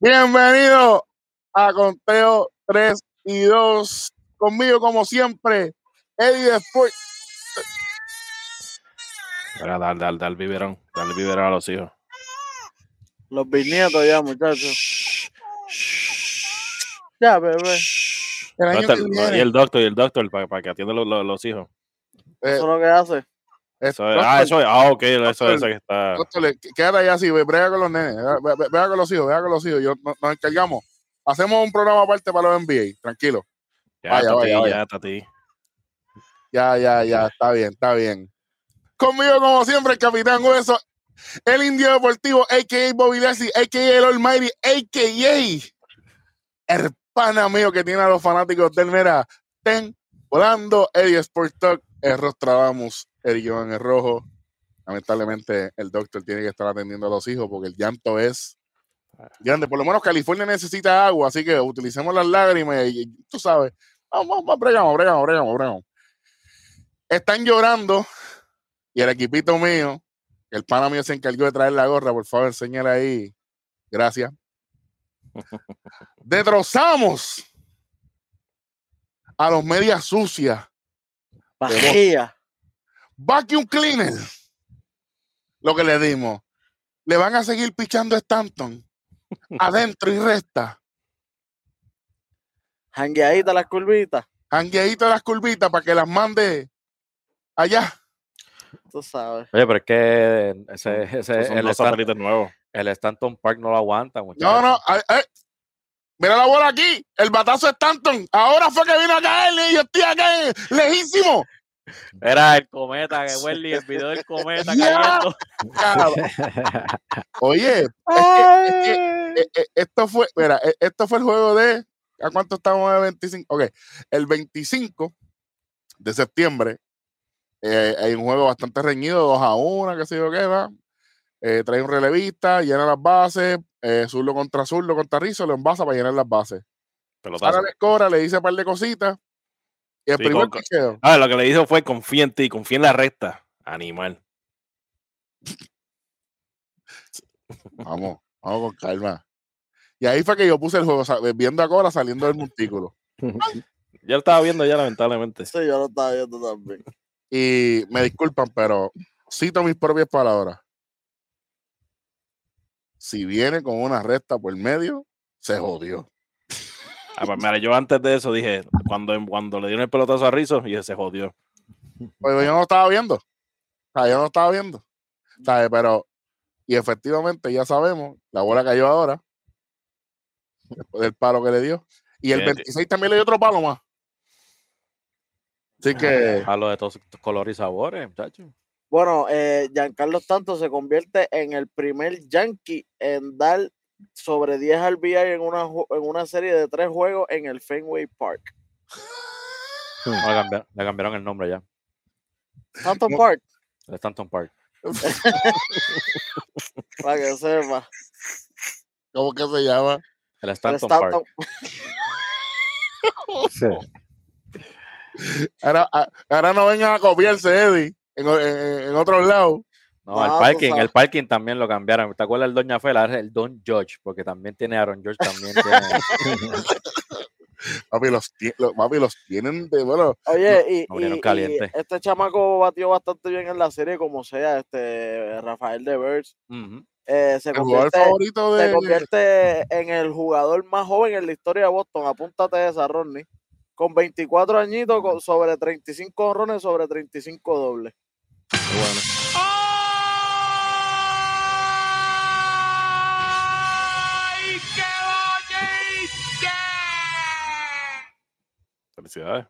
Bienvenido a Conteo 3 y 2. Conmigo, como siempre, Eddie después. Dale, dale, dale biberón. Dale biberón a los hijos. Los bisnietos ya, muchachos. Ya, bebé. El año ¿Dónde que está el- viene, y el doctor, y el doctor, para, para que atienda los, los, los hijos. eh, Eso es lo que hace. Es- Eso es- ah, eso es, ah, ok, eso es doctor, eso que está. le- quédate ahí así, brega con los nenes, ve- ve- vea con los hijos, vea con los hijos. Yo, no- nos encargamos. Hacemos un programa aparte para los NBA, tranquilo. Ya, vaya, tati, vaya, vaya. ya. Ya, ya, ya, está bien, está bien. Conmigo, como siempre, el Capitán Hueso, el Indio Deportivo, a.k.a. Bobby Lassie, a.k.a. el Almighty, a.k.a. el pana mío que tiene a los fanáticos del Mera, Ten, volando, Eddie Sport Talk, el Rostradamus, el Iván el Rojo. Lamentablemente, el doctor tiene que estar atendiendo a los hijos porque el llanto es grande. Por lo menos California necesita agua, así que utilicemos las lágrimas y, y tú sabes, vamos, vamos, bregamos, bregamos, bregamos, bregamos están llorando y el equipito mío, el pana mío se encargó de traer la gorra, por favor, enséñala ahí. Gracias. Destrozamos a los medias sucias. Vajilla. Vacuum cleaner. Lo que le dimos. Le van a seguir pichando a Stanton. Adentro y resta. Jangueadita las curvitas. Jangueadito las curvitas para que las mande allá. Tú sabes. Oye, pero es que ese, ese, son el, dos nuevos. el Stanton Park no lo aguanta, muchachos. No, no. ay, ay. Mira la bola aquí. El batazo de Stanton. Ahora fue que vino a caer y yo estoy acá eh, lejísimo. Era el cometa que Welly, el video del cometa cayendo. Cabrón. Oye, es que- es que, esto fue, mira, eh, esto fue el juego de, ¿a cuánto estamos de 25? Ok, el 25 de septiembre eh, hay un juego bastante reñido, 2 a 1, qué sé yo qué, va. Eh, trae un relevista, llena las bases, eh, zurdo contra zurdo contra Rizzo, lo envasa para llenar las bases. Pelotazo. Ahora le cobra, le dice un par de cositas. Y el Sí, primer con- picheo, Ah, lo que le dijo fue confía en ti, confía en la recta. Animal. Vamos, vamos con calma. Y ahí fue que yo puse el juego, viendo a Cora saliendo del montículo. Ya lo estaba viendo ya, lamentablemente. Sí, yo lo estaba viendo también. Y me disculpan, pero cito mis propias palabras. Si viene con una recta por medio, se jodió. Ah, pues, mira, yo antes de eso dije, cuando, cuando le dieron el pelotazo a Rizzo, y se jodió. Pero yo no estaba viendo. O sea, yo no estaba viendo. ¿Sabe? Pero, y efectivamente, ya sabemos, la bola cayó ahora. Después del palo que le dio. Y el Bien, 26 también le dio otro palo más. Así que, A lo de todos estos colores y sabores, muchachos. Bueno, eh, Giancarlo Stanton se convierte en el primer Yankee en dar sobre 10 RBI en una, en una serie de tres juegos en el Fenway Park. No, le, cambiaron, le cambiaron el nombre ya. Stanton No. Park, El Stanton Park. para que sepa. ¿cómo que se llama? El El Stanton Park. Ahora, ahora no vengan a copiarse, Eddie, en, en- en otros lados. No, el parking, el parking también lo cambiaron. ¿Te acuerdas el Doña Fela? El Don George, porque también tiene Aaron George, también tiene. Papi, los, los- papi, los tienen de, bueno, Oye, y, no vinieron y- y calientes. este chamaco batió bastante bien en la serie, como sea, este Rafael Devers. Ujú. Eh, se, el jugador convierte, favorito se de... convierte en el jugador más joven en la historia de Boston. Apúntate esa, Rodney. Con 24 añitos, con- sobre 35 honrones, sobre 35 dobles. Bueno. Felicidades.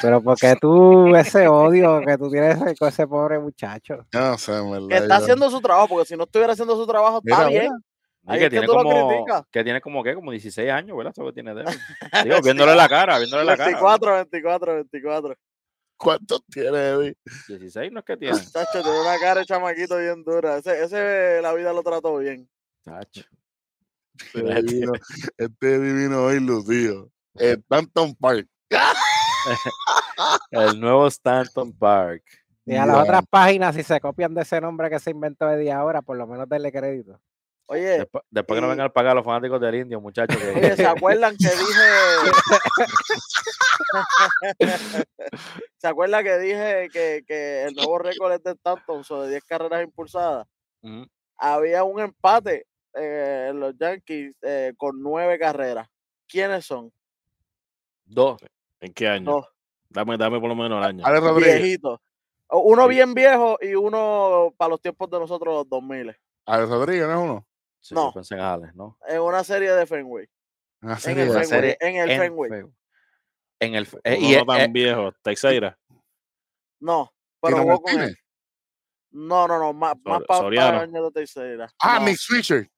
Pero porque tú, ese odio que tú tienes con ese pobre muchacho. No sé, verdad, Que está haciendo su trabajo, porque si no estuviera haciendo su trabajo, está Mira, bien. mira. Y Ahí que es que tiene lo como, que tiene como ¿qué? como 16 años, ¿verdad? Eso que tiene Devers. Digo, viéndole la cara, viéndole la cara. 24, 24, 24. ¿Cuántos tiene Eddie? 16 no es que tiene. Chacho, tiene una cara de chamaquito bien dura. Ese, ese la vida lo trató bien. Chacho. Este divino, este divino hoy lucido. Eh, Stanton Park. El nuevo Stanton Park. Y a las otras páginas, si se copian de ese nombre que se inventó de día ahora, por lo menos denle crédito. Oye, Después, después que no vengan a pagar los fanáticos del indio, muchachos. que- oye, ¿se acuerdan que dije? ¿Se acuerdan que dije que, que el nuevo récord es de Stanton sobre 10 carreras impulsadas? Había un empate eh, en los Yankees eh, con nueve carreras. ¿Quiénes son? Dos. ¿En qué año? Dos Dame, dame por lo menos el año. Alex Rodríguez. viejitos. O- Uno Sí. bien viejo y uno para los tiempos de nosotros, los 2000. Alex Rodríguez, ¿no es uno? Sí, No. pensé en Alex, ¿no? En una serie de Fenway. Una En el de- Fenway. serie En el en Fenway. Fenway. En el, Uno eh, y, no tan eh, viejo, Teixeira. No, pero jugó con él. No, no, no, más, más Sor- para Soriano. años de tercera. Ah, No, Switcher.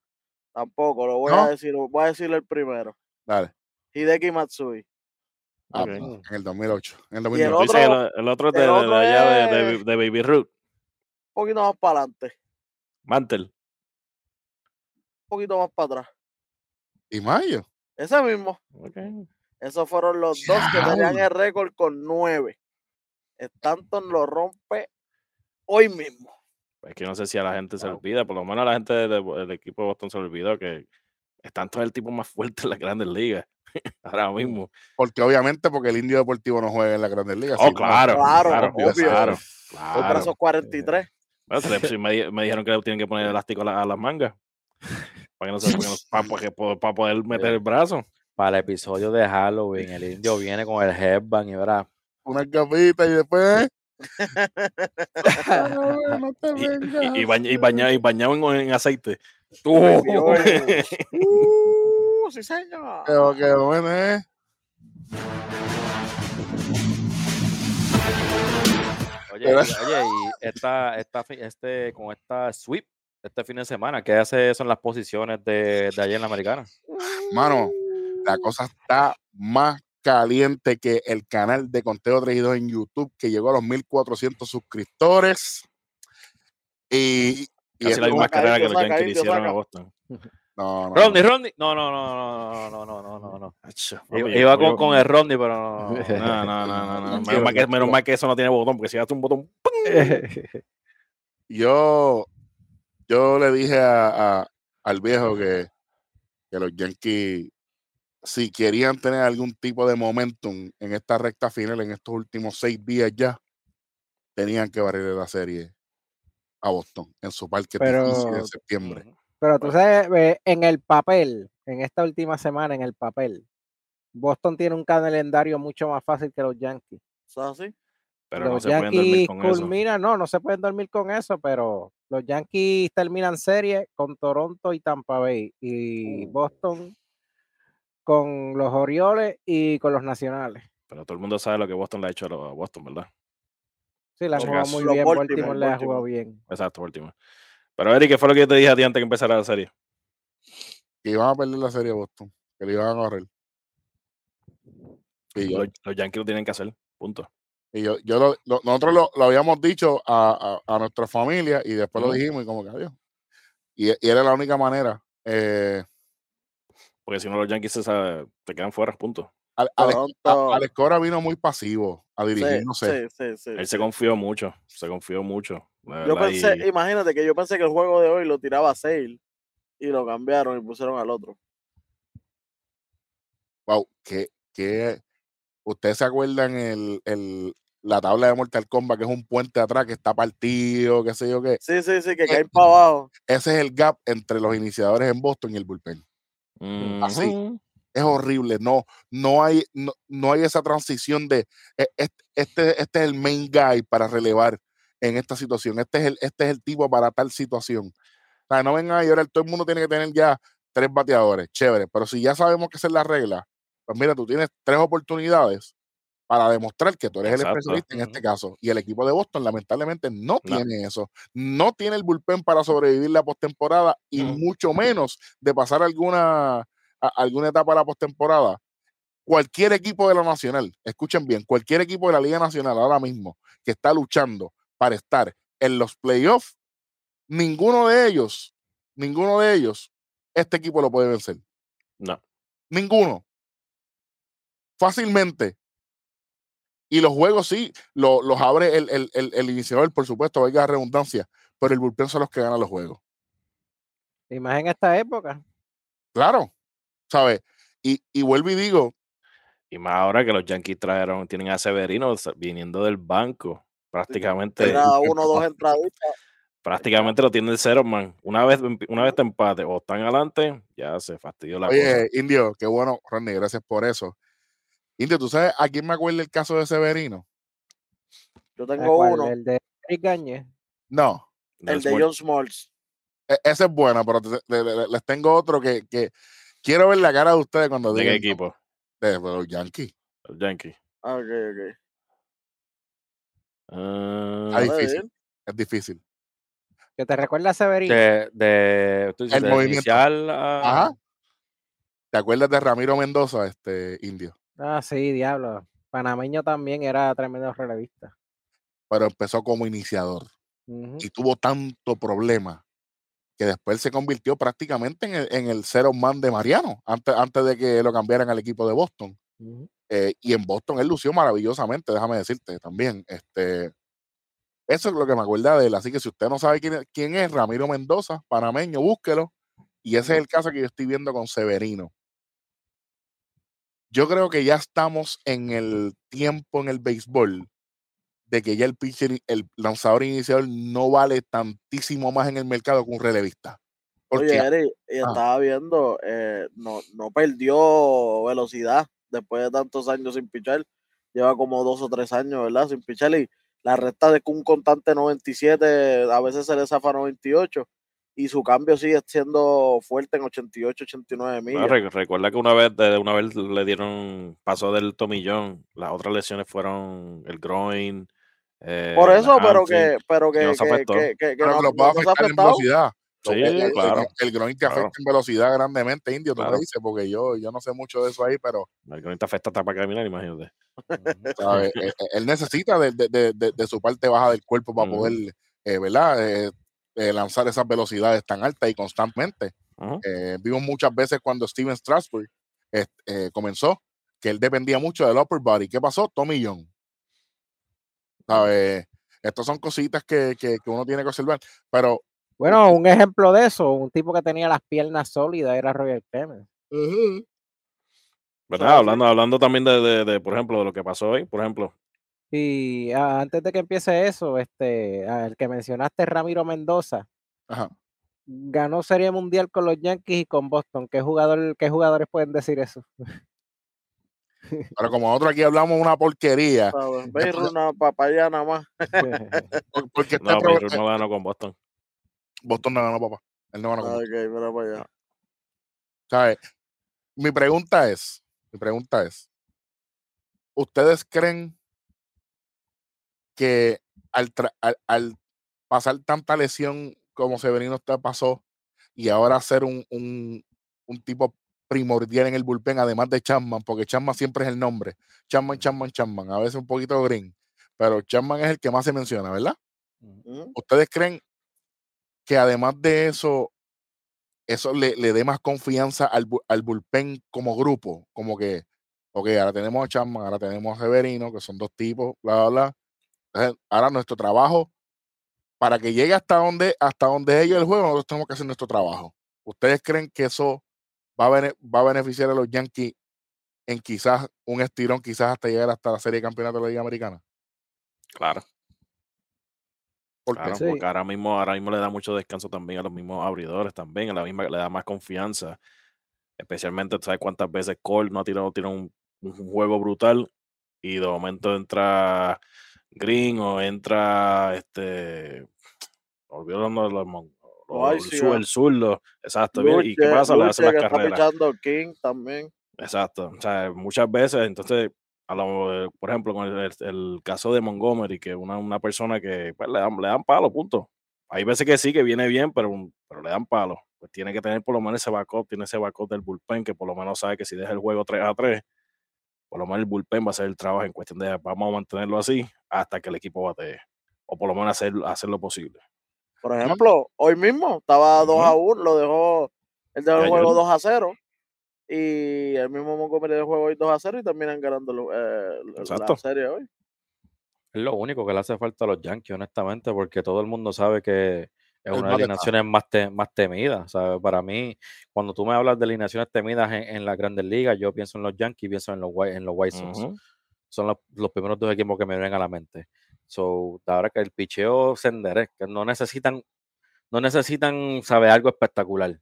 Tampoco, lo voy ¿No? a decir, voy a decir el primero. Dale. Hideki Matsui. Ah, pues, en el 2008. En el Y el 2009. Tú dices que otro- el, el otro es de, el de- de otro allá de, de- es- de Baby Ruth, Un poquito más para adelante, Mantel. un poquito más para atrás. Y Mayo. Ese mismo. Esos fueron los dos que tenían el récord con nueve. Stanton lo rompe hoy mismo. Es que no sé si a la gente se olvida, por lo menos a la gente de- de- del equipo de Boston se olvidó que están todo el tipo más fuerte en las grandes ligas ahora mismo. Porque obviamente, porque el Indio Deportivo no juega en la Grandes Ligas. Oh, claro, Claro, claro, obvio. claro, claro. esos 43. Bueno, se- sí me, di- me dijeron que le tienen que poner elástico a, la- a las mangas para, que no se- para, para- que poder meter el brazo. para el episodio de Halloween, el indio viene con el headband y verá. Una capita y después. no te Y, vengas. y, y baña- y bañado, y bañado en, en aceite. Oil. Uh, sí, señor. Qué- qué bueno, ¿eh? Oye, Pero- y, oye, y esta, esta, este, con esta sweep, este fin de semana, ¿qué hace son las posiciones de, de ayer en la americana? Mano, la cosa está más caliente que el canal de Conteo 3 y 2 en YouTube, que llegó a los 1400 suscriptores. Y, y Casi la misma carrera que los Yankees hicieron a. Boston. No, no, Rodney, Rodney. No, no, no, no, no, no, no, no, no. Acho, Iba, papi, iba yo- con, con el Rodney, pero no. no, no. No, no, no, no, no. Tranquilo, Menos, mal que, menos mal que eso no tiene botón, porque si hace un botón. yo, yo le dije a, a- al viejo que, que los Yankees, si querían tener algún tipo de momentum en esta recta final, en estos últimos seis días ya, tenían que barrer la serie a Boston en su parque Pero- difícil en septiembre. Pero tú sabes, en el papel, en esta última semana, en el papel, Boston tiene un calendario mucho más fácil que los Yankees. ¿Eso es así? Pero no los se pueden dormir Yankees con eso. culminan, no, no se pueden dormir con eso, pero los Yankees terminan serie con Toronto y Tampa Bay y Uh. Boston con los Orioles y con los Nacionales. Pero todo el mundo sabe lo que Boston le ha hecho a Boston, ¿verdad? Sí, la jugado muy Los bien, Baltimore, Baltimore le ha Baltimore. jugado bien. Exacto, último. Pero Eric, ¿qué fue lo que yo te dije a ti antes que empezara la serie? Que iban a perder la serie a Boston, que le iban a correr. Y yo, Los, los Yankees lo tienen que hacer. Punto. y yo, yo lo- lo- nosotros lo, lo habíamos dicho a, a, a nuestra familia y después lo dijimos y como que adiós. Y, y era la única manera. Eh, Porque si no, los Yankees se, se quedan fuera. Punto. Alex Cora vino muy pasivo a dirigir, Sí, no sé. sí, sí, sí, Él sí. se confió mucho. Se confió mucho. Yo pensé, y- imagínate que yo pensé que el juego de hoy lo tiraba a Sale y lo cambiaron y pusieron al otro. Wow, que, que ustedes se acuerdan el, el, la tabla de Mortal Kombat, que es un puente atrás que está partido, qué sé yo qué. Sí, sí, sí, que Eh, caen para abajo. Ese es el gap entre los iniciadores en Boston y el bullpen. así. Es horrible, no, no hay, no, no hay esa transición de e- este, este, este es el main guy para relevar en esta situación. Este es el, este es el tipo para tal situación. O sea, no vengan a llorar, todo el mundo tiene que tener ya tres bateadores, chévere. Pero si ya sabemos que esa es la regla, pues mira, tú tienes tres oportunidades para demostrar que tú eres Exacto, el especialista en este caso. Y el equipo de Boston, lamentablemente, no, No. tiene eso. No tiene el bullpen para sobrevivir la postemporada y mucho menos de pasar alguna, a- alguna etapa de la postemporada. Cualquier equipo de la Nacional, escuchen bien, cualquier equipo de la Liga Nacional ahora mismo que está luchando para estar en los playoffs, ninguno de ellos, ninguno de ellos, este equipo lo puede vencer. No. Ninguno. Fácilmente. Y los juegos sí, lo- los abre el, el, el, el iniciador, por supuesto, valga la redundancia, pero el bullpen son los que ganan los juegos. Y más en esta época. Claro, ¿sabes? Y, y vuelvo y digo, Y más ahora que los Yankees trajeron, tienen a Severino viniendo del banco. Prácticamente, Era uno o dos entraditas. prácticamente lo tiene el cero, man. Una vez, empi- una vez te empate o están adelante, ya se fastidió la cosa. oye, Indio, qué bueno, Ronnie, gracias por eso. Indio, ¿tú sabes a quién me acuerda el caso de Severino? Yo ¿A tengo cuál? uno, El de Eric Gañez. No, el de John Smalls. e- ese es bueno, pero te- te- te- les tengo otro que, que quiero ver la cara de ustedes cuando ¿De qué digan equipo? de, de los Yankees. Los Yankees. Ah, Ok, ok. Ah, Está difícil, es difícil. Que te recuerda a Severino. De, de, tú dices, El de movimiento. inicial a- Ajá. ¿Te acuerdas de Ramiro Mendoza, este indio? Ah, sí, diablo. Panameño también era tremendo relevista. Pero empezó como iniciador y tuvo tanto problema que después se convirtió prácticamente en el, en el zero man de Mariano, antes, antes de que lo cambiaran al equipo de Boston. Eh, y en Boston él lució maravillosamente, déjame decirte también. Este, eso es lo que me acuerda de él. Así que si usted no sabe quién es, quién es Ramiro Mendoza, panameño, búsquelo. Y ese es el caso que yo estoy viendo con Severino. Yo creo que ya estamos en el tiempo en el béisbol de que ya el pitcher, el lanzador iniciador no vale tantísimo más en el mercado que un relevista. Porque Oye, Eric, y estaba viendo, eh, no, no perdió velocidad después de tantos años sin pichar. Lleva como dos o tres años, ¿verdad? Sin pichar. Y la recta de que un constante 97, a veces se le zafa 98. Y su cambio sigue siendo fuerte en 88, 89 bueno, millas. re- recuerda que una vez, de una vez le dieron, pasó del tomillón. Las otras lesiones fueron el groin. eh, Por eso, pero que, pero que, no se que, afectó. que, que- que pero no, que lo no- puede no se ha afectar en velocidad. Sí, el, claro. el- el groin te claro. afecta en velocidad grandemente, Indio, tú Claro. me dices, porque yo, yo no sé mucho de eso ahí, pero El groin te afecta hasta para caminar, imagínate. ¿sabes? Eh, eh, él necesita de, de- de- su parte baja del cuerpo para poder, eh, ¿verdad? Eh, eh, lanzar esas velocidades tan altas y constantemente. Vimos muchas veces cuando Steven Strasburg comenzó, que él dependía mucho del upper body. ¿Qué pasó? Tommy John. ¿Sabes? Estas son cositas que, que- que uno tiene que observar. Pero Bueno, un ejemplo de eso, un tipo que tenía las piernas sólidas era Roger Clemens. ¿Verdad? Hablando, hablando también de, de- de, por ejemplo, de lo que pasó hoy, por ejemplo, Y ah, antes de que empiece eso, este, el que mencionaste, Ramiro Mendoza, ajá, ganó Serie Mundial con los Yankees y con Boston. ¿Qué, jugador, qué jugadores pueden decir eso? pero como nosotros aquí hablamos una porquería. Ve una papaya nada más. porque este no, pro- Beirut no ganó con Boston. Boston no ganó, papá. Él no ganó Ah, Ok, mira para allá. ¿Sabes? Mi pregunta es, mi pregunta es, ¿ustedes creen que al, tra- al, al pasar tanta lesión como Severino está pasó y ahora ser un, un, un tipo primordial en el bullpen, además de Chapman, porque Chapman siempre es el nombre, Chapman, Chapman, Chapman, a veces un poquito green, pero Chapman es el que más se menciona, ¿verdad? ¿Ustedes creen que además de eso, eso le, le dé más confianza al, al bullpen como grupo? Como que, ok, ahora tenemos a Chapman, ahora tenemos a Severino, que son dos tipos, bla, bla, bla. Entonces, ahora nuestro trabajo, para que llegue hasta donde, hasta donde ellos el juego, nosotros tenemos que hacer nuestro trabajo. ¿Ustedes creen que eso va a, va a beneficiar a los Yankees en quizás un estirón, quizás hasta llegar hasta la serie de campeonato de la Liga Americana? Claro, Claro, Sí. porque ahora mismo, ahora mismo le da mucho descanso también a los mismos abridores, también, a la misma, le da más confianza. Especialmente, ¿sabes cuántas veces Cole no ha tirado, tirado un, un juego brutal? Y de momento entra Green o entra este. Olvidó los los- el, Loaiziga. sur- el. Exacto. viene, ¿Y qué Luche- pasa? Le Luche, las que está carreras. King también. Exacto. O sea, muchas veces, entonces, a lo- por ejemplo, con el, el caso de Montgomery, que una, una persona que pues, le, dan, le dan palo, punto. Hay veces que sí, que viene bien, pero, pero le dan palo. Pues tiene que tener por lo menos ese backup, tiene ese backup del bullpen, que por lo menos sabe que si deja el juego 3 a 3, por lo menos el bullpen va a hacer el trabajo en cuestión de vamos a mantenerlo así hasta que el equipo batee. O por lo menos hacer, hacer lo posible. Por ejemplo, hoy mismo estaba 2 a Ujú. 1, lo dejó, él dejó el juego ayer. 2 a 0. Y el mismo Montgomery dejó el juego hoy 2 a 0 y terminan ganando eh, la serie hoy. Es lo único que le hace falta a los Yankees, honestamente, porque todo el mundo sabe que Es una de las alineaciones más, te- más temidas. ¿sabes? Para mí, cuando tú me hablas de alineaciones temidas en, en las grandes ligas, yo pienso en los Yankees, pienso en los, White- en los White Sox. Son los, los primeros dos equipos que me vienen a la mente. So, ahora que el picheo se enderezca, no necesitan, no necesitan, sabe, algo espectacular.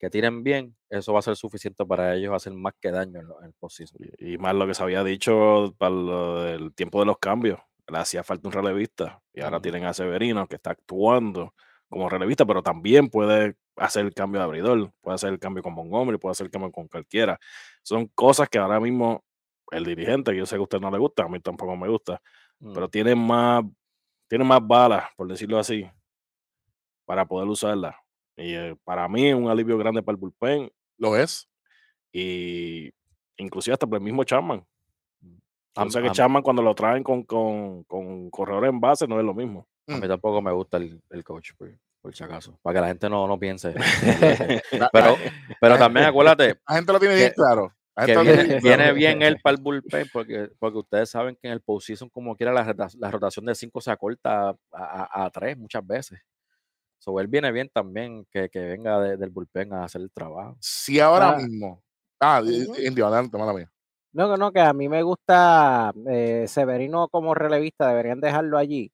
Que tiren bien, eso va a ser suficiente para ellos hacer más que daño en, lo- en el postseason. Y, y más lo que se había dicho para lo del tiempo de los cambios. Le hacía falta un relevista. Y ahora tienen a Severino que está actuando como relevista, pero también puede hacer el cambio de abridor, puede hacer el cambio con Montgomery, puede hacer el cambio con cualquiera. Son cosas que ahora mismo el dirigente, que yo sé que a usted no le gusta, a mí tampoco me gusta, Mm. pero tiene más, tiene más balas, por decirlo así, para poder usarlas. Y eh, para mí es un alivio grande para el bullpen Lo es. y inclusive hasta por el mismo Chapman. A- Yo sé que a- Chapman cuando lo traen con, con, con corredores en base no es lo mismo. A mí tampoco me gusta el, el coach, por, por si acaso. Para que la gente no, no piense. Pero, pero también acuérdate La gente lo tiene bien que- claro. La que gente lo tiene viene, viene bien él para el bullpen porque, porque ustedes saben que en el postseason como quiera la, la rotación de 5 se acorta a, a, 3 muchas veces. So, él viene bien también que, que venga de- del bullpen a hacer el trabajo. Si ahora Ah. mismo. Ah, di- Ujú. Indio, adelante, mala mía. No, no, no, que a mí me gusta eh, Severino como relevista, deberían dejarlo allí.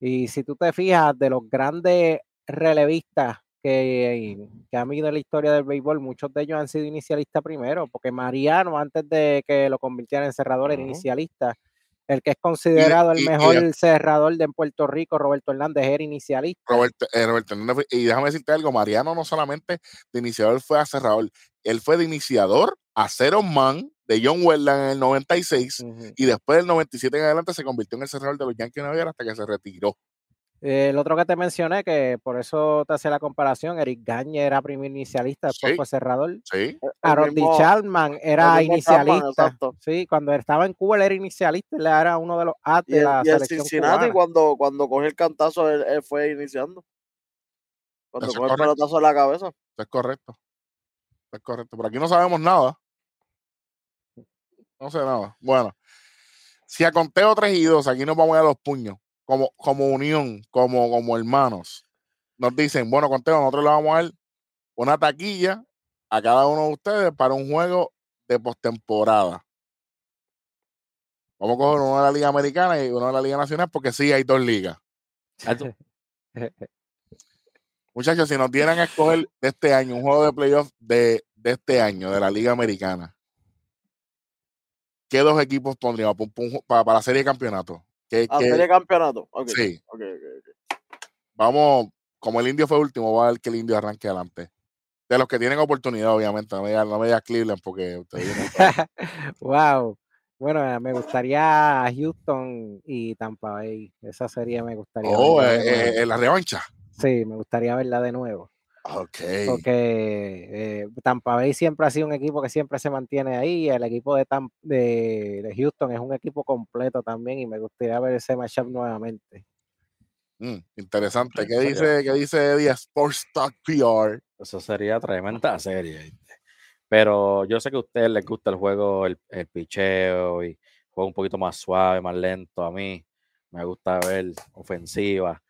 Y si tú te fijas, de los grandes relevistas que, que han habido en la historia del béisbol, muchos de ellos han sido inicialistas primero, porque Mariano, antes de que lo convirtieran en cerrador, era inicialista. El que es considerado y- el y mejor cerrador de Puerto Rico, Roberto Hernández, era inicialista. Roberto, eh, Roberto Hernández y déjame decirte algo, Mariano no solamente de iniciador fue a cerrador, él fue de iniciador a Zero Man de John Wetland en el 96 Ujú. y después del 97 en adelante se convirtió en el cerrador de los Yankees de Nueva York hasta que se retiró. Eh, El otro que te mencioné, que por eso te hacía la comparación, Eric Gagne era primer inicialista, después Sí. fue cerrador. Sí, Aaron D. Chapman era Chapman, inicialista. sí, cuando estaba en Cuba él era inicialista, él era uno de los Y de el, la y el selección Cincinnati cubana. cuando, cuando cogió el cantazo, él, él fue iniciando. Cuando cogió el pelotazo en la cabeza. es correcto. Es correcto. Por aquí no sabemos nada. No sé nada. Bueno, si a conteo 3 y 2, aquí nos vamos a ir a los puños, como, como unión, como, como hermanos. Nos dicen, bueno, conteo, nosotros le vamos a dar una taquilla a cada uno de ustedes para un juego de postemporada. Vamos a coger uno de la Liga Americana y uno de la Liga Nacional, porque sí hay dos ligas. Muchachos, si nos dieran a escoger de este año, un juego de playoff de, de este año, de la Liga Americana, ¿qué dos equipos pondríamos pa- pa un ju- pa- para, la serie de campeonato? ¿Qué- A qué- serie de campeonato. Sí, vamos, como el indio fue último, va a ver que el indio arranque adelante. De los que tienen oportunidad, obviamente, no me digas, no me digas Cleveland porque ustedes wow. Bueno, eh, me gustaría Houston y Tampa Bay. Esa serie me gustaría. Oh, eh, eh, eh, la revancha. Sí, me gustaría verla de nuevo. Ok. Porque eh, Tampa Bay siempre ha sido un equipo que siempre se mantiene ahí. y El equipo de, Tam- de, de Houston es un equipo completo también y me gustaría ver ese matchup nuevamente. Mm, interesante. ¿Qué dice, ¿Qué dice Eddie Sports Talk PR? Eso sería tremenda serie. Pero yo sé que a ustedes les gusta el juego, el, el picheo y juego un poquito más suave, más lento. A mí me gusta ver ofensiva.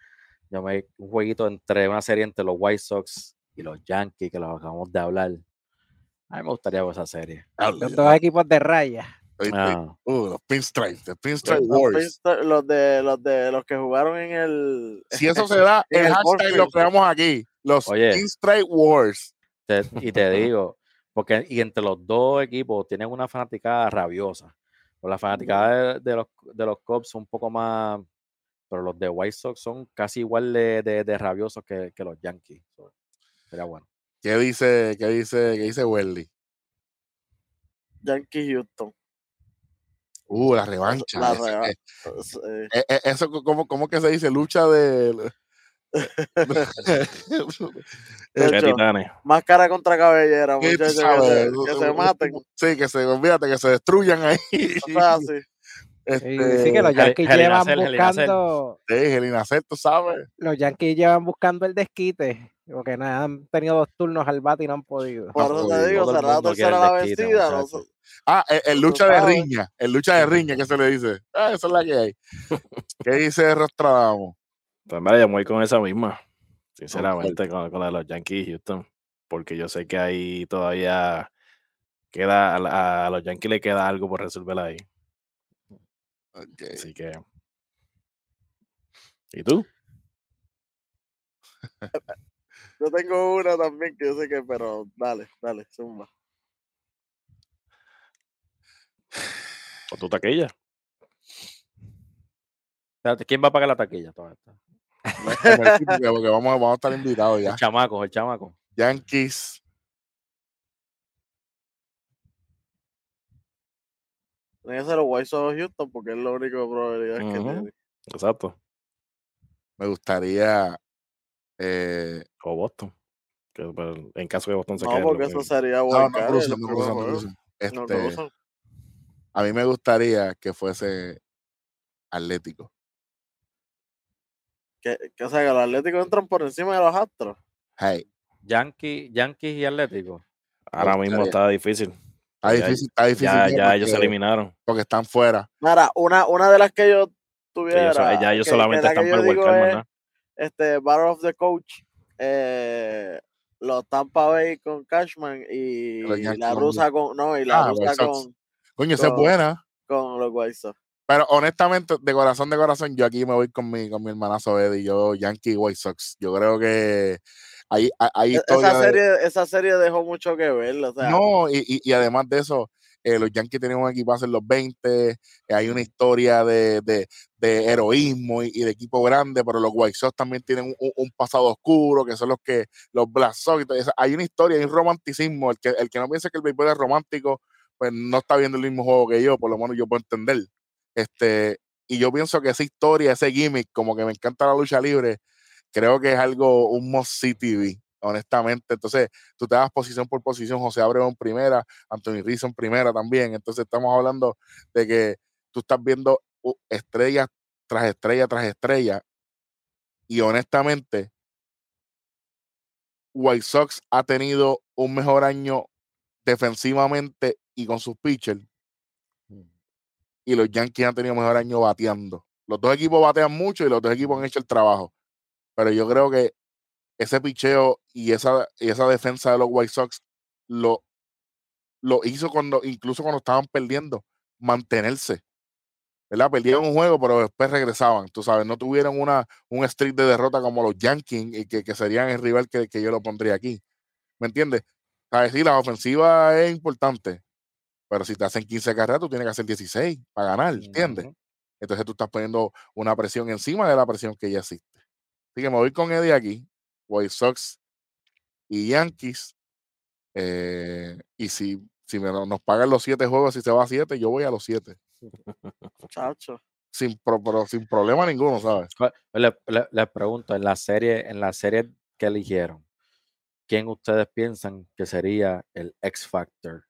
Yo me un jueguito entre una serie entre los White Sox y los Yankees, que los acabamos de hablar. A mí me gustaría ver esa serie. Los dos equipos de raya. Ah, uh, los pinstripes, the pinstripe Los, wars. Los de los de los que jugaron en el Si eso se da, el el hashtag lo creamos aquí. Los Oye. pinstripe wars. te- y te digo, porque y entre los dos equipos tienen una fanaticada rabiosa. Pues la fanaticada de, de los, de los Cubs son un poco más, pero los de White Sox son casi igual de, de- de rabiosos que, que los Yankees. So, sería bueno. ¿Qué dice, qué dice, qué dice Welly? Yankee Houston. Uh, la revancha. La ese- reva- eh, Eh, eh, eh, eso, ¿cómo, ¿cómo que se dice? Lucha de. De Qué hecho, titanes. Máscara contra cabellera, ¿Qué tú muchachos. Que, se, que se maten. Sí, que se, olvídate, que se destruyan ahí. O sea, así. Este, sí que los Hel- Yankees llevan Cell. buscando, sí, tú sabes. los Yankees llevan buscando el desquite, porque nada, han tenido dos turnos al bate y no han podido. Por Ah, eso te digo, tercera la no sé. Ah, el, el lucha de riña. El lucha de riña, ¿qué se le dice? Ah, esa es la que hay. ¿Qué dice Rostradamo? Pues mira, yo me voy con esa misma. Sinceramente, con, con la de los Yankees y Houston. Porque yo sé que ahí todavía queda, a, a los Yankees le queda algo por resolver ahí. Así que. ¿Y tú? Yo tengo una también que yo sé que, pero dale, dale, zumba. ¿O tu taquilla? Espérate, ¿Quién va a pagar la taquilla? Porque vamos, vamos a estar invitados ya. El chamaco, el chamaco. Yankees. Tiene que ser los White Sox Houston porque es la única probabilidad que tiene. Exacto. Me gustaría. eh, O Boston. Que, en caso de Boston se No, quede. porque eso que- sería no, Wild no crucen, crucen, crucen. Este, cruzan. a mí me gustaría que fuese Atlético. Que, que, o sea, que los Atléticos entran por encima de los Astros. Hey, Yankee, Yankees y Atlético. Ahora mismo está difícil. Está Ya- difícil, está difícil. Ya, ellos se eliminaron. Porque están fuera. Mira, una, una de las que yo tuviera. ellos, ya ellos que- solamente están por wildcard, es, este Battle of the Coach, eh, los Tampa Bay con Cashman y la rusa con no y la Ah, rusa con, Coño, esa es buena. con los White Sox. Pero honestamente, de corazón de corazón, yo aquí me voy con mi, con mi hermanazo Eddie. Yo, Yankee y White Sox. Yo creo que hay, hay- hay E- Esa de- serie, esa serie dejó mucho que ver, o sea, No, y, y- y además de eso, eh, los Yankees tienen un equipazo en los 20, eh, hay una historia de, de- de heroísmo y, y de equipo grande, pero los White Sox también tienen un, un pasado oscuro, que son los que los Black Sox. eso. hay una historia, hay un romanticismo. El que, el que no piensa que el béisbol es romántico, pues no está viendo el mismo juego que yo, por lo menos yo puedo entender. Este, y yo pienso que esa historia, ese gimmick, como que me encanta la lucha libre, creo que es algo, un must see TV, honestamente. Entonces, tú te das posición por posición, José Abreu en primera, Anthony Rizzo en primera también. Entonces, estamos hablando de que tú estás viendo uh, estrella tras estrella tras estrella. Y honestamente, White Sox ha tenido un mejor año defensivamente y con sus pitchers. Y los Yankees han tenido mejor año bateando. Los dos equipos batean mucho y los dos equipos han hecho el trabajo. Pero yo creo que ese picheo y esa, y esa defensa de los White Sox lo, lo hizo cuando, incluso cuando estaban perdiendo, mantenerse. ¿Verdad? Perdieron un juego, pero después regresaban. Tú sabes, no tuvieron una, un streak de derrota como los Yankees, y que, que serían el rival que, que yo lo pondría aquí. ¿Me entiendes? ¿Sabes? Sí, la ofensiva es importante, pero si te hacen 15 carreras, tú tienes que hacer 16 para ganar, ¿entiendes? Entonces tú estás poniendo una presión encima de la presión que ya existe. Así que me voy con Eddie aquí, White Sox y Yankees. eh, y si, si me, nos pagan los siete juegos, si se va a siete, yo voy a los siete. chacho. Sin, pro- pero sin problema ninguno, ¿sabes? ¿Cuál- Le, le- les pregunto, en la serie, en la serie que eligieron, ¿quién ustedes piensan que sería el X Factor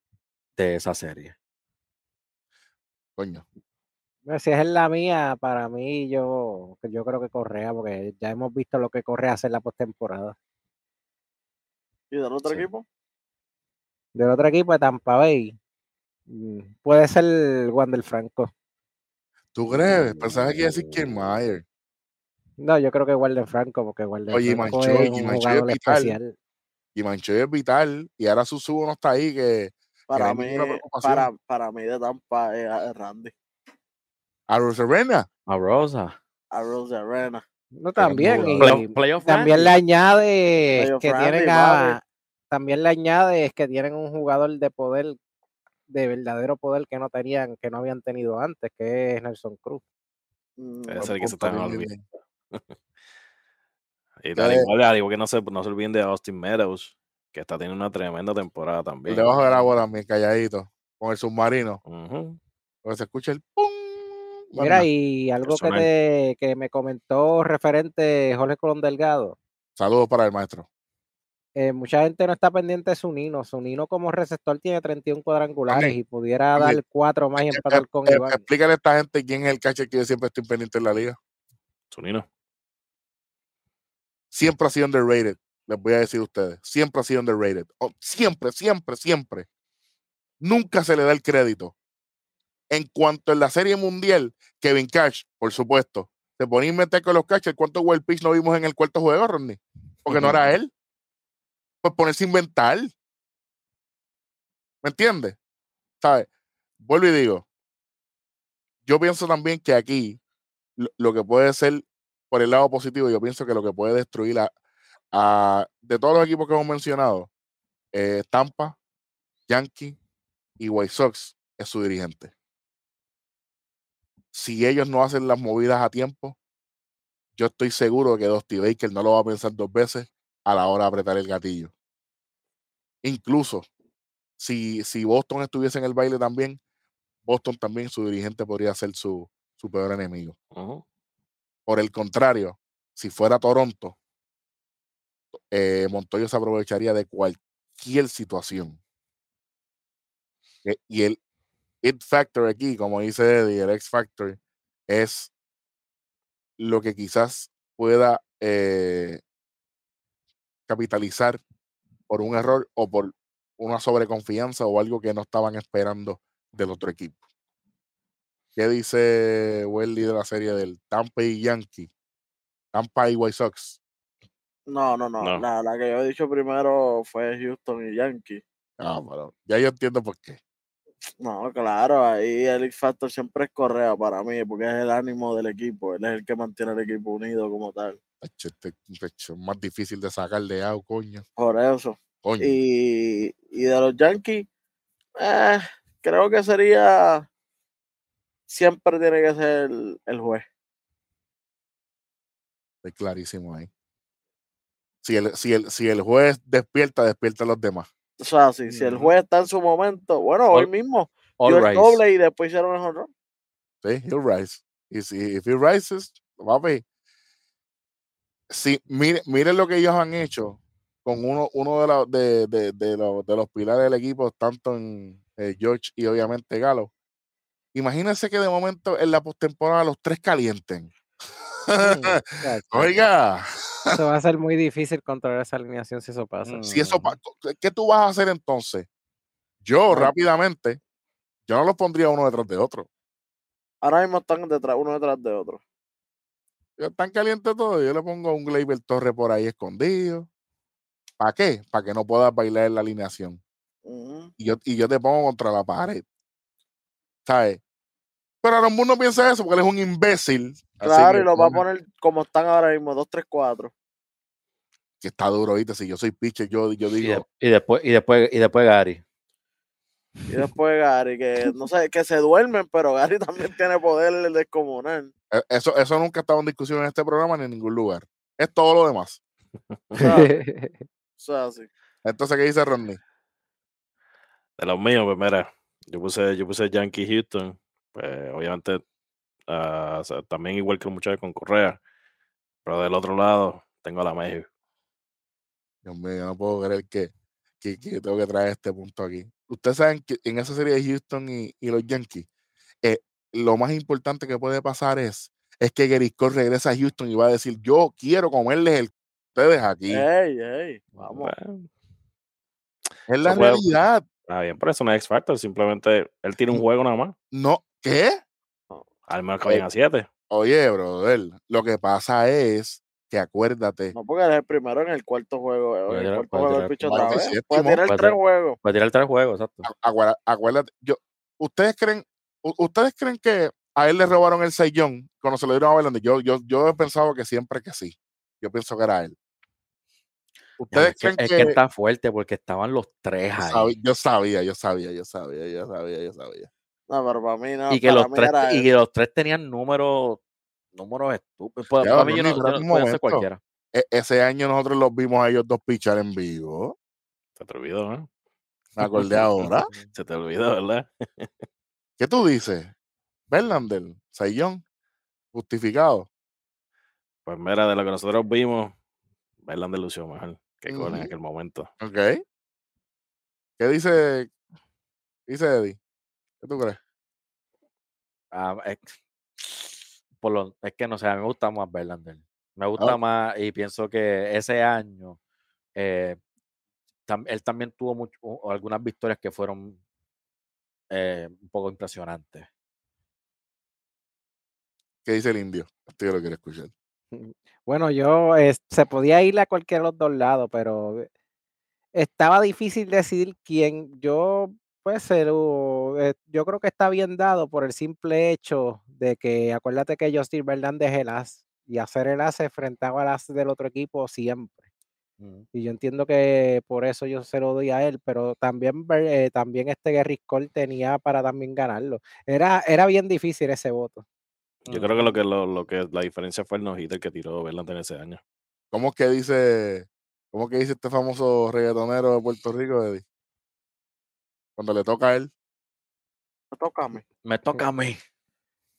de esa serie? Coño. Bueno, Si es en la mía, para mí, yo, yo creo que Correa, porque ya hemos visto lo que Correa hace en la postemporada. ¿Y del otro Sí. equipo? Del otro equipo de Tampa Bay, mm, puede ser Wander Franco. ¿Tú crees? Pensaba que iba a decir Kiermaier. No, yo creo que Wander Franco, porque Wander Oye, Franco Mancho, es y un Mancho es jugador vital. especial. Y Manchoy es vital. Y ahora su subo no está ahí, que Para hay mí, para, para mí de Tampa es es Randy. A Rosarena. A Rosa. A Rose Arena. No, también. y Play- también le añade que Randy, tienen a, también le añade que tienen un jugador de poder, de verdadero poder que no tenían, que no habían tenido antes, que es Nelson Cruz. Mm, Ese es el que se están olvidando. Y Ya al es. igual, al igual que no se, no se olviden de Austin Meadows, que está teniendo una tremenda temporada también. Debajo de la bola, también, calladito. Con el submarino. Ujú. Porque se escucha el pum. Mira, y algo que, te, que me comentó referente Jorge Colón Delgado, Saludos para el maestro. eh, mucha gente no está pendiente de su Nino. Su Nino como receptor tiene 31 cuadrangulares y pudiera dar cuatro más y empatar con eh, Iván. explícale a esta gente quién es el catcher que yo siempre estoy pendiente en la liga. Zunino. Siempre ha sido underrated. Les voy a decir a ustedes. Siempre ha sido underrated. Oh, siempre, siempre, siempre. Nunca se le da el crédito. En cuanto en la serie mundial, Kevin Cash, por supuesto, se ponía a inventar con los catchers. ¿Cuántos wild pitch no vimos en el cuarto juego, Rodney? porque no era él. Pues ponerse a inventar. ¿Me entiendes? ¿Sabes? Vuelvo y digo, yo pienso también que aquí lo, lo que puede ser, por el lado positivo, yo pienso que lo que puede destruir a, a- de todos los equipos que hemos mencionado, eh, Tampa, Yankee y White Sox es su dirigente. Si ellos no hacen las movidas a tiempo, yo estoy seguro que Dusty Baker no lo va a pensar dos veces a la hora de apretar el gatillo. Incluso si, si Boston estuviese en el baile también, Boston también su dirigente podría ser su, su peor enemigo. Por el contrario, si fuera Toronto, eh, Montoyo se aprovecharía de cualquier situación. Eh, Y el it factor aquí, como dice Eddie, el X factor, es lo que quizás pueda eh, capitalizar por un error o por una sobreconfianza o algo que no estaban esperando del otro equipo. ¿Qué dice Welly de la serie del Tampa y Yankee? Tampa y White Sox. No, no, no. No. La, la que yo he dicho primero fue Houston y Yankee. Ah, pero ya yo entiendo por qué. No, claro, ahí el X Factor siempre es Correa para mí, porque es el ánimo del equipo, él es el que mantiene al equipo unido como tal. Este- es más difícil de sacar de out, coño. Por eso. Coño. Y, y de los Yankees, eh, creo que sería. Siempre tiene que ser el, el juez. Estoy clarísimo ahí. Si el, si, el, si el juez despierta, despierta a los demás. O sea, si, si el juez está en su momento, bueno, hoy All- mismo All dio el doble y después hicieron el honrón. ¿Sí? He'll rise. Y si if he rises, papi. Sí, mire, mire lo que ellos han hecho con uno, uno de, los de, de, de los, de los pilares del equipo, tanto en eh, George y obviamente Galo. Imagínense que de momento en la postemporada los tres calienten. Oiga, Eso va a ser muy difícil controlar esa alineación si eso pasa. Si eso, pa- ¿qué tú vas a hacer entonces? Yo rápidamente, yo no los pondría uno detrás de otro. Ahora mismo están detrás, uno detrás de otro. Están calientes todos. Yo le pongo un Gleyber Torre por ahí escondido. ¿Para qué? Para que no puedas bailar en la alineación. Y yo, y yo te pongo contra la pared. ¿Sabes? Pero Aaron Boone no piensa eso porque él es un imbécil. Claro, que y lo va a pone- poner como están ahora mismo, 2, 3, 4. Que está duro, ¿viste? Si yo soy pitcher, yo, yo Y, de- digo, y después, y después, y después Gary. Y después Gary, que no sé, que se duermen, pero Gary también tiene poder descomunal. "E- eso, eso nunca estaba en discusión en este programa ni en ningún lugar. Es todo lo demás. O sea, o sea, sí. Entonces, ¿qué dice Rodney? De los míos, pues mira, yo puse, yo puse Yankee Houston, pues obviamente ah, o sea, también igual que los muchachos con Correa, pero del otro lado tengo a la México. Dios mío, yo no puedo creer que, que, que tengo que traer este punto aquí. Ustedes saben que en esa serie de Houston y, y los Yankees, eh, lo más importante que puede pasar es, es que Gary Cole regresa a Houston y va a decir, yo quiero comerles el ustedes aquí. Ey, ey, vamos. Bueno, es la realidad. está bien, pero eso no es X Factor, simplemente él tiene un juego nada más, No, ¿qué? Al menos que vayan a 7. Oye, brother, lo que pasa es que acuérdate, No, porque él es el primero en el cuarto juego. Puede el cuarto juego tirar el picho otra vez. Puede tirar tres juegos. Puede tirar tres juegos, exacto. acuérdate, acuérdate, yo, ¿ustedes creen, ustedes creen que a él le robaron el sellón cuando se lo dieron a Verlander? Yo, yo, yo he pensado que siempre que sí. Yo pienso que era él. ¿Ustedes es, que, creen es que, que está fuerte porque estaban los tres yo, ahí. yo sabía, yo sabía, yo sabía, yo sabía, yo sabía. No, pero para mí no. y que los tres y que los tres tenían números números estúpidos. Para, Ya, para mí yo no, no- puede ser cualquiera. E- ese año nosotros los vimos a ellos dos pichar en vivo. Se te olvidó, ¿no? Me acordé ahora. Se te olvidó, ¿verdad? ¿Qué tú dices? Verlander, Sayón, justificado. Pues mira, de lo que nosotros vimos, Verlander lució mejor que Cole en aquel momento. ¿Ok? ¿Qué dice, dice Eddie? ¿Qué tú crees? Ah, es, por lo, es que no sé, a mí me gusta más Verlander. Me gusta Ah. más y pienso que ese año eh, tam- él también tuvo mucho- algunas victorias que fueron eh, un poco impresionantes. ¿Qué dice el indio? Esto yo lo quiero escuchar. Bueno, yo eh, se podía ir a cualquiera de los dos lados, pero eh, estaba difícil decidir quién. Yo, pues, se lo- eh, yo creo que está bien dado por el simple hecho de que acuérdate que Justin Verlander es el as y hacer el as se enfrentaba al as del otro equipo siempre. Ujú. Y yo entiendo que por eso yo se lo doy a él, pero también, eh, también este Gary Cole tenía para también ganarlo. Era, era bien difícil ese voto. Yo creo que lo que lo, lo que la diferencia fue el no-hitter que tiró Verlander ese año. ¿Cómo que dice, cómo que dice este famoso reggaetonero de Puerto Rico, Eddie? Cuando le toca a él. Me toca a mí.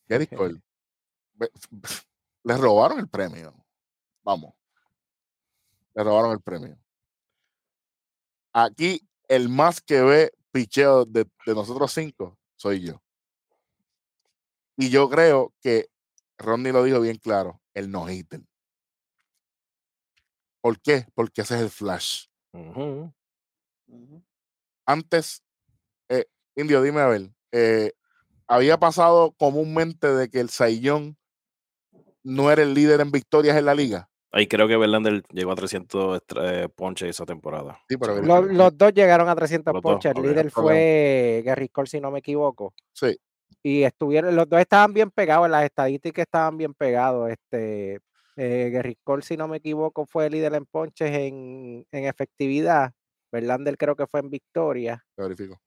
Gary Cole, ve- le robaron el premio. Vamos. Le robaron el premio. Aquí, el más que ve picheo de, de nosotros cinco soy yo. Y yo creo que Ronnie lo dijo bien claro, el no-hitter. ¿Por qué? Porque ese es el flash. Antes, Indio, dime a ver, eh, había pasado comúnmente de que el Saiyón no era el líder en victorias en la liga. Ahí creo que Verlander llegó a 300 extra- eh, ponches esa temporada. Sí, pero Sí. Gary Los, dos llegaron a 300 Los dos, ponches. El líder fue Gary Cole, si no me equivoco. sí, Y estuvieron, los dos estaban bien pegados, en las estadísticas estaban bien pegados. Este, eh, Gary Cole, si no me equivoco, fue el líder en ponches en, en efectividad. Verlander creo que fue en victoria. verifico.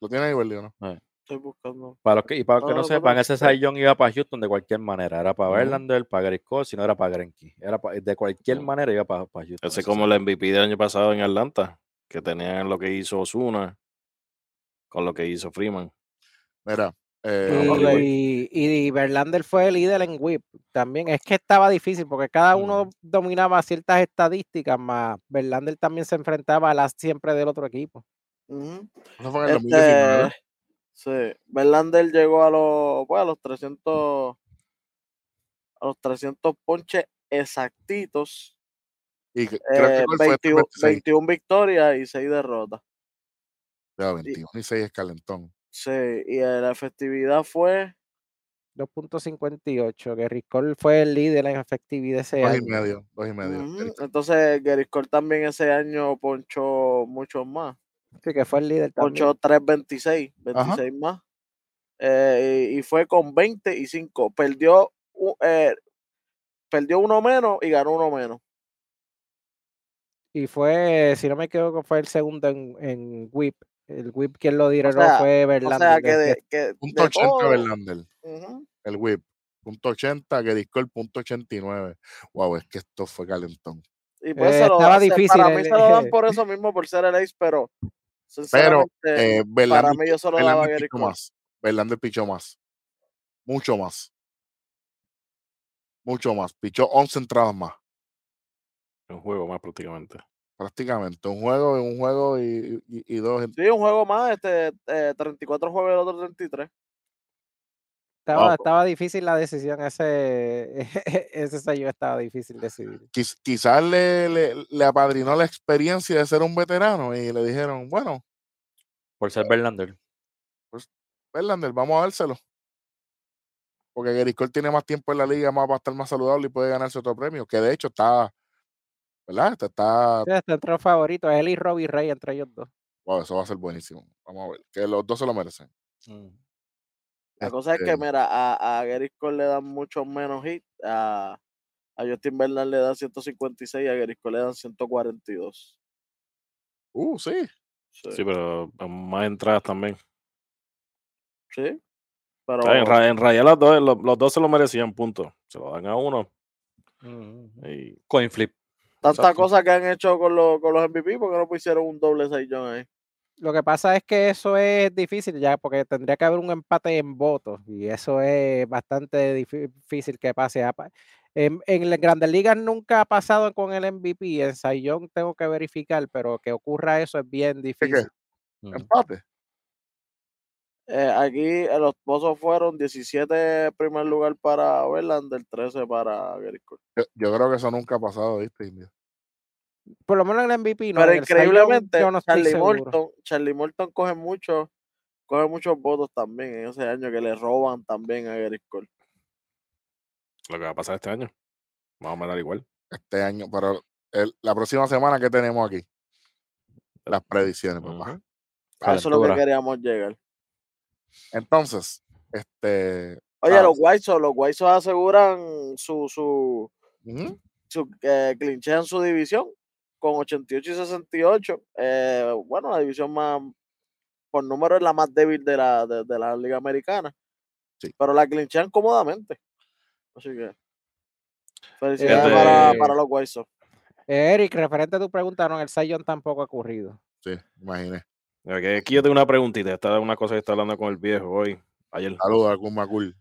¿Lo tienes ahí, Berlio, no? Estoy buscando. Para los que, y para los que No, no no, sepan, ese Young iba para Houston de cualquier manera. Era para. Verlander, para Cole, si no era para Greinke. Era de cualquier manera iba para, para Houston. Ese ese como el MVP del año pasado en Atlanta, que tenían lo que hizo Osuna con lo que hizo Freeman. Mira, eh, y Verlander fue el líder en whip también. Es que estaba difícil porque cada uno dominaba ciertas estadísticas, más Verlander también se enfrentaba a las siempre del otro equipo. Ujú. eso fue en el 2019. Este, sí, Verlander llegó a los, pues, a los 300, a los 300 ponches exactitos, Y que- creo que eh, fue 21, 26. 21 victorias y 6 derrotas. Ya, 21 y 6 es calentón. Sí, y eh, la efectividad fue 2.58. Gary Cole fue el líder en efectividad ese Dos y año. medio, dos y medio. Gary Cole. Entonces, Gary Cole también ese año ponchó muchos más. Sí, que fue el líder también. Ponchó 3.26, Ajá. 26 más. Eh, y, y fue con 20 y 5. Perdió, eh, perdió uno menos y ganó uno menos. Y fue, si no me equivoco, fue el segundo en, en whip. El whip quien lo tiró sea, fue O Verlander. sea, que de, que Punto de 80 todo, Verlander, ujú, el whip. Punto 80, Gary Cole, punto 89. Wow, es que esto fue calentón. Y pues Eh, se lo, estaba se- difícil para mí el- se lo dan por eso mismo, por ser el ace, pero Pero eh, para mí yo solo daba a Verlander Gary pichó Cole. más. Verlander pichó más. Mucho más. Mucho más. Pichó 11 entradas más. Un juego más prácticamente. Prácticamente. Un juego, un juego y, y- y dos. Sí, un juego más, este, eh, 34 juegos y el otro 33. Estaba, Wow. estaba difícil la decisión. Ese, ese sello estaba difícil decidir. Quiz- quizás le, le, le apadrinó la experiencia de ser un veterano y le dijeron, bueno, Por ser Verlander. Verlander, vamos a dárselo. Porque Gary Cole tiene más tiempo en la liga, más va a estar más saludable y puede ganarse otro premio. Que de hecho está, ¿verdad? Este está, Sí, está entre los favoritos. Él y Robbie Ray, entre ellos dos. wow, eso va a ser buenísimo. Vamos a ver, que los dos se lo merecen. Mm. La cosa es que, mira, a, a Gary Cole le dan muchos menos hits, a, a Justin Verlander le dan 156 y a Gary Cole le dan 142. Uh, sí. Sí, Sí, pero más entradas también. sí, pero Ah, En, ra- en realidad los dos, los, los dos se lo merecían, punto. Se lo dan a uno. Mm. Y Coin flip. tantas exacto. cosas que han hecho con, los con los MVP, porque no pusieron un doble 6 ahí? Lo que pasa es que eso es difícil ya, porque tendría que haber un empate en votos y eso es bastante difí- difícil que pase. Apa- En, en las grandes ligas nunca ha pasado con el MVP. En Sayón tengo que verificar, pero que ocurra eso es bien ¿Qué, qué? difícil. Mm. Empate. Eh, aquí eh, los pozos fueron 17 primer lugar para Verlander, 13 para Gary Cole. Yo, yo creo que eso nunca ha pasado, ¿viste, Indio? Por lo menos en el MVP no. Pero en increíblemente, yo no Charlie. Morton, Charlie Morton coge muchos, coge muchos votos también en ese año que le roban también a Gary Cole. lo que va a pasar este año. Vamos a dar igual. este año, pero el- la próxima semana que tenemos aquí, las predicciones, papá. Ujú. A eso es lo que queríamos llegar. Entonces, este, Oye, Ah. los White Sox, los White Sox aseguran su, su, ujú, su eh, clinchean su división con 88 y 68. Eh, bueno, la división más, por número es la más débil de la, de, de la Liga Americana. Sí. Pero la clinchean cómodamente. Así que, felicidades Fíjate- para, para los White Sox. Eh, Eric, referente a tu pregunta, no, en el Sayon tampoco ha ocurrido. sí, imaginé. Aquí yo tengo una preguntita. Esta es una cosa que está hablando con el viejo hoy, ayer. Saludos a Kun Makul.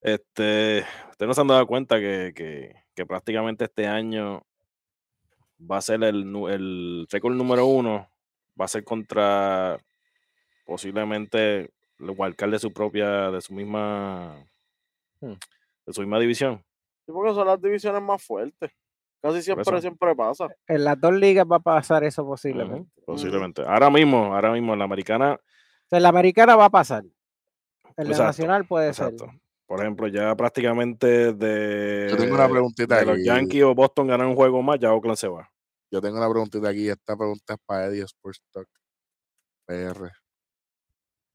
Este, ustedes no se han dado cuenta que, que, que prácticamente este año va a ser el, el récord número uno, va a ser contra posiblemente el wildcard de su propia, de su misma, Hmm. de su misma división. Sí, porque son las divisiones más fuertes. Casi siempre, siempre pasa. En las dos ligas va a pasar eso posiblemente. Posiblemente. Ahora mismo, ahora mismo en la americana, O sea, en la americana va a pasar. En la Exacto, nacional puede exacto. ser. Por ejemplo, ya prácticamente de, Yo tengo una preguntita de los. Yankees o Boston ganan un juego más, ya Oakland se va. Yo tengo una preguntita aquí. Esta pregunta es para Eddie Sports Talk PR.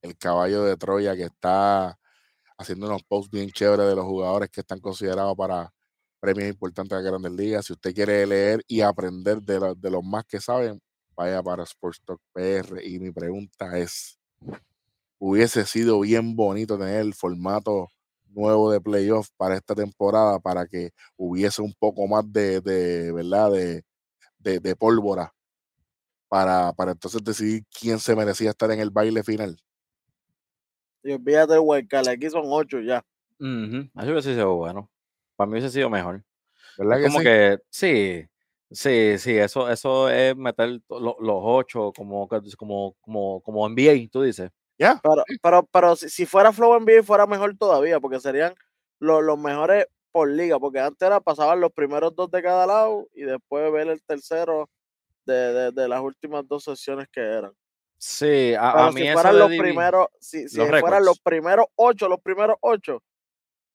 El caballo de Troya que está haciendo unos posts bien chéveres de los jugadores que están considerados para premios importantes de grandes ligas. Si usted quiere leer y aprender de, lo- de los más que saben, vaya para Sports Talk PR. Y mi pregunta es, hubiese sido bien bonito tener el formato nuevo de playoff para esta temporada para que hubiese un poco más de, de ¿verdad? De, de, de pólvora para, para entonces decidir quién se merecía estar en el baile final. Y olvídate del aquí son ocho ya. Ujú, Eso hubiese sido bueno. Para mí hubiese sido mejor. ¿Verdad Es que como sí? que, sí, sí, sí, eso, eso es meter lo- los ocho como, como, como, como NBA, tú dices. Pero, pero, pero si, si fuera Flow NBA fuera mejor todavía, porque serían lo- los mejores por liga, porque antes era pasaban los primeros dos de cada lado y después ver el tercero de, de- de las últimas dos sesiones que eran. Sí, a, a mí si eso fueran los primeros, si, si los fueran los primeros ocho, los primeros ocho,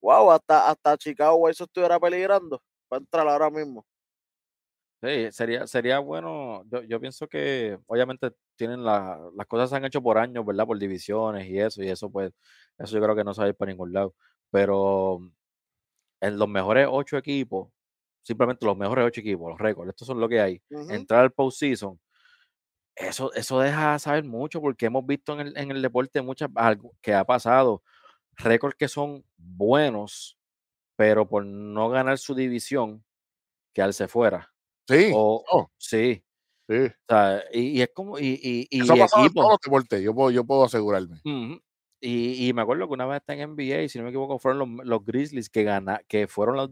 wow, hasta, hasta Chicago Sox estuviera peligrando para entrar ahora mismo. Sí, sería, sería bueno. Yo, yo pienso que obviamente tienen la, las cosas se han hecho por años, ¿verdad? Por divisiones y eso, y eso pues, eso yo creo que no se va a ir para ningún lado. Pero en los mejores ocho equipos, simplemente los mejores ocho equipos, los récords, estos son lo que hay. Entrar al postseason, eso, eso deja saber mucho, porque hemos visto en el, en el deporte muchas algo que ha pasado, récords que son buenos, pero por no ganar su división, quedarse fuera. Sí, O, oh, sí, sí. o sea, y, y es como, y, y, y Eso ha pasado en todos los deportes, yo puedo, yo puedo asegurarme. y, y me acuerdo que una vez está en NBA, y si no me equivoco, fueron los, los Grizzlies que gana, que fueron los,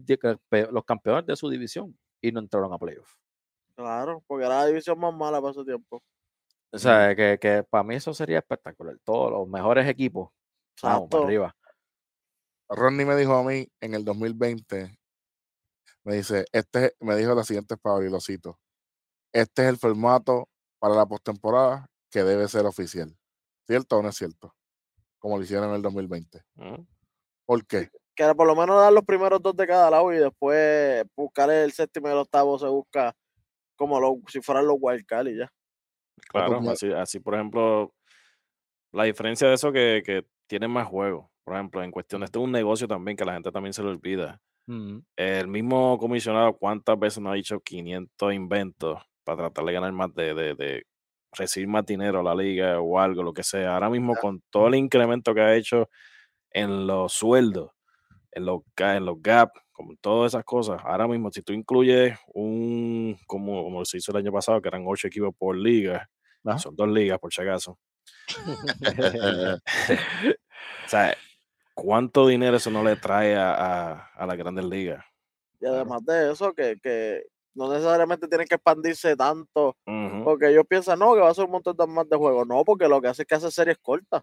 los campeones de su división y no entraron a playoff. Claro, porque era la división más mala para ese tiempo. O sea, que, que para mí eso sería espectacular. Todos los mejores equipos, vamos, para arriba. Ronnie me dijo a mí en el 2020, me dice, este, me dijo las siguientes palabras y lo cito, este es el formato para la postemporada que debe ser oficial. ¿Cierto o no es cierto? Como lo hicieron en el 2020. Ujú. ¿Por qué? Que era por lo menos dar los primeros dos de cada lado y después buscar el séptimo y el octavo se busca como lo, si fueran los wildcard y ya. Claro, como- así, así por ejemplo, la diferencia de eso que, que tienen más juegos. Por ejemplo, en cuestión de esto es un negocio también que a la gente también se le olvida. El mismo comisionado, ¿cuántas veces no ha dicho 500 inventos para tratar de ganar más, de, de, de recibir más dinero a la liga o algo, lo que sea? Ahora mismo, con todo el incremento que ha hecho en los sueldos, en los, en los gap, con todas esas cosas, ahora mismo, si tú incluyes un, como, como se hizo el año pasado, que eran ocho equipos por liga, Ajá. son dos ligas por si acaso. O sea, ¿cuánto dinero eso no le trae a, a, a las grandes ligas? Y además de eso, que, que no necesariamente tienen que expandirse tanto, porque ellos piensan, no, que va a ser un montón de más de juegos. No, porque lo que hace es que hace series cortas.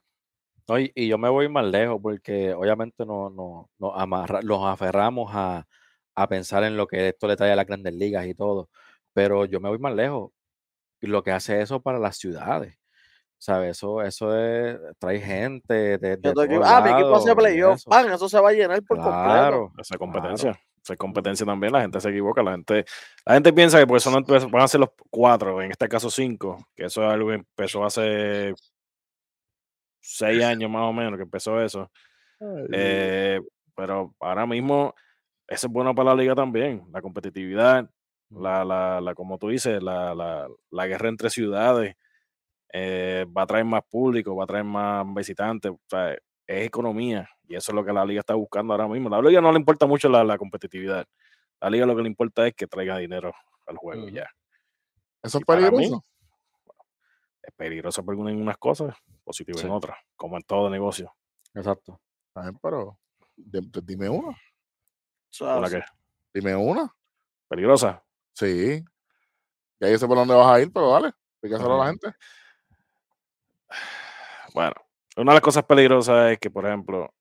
No, y, y yo me voy más lejos porque obviamente no, no, nos amarra- los aferramos a, a pensar en lo que esto le trae a las grandes ligas y todo, pero yo me voy más lejos. Lo que hace eso para las ciudades, ¿sabes? Eso, eso es, trae gente de, de equipo- ah, mi equipo hace playoff, eso. pan, eso se va a llenar por completo. Claro, Esa competencia. Eso es competencia también, la gente se equivoca, la gente, la gente piensa que pues son van a ser los cuatro, en este caso cinco, que eso es algo que empezó hace seis años más o menos que empezó eso. Eh, pero ahora mismo eso es bueno para la liga también, la competitividad, la, la, la como tú dices, la, la, la guerra entre ciudades, eh, va a traer más público, va a traer más visitantes, o sea, es economía y eso es lo que la liga está buscando ahora mismo. La liga no le importa mucho la, la competitividad, la liga lo que le importa es que traiga dinero al juego ya. Eso es mí, peligroso. Es peligroso por en unas cosas, positivo en otras, como en todo negocio. Exacto. Pero dime una, Eso ¿Con la es así. que dime una. peligrosa. Sí. Ya yo sé por dónde vas a ir, pero dale, explícaselo a la gente. Bueno, una de las cosas peligrosas es que, por ejemplo,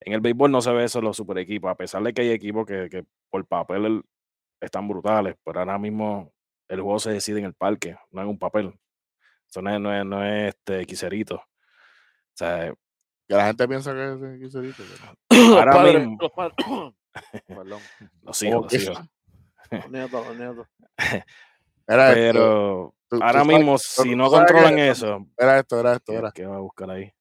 en el béisbol no se ve eso en los super equipos, a pesar de que hay equipos que, que por papel el- están brutales, pero ahora mismo el juego se decide en el parque, no en un papel. Eso no es, no es, no es este quiserito. O sea, Que la gente piensa que es quiserito, pero- ahora mismo, los padres, Perdón. los hijos, los hijos. los nietos, los nietos. Era esto, Pero tú ahora sabes- mismo, si no que- controlan eso, era esto, era esto, ¿qué, era. qué va a buscar ahí?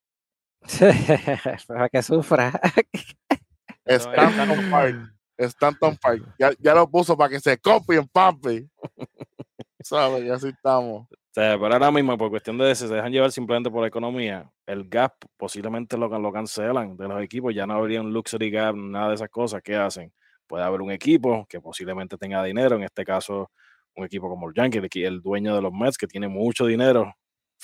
Para que sufra. Stanton Park. Stanton Park. Ya, ya lo puso para que se copien, papi. ¿Sabes? Y así estamos. O sea, pero ahora mismo, por cuestión de si se dejan llevar simplemente por la economía, el gap posiblemente lo, lo cancelan de los equipos, ya no habría un luxury gap, nada de esas cosas. ¿Qué hacen? Puede haber un equipo que posiblemente tenga dinero, en este caso, un equipo como el Yankee, el, dueño de los Mets, que tiene mucho dinero.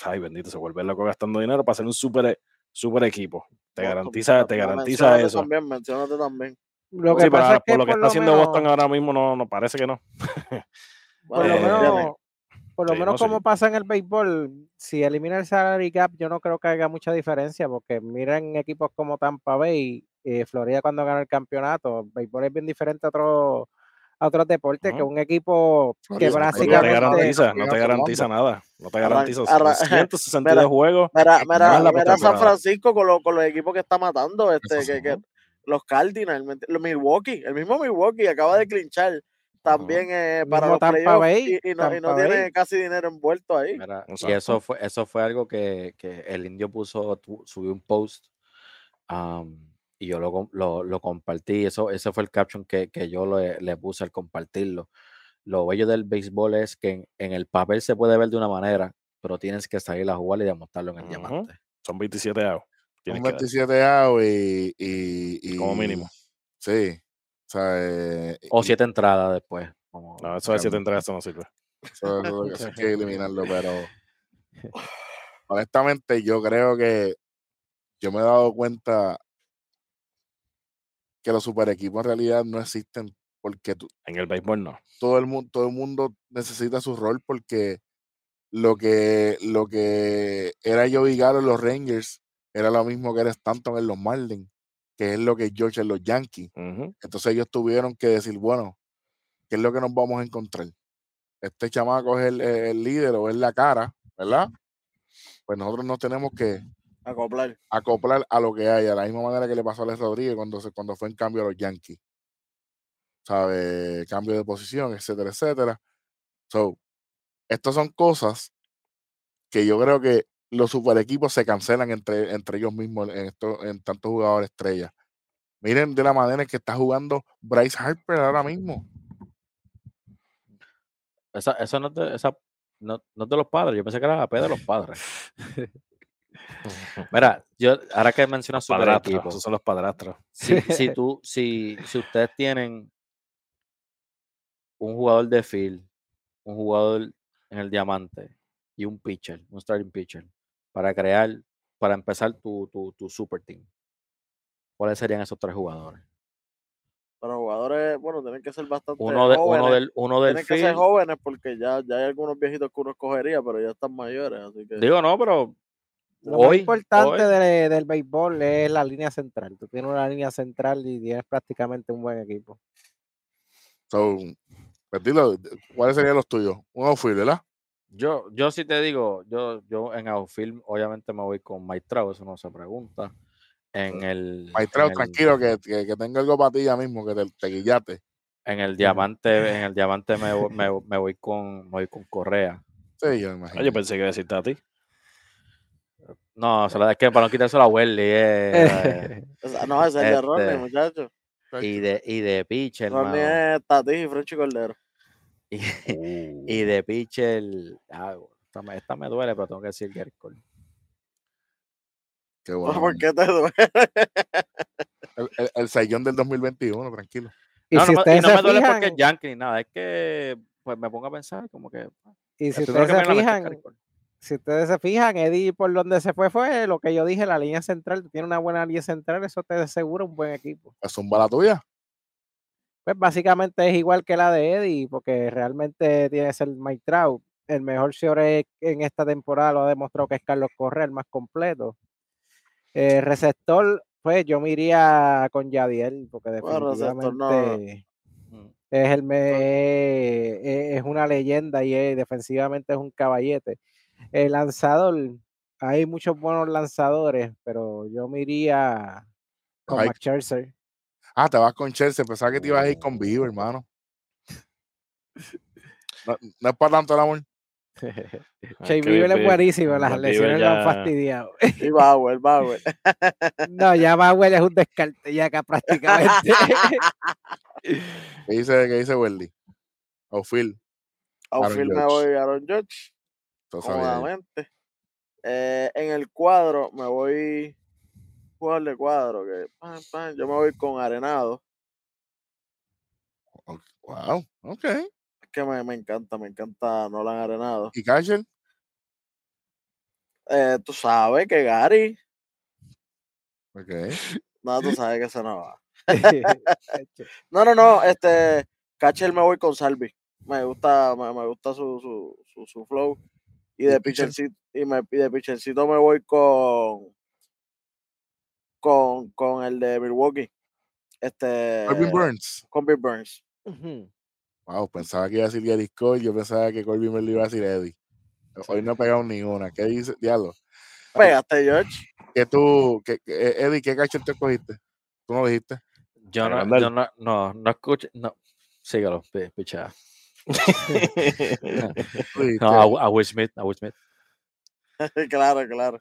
Ay, bendito, se vuelve loco gastando dinero para hacer un super, super equipo. Te garantiza, te garantiza eso. También, menciónate también. Lo Sí, que pero pasa es que por lo que está haciendo menos- Boston ahora mismo, no, no parece que no. por lo Eh, menos, por lo sí, menos no, sí. como pasa en el béisbol, si elimina el salary cap, yo no creo que haga mucha diferencia, porque miren equipos como Tampa Bay y Florida cuando gana el campeonato, el béisbol es bien diferente a otros a otros deportes, que Ujú. un equipo que Florida No te básicamente garantiza, no te garantiza nada. No te Arran- garantiza. arra- 262 mira, juegos. Mira, mira, mira San. Francisco con, lo- con los equipos que está matando, este, que, que ¿no? los Cardinals, ¿me enti- los Milwaukee, el mismo Milwaukee acaba de clinchar también eh, para los Bay, y, y no, y no tiene Bay. casi dinero envuelto ahí. Mira, y eso fue, eso fue algo que, que el indio puso, tu- subió un post am, y yo lo, lo, lo compartí. Eso, ese fue el caption que, que yo le, le puse al compartirlo. Lo bello del béisbol es que en, en el papel se puede ver de una manera, pero tienes que salir a jugar y demostrarlo en el Ujú. diamante. Son 27 outs. Un Tienes que dar, 27 out y, y, y- como mínimo. Sí. O sea, eh, O siete entradas después. como- No, eso de 7 Realmente. entradas eso no sirve. Eso, eso es lo que- eso hay que eliminarlo, pero honestamente yo creo que yo me he dado cuenta que los super equipos en realidad no existen porque tú- En el béisbol no. todo el mundo todo el mundo necesita su rol porque lo que lo que era Joey Gallo en los Rangers era lo mismo que era Stanton en los Marlins que es lo que es George en los Yankees entonces ellos tuvieron que decir bueno ¿qué es lo que nos vamos a encontrar? este chamaco es el, el líder o es la cara, ¿verdad? Pues nosotros nos tenemos que Acoplar. acoplar a lo que hay, a la misma manera que le pasó a Alex Rodríguez cuando, se, cuando fue en cambio a los Yankees. ¿Sabe? Cambio de posición, etcétera, etcétera. So, estas son cosas que yo creo que los super equipos se cancelan entre, entre ellos mismos en, esto, en tantos jugadores estrellas. Miren de la manera en que está jugando Bryce Harper ahora mismo. Esa, eso no de, esa, no, no es de los padres. Yo pensé que era la P de los padres. Mira, yo, ahora que mencionas super Padrastros, equipos, esos son los padrastros. si, si tú, si, si ustedes tienen un jugador de field, un jugador en el diamante y un pitcher, un starting pitcher, para crear, para empezar tu, tu, tu super team, ¿cuáles serían esos tres jugadores? Pero jugadores, bueno, tienen que ser bastante Uno, de, jóvenes. uno del, uno del tienen que ser jóvenes porque ya, ya hay algunos viejitos que uno escogería, pero ya están mayores, así que Digo, no, pero Lo más importante hoy, de- del béisbol es la línea central. Tú tienes una línea central y tienes prácticamente un buen equipo. So, pues dilo, ¿cuáles serían los tuyos? Un outfield, ¿verdad? Yo, yo sí te digo, yo, yo en outfield obviamente me voy con Mike Trout, eso no se pregunta. En el, en el- tranquilo, que, que, que tenga algo para ti ya mismo, que te, te guillate. En el diamante, en el diamante me, me, me voy con me voy con Correa. Sí, yo me imagino. yo pensé que iba a decirte a ti. No, se la- es que para no quitarse la Welly. eh, Esa- No, ese es el de Ronnie, Este, muchacho. y de y de pitcher, Ronnie es Tati y Frenchy Cordero. Y, Uh. y de pitcher, ah, esta, me, esta me duele, pero tengo que decir Gary Cole. Qué bueno. ¿Por qué te duele? El, el, el sayón del 2021, tranquilo. Y no, si no, me- y ustedes no se me duele porque es Yankee ni nada, es que pues me pongo a pensar como que y si ustedes se a fijan. Si ustedes se fijan, Eddie por donde se fue fue lo que yo dije, la línea central, tiene una buena línea central, eso te asegura un buen equipo. ¿Es un bala tuya? Pues básicamente es igual que la de Eddie, porque realmente tiene que ser Mike Trout. El mejor señor en esta temporada lo ha demostrado que es Carlos Correa, el más completo. Eh, receptor, pues yo me iría con Yadiel, porque Bueno, receptor, no, no. definitivamente Mm. es, el me- es, es una leyenda y es- defensivamente es un caballete. El lanzador, hay muchos buenos lanzadores, pero yo me iría con Scherzer. Ah, te vas con Chelsea. Pensaba que te ibas a ir con Vivo, hermano. No, no es para tanto el amor. Que Bieber es buenísimo, las Bieber lesiones lo han fastidiado. Y Bauer, Bauer. No, ya Bauer es un descarte, ya acá prácticamente. ¿Qué dice, qué dice Welly? O Phil. Outfield me voy Aaron Judge, Tú sabías. Cómodamente. Eh, en el cuadro me voy jugar de cuadro, que pan, pan, yo me voy con Arenado, Wow, ok. es que me, me encanta, me encanta Nolan Arenado. ¿Y Catcher? Eh, tú sabes que Gary, Ok. no, tú sabes que se no va. No, no, no, este, Catcher me voy con Salvi. Me gusta, me, me gusta su, su, su, su flow. Y ¿Y de pitcher? pitchercito, y, me, y de pitchercito me voy con, con, con el de Milwaukee. Este, Corbin Burns. con Bill Burns. Wow, pensaba que iba a decir Gary Cole. Yo pensaba que Corbin lo iba a decir Eddie. Hoy no he pegado ninguna. ¿Qué dice? Diablo. Pegaste, George. ¿Qué tú, eh, Eddie, qué catcher te cogiste? Tú no dijiste. Yo no, yo no, no, no escucho, no, sígalo, pi- pichea. Tú dijiste. No, a, a Will Smith, a Will Smith. claro, claro.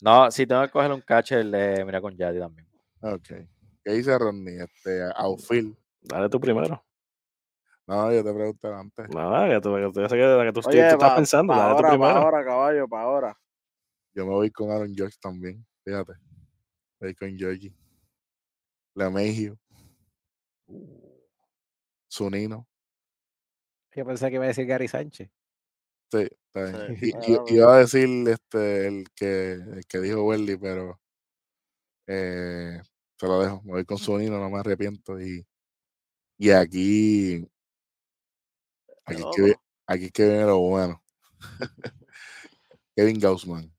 No, si tengo que coger un catcher, le mira con Yadi también. Ok. ¿Qué dice Ronnie? Este, outfield. Dale tú primero. No, yo te pregunté antes. Nada, que tú, tú, ya sé que la que tú, tú estás pa- pensando, pa dale tú ahora, pa primero. ahora, caballo, para ahora. Yo me voy con Aaron George también. Fíjate. Voy con Georgie. LeMahieu. Zunino. Yo pensé que iba a decir Gary Sánchez. Sí, está bien. Sí, Y- y- iba a decir este, el, que, el que dijo Welly, pero eh, se lo dejo. Me voy con Zunino, no me arrepiento. Y, y aquí, aquí, es que, aquí es que viene lo bueno. Kevin Gaussman.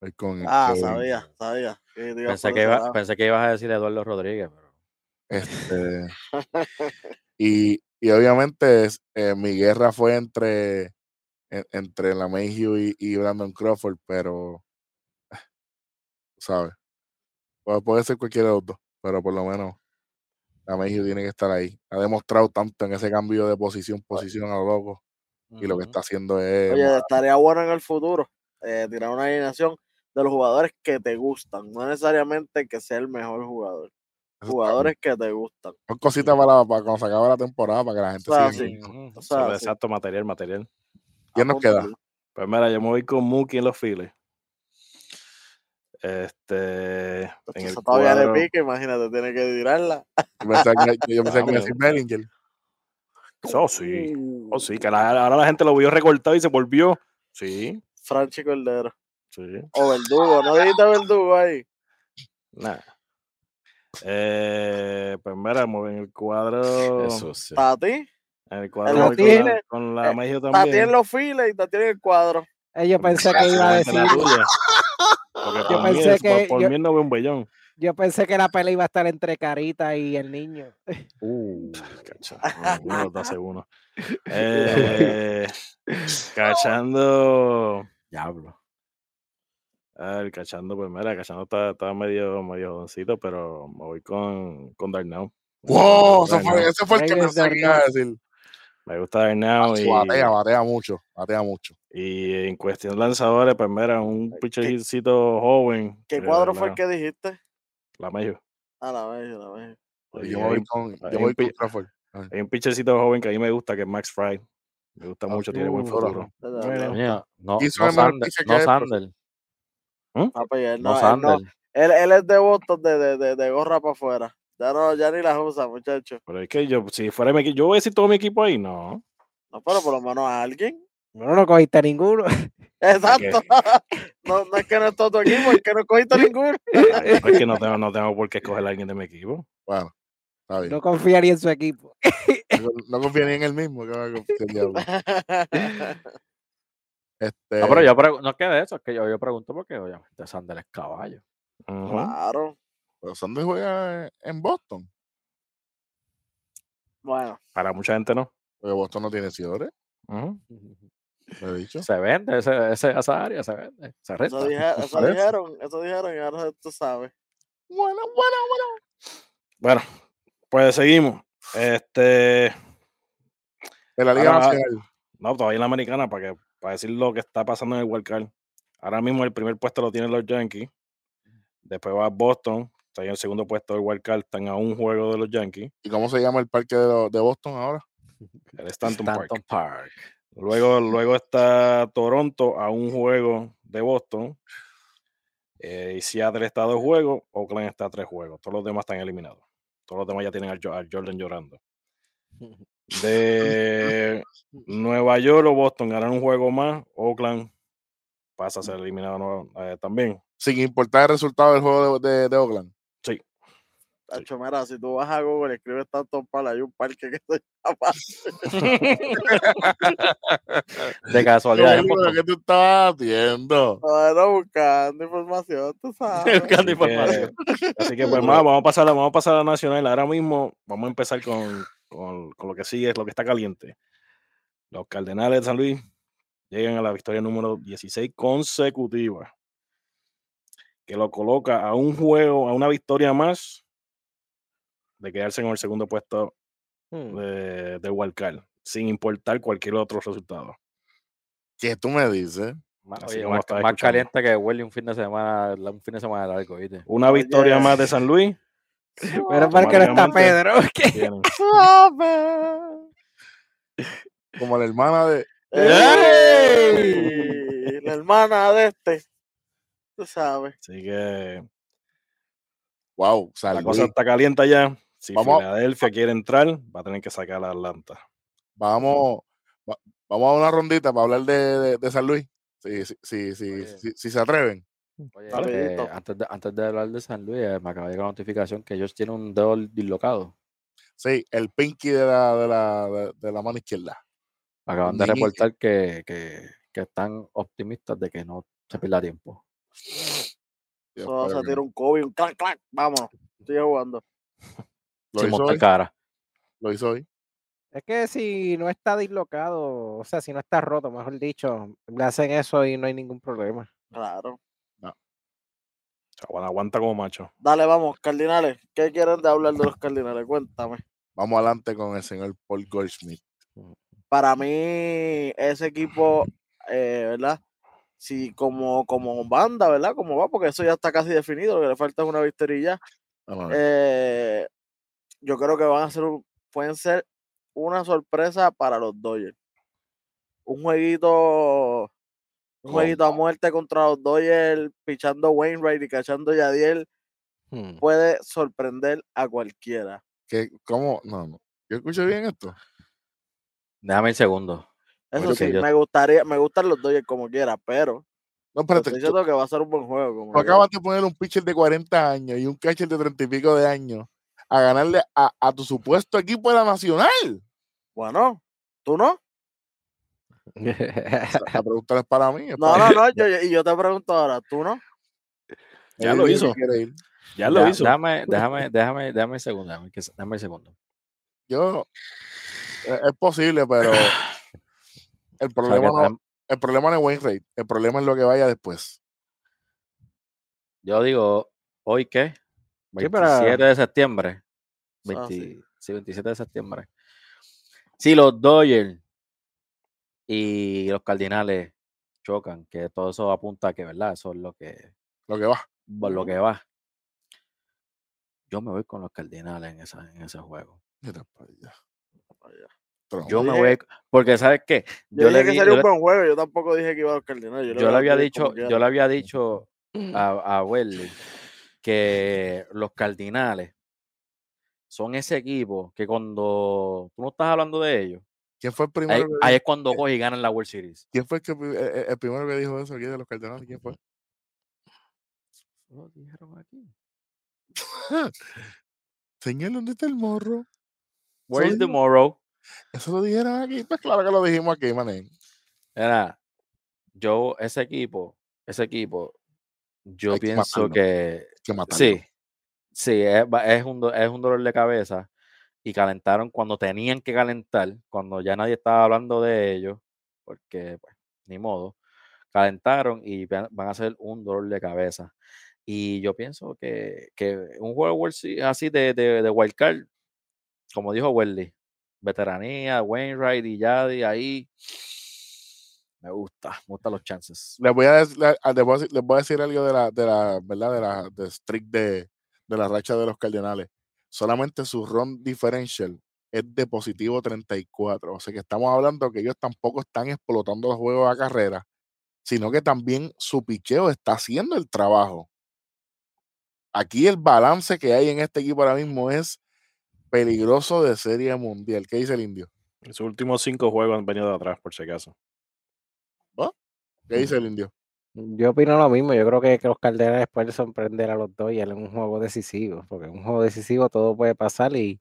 Voy con el Ah, Kevin. sabía, sabía. que Pensé que, iba, pensé que ibas a decir Eduardo Rodríguez, pero Este, y, y obviamente eh, mi guerra fue entre, en- entre la Mayhew y, y Brandon Crawford, pero sabes, puede, puede ser cualquiera de los dos, pero por lo menos la Mayhew tiene que estar ahí. Ha demostrado tanto en ese cambio de posición, posición a lo loco, y lo que está haciendo es Oye, estaría bueno en el futuro eh, tirar una alineación de los jugadores que te gustan, no necesariamente que sea el mejor jugador. Eso Jugadores que te gustan. Son cositas para, para cuando se acabe la temporada, para que la gente O sea, siga. sí. Ujú. O Sí, sea, sí, exacto, material, material. ¿Quién nos queda? Pues mira, yo me voy con Mookie en los Phillies. Este, en el Eso todavía le cuadro, pica, imagínate, tiene que tirarla. Yo pensaba que, yo pensaba que iba a Vamos. decir Bellinger. oh sí, oh sí, que la- ahora la gente lo vio recortado y se volvió. Sí, Franchi Cordero. sí, O Verdugo, no dijiste Verdugo ahí. nada. Eh, pues mira, en el cuadro. Eso sí. Tati, En el cuadro con Tati- la, con la eh, Mejio Tati también. en los files y Tati en el cuadro. Eh, yo pensé que iba a decir, Yo por mí, pensé que por yo- mí no veo un bellón. yo pensé que la pelea iba a estar entre Carita y el niño. Uh, cacha, no, uno tras uno. Eh, cachando. Diablo. A ver, cachando, pues mira, cachando está, está medio, medio jovencito, pero me voy con, con Darnell. Wow, ese fue, ese fue el que Reyes pensé de que iba a decir. Me gusta Darnell y, Batea, batea mucho, batea mucho. y en cuestión de lanzadores, pues mira, un pichecito joven. ¿Qué que, cuadro fue el que dijiste? La mayor. A la a la vez. Yo Y me hay, voy un- con, yo voy con Crawford. hay un pichecito joven que a mí me gusta, que es Max Fry. Me gusta Ah, mucho, tiene buen uh, futuro. No, no el mejor Sander, pero- Sander, Papi, él no no, él, no- él, él es de Boston de, de, de, de gorra para afuera. Ya no, ya ni las usa, muchacho. Pero es que yo, si fuera mi equipo, yo voy a decir todo mi equipo ahí, no. No, pero por lo menos a alguien. No, no cogiste ninguno. Exacto. No, no es que no es todo tu equipo, es que no cogiste ninguno. No es que no tengo, no tengo por qué escoger a alguien de mi equipo. Bueno, está bien. No confiaría en su equipo. No, no confía ni en él mismo. que va a confiar en el diablo. Este, No, pero yo no es que de eso, es que yo, yo pregunto porque obviamente Sander es caballo. Claro. pero Sanders juega en Boston. Bueno, Para mucha gente no. Porque Boston no tiene seguidores, lo he dicho. Se vende, ese, ese, esa área se vende, se renta. eso, dije- eso parece. dijeron, eso dijeron y ahora tú sabes. Bueno, bueno, bueno. Bueno, pues seguimos. Este, De la Liga Ahora- Nacional. no, todavía en la americana, para que, para decir lo que está pasando en el Wild Card. Ahora mismo el primer puesto lo tienen los Yankees. Después va Boston. Está en el segundo puesto del Wild Card. Están a un juego de los Yankees. ¿Y cómo se llama el parque de, lo- de Boston ahora? El Stanton Park. Stanton Park. Luego, luego está Toronto a un juego de Boston. Eh, y Seattle está a dos juegos. Oakland está a tres juegos. Todos los demás están eliminados. Todos los demás ya tienen al Jordan llorando. De Nueva York o Boston ganan un juego más. Oakland pasa a ser eliminado nuevo- eh, también. Sin importar el resultado del juego de, de- de Oakland. Tacho, mira, si tú vas a Google escribes tanto pala, hay un parque que se llama. De casualidad. Pero, Boston. ¿Qué tú estabas haciendo? Bueno, buscando información, tú sabes. Buscando Así que, información. así que, pues más, vamos a pasar, a- vamos a pasar a la nacional. Ahora mismo vamos a empezar con, con, con lo que sigue, lo que está caliente. Los Cardenales de San Luis llegan a la victoria número 16 consecutiva, que lo coloca a un juego, a una victoria más de quedarse en el segundo puesto Hmm. de, de sin importar cualquier otro resultado. ¿Qué tú me dices? Oye, más, más caliente que huele un fin de semana, un fin de semana largo, ¿viste? Una victoria Oye. más de San Luis. Menos mal que no está. Pedro. Como la hermana de. ¡Ey! La hermana de este. Tú sabes. Así que Wow, La cosa está caliente ya. Si Vamos- Filadelfia quiere entrar, va a tener que sacar a Atlanta. Vamos, va- vamos a una rondita para hablar de, de- de San Luis. Si, si, si, si, Oye. si- si se atreven. Oye, Rapidito. eh, antes, de, antes de hablar de San Luis, eh, me acaba de llegar la notificación que ellos tienen un dedo dislocado. Sí, el pinky de la, de la, de, de la mano izquierda. Acaban de reportar que, que, que están optimistas de que no se pierda tiempo. Eso espero se tira un Kobe, un clac, clac. Vámonos. Sigue jugando. Lo Sin hizo, montar hoy, cara. lo hizo hoy. Es que si no está dislocado, o sea, si no está roto, mejor dicho, le hacen eso y no hay ningún problema. Claro. Aguanta, aguanta como macho. Dale, vamos, Cardinales. ¿Qué quieren de hablar de los Cardinales? Cuéntame. Vamos adelante con el señor Paul Goldschmidt. Para mí, ese equipo, eh, ¿verdad? Sí, como, como banda, ¿verdad? Como va, porque eso ya está casi definido, lo que le falta es una victoria. Eh, yo creo que van a ser, un- pueden ser una sorpresa para los Dodgers. Un jueguito, un jueguito a muerte contra los Dodgers, pichando Wainwright y cachando Yadiel, Hmm. puede sorprender a cualquiera. ¿Qué- ¿Cómo? No, no. ¿Yo escuché bien esto? Déjame el segundo. Eso Oye, sí, yo- me gustaría, me gustan los Dodgers como quiera, pero No, te espérate. estoy diciendo que va a ser un buen juego. Como tú acabas de poner un pitcher de 40 años y un catcher de 30 y pico de años a ganarle a, a tu supuesto equipo de la Nacional. Bueno, ¿tú no? La pregunta no es para mí. es No, para no, no, yo, y yo te pregunto ahora, ¿tú no? Ya él lo hizo. ir. Ya lo hizo. Déjame, déjame, déjame, déjame el segundo. Déjame, que- déjame el segundo. Yo, es, es posible, pero el O sea, problema, no, el problema no es Wainwright. El problema es lo que vaya después. yo digo, ¿hoy qué? Sí, pero- 27 de septiembre. Ah, 20 sí. sí, 27 de septiembre. Si los Dodgers y los Cardinales chocan, que todo eso apunta a que, ¿verdad? Eso es lo que, Lo que va. lo que va. Yo me voy con los Cardinales en, esa, en ese juego. Mira para allá. Vaya. Trump. Yo me dije- voy, porque ¿sabes qué? Yo, dije le que di- sería yo un buen juego. Yo tampoco dije que iba a los Cardinales. yo le había dicho, yo le había dicho a, a Welly que los Cardinales son ese equipo que cuando tú no estás hablando de ellos, ¿Quién fue el ahí, primero? que ahí dijo- es cuando cogen y ganan la World Series. ¿Quién fue el, que, eh, eh, el primero que dijo eso aquí de los Cardenales? ¿Quién fue? Lo dijeron aquí. Señor, ¿dónde está el morro? Where is dijo- tomorrow? Eso lo dijeron aquí. Pues claro que lo dijimos aquí, mané. Era, yo, ese equipo, ese equipo, yo Hay pienso que sí, sí, es, es un, do- es un dolor de cabeza. Y calentaron cuando tenían que calentar, cuando ya nadie estaba hablando de ellos, porque, pues, ni modo. Calentaron y van a ser un dolor de cabeza. Y yo pienso que, que un juego así de, de, de wild card, como dijo Welly, veteranía, Wainwright y Yadi ahí, me gusta, me gustan los chances. Les voy a, dec- le- a- les voy decir, les voy a decir algo de la, de la, ¿verdad? De la de streak de, de la racha de los Cardenales. Solamente su run differential es de positivo 34. O sea que estamos hablando que ellos tampoco están explotando los juegos a carrera, sino que también su picheo está haciendo el trabajo. Aquí el balance que hay en este equipo ahora mismo es peligroso de serie mundial. ¿Qué dice el indio? En sus últimos cinco juegos han venido de atrás, por si acaso. ¿Qué dice el indio? Yo opino lo mismo. Yo creo que, que los Cardenales pueden sorprender a los Dodgers en un juego decisivo, porque en un juego decisivo todo puede pasar y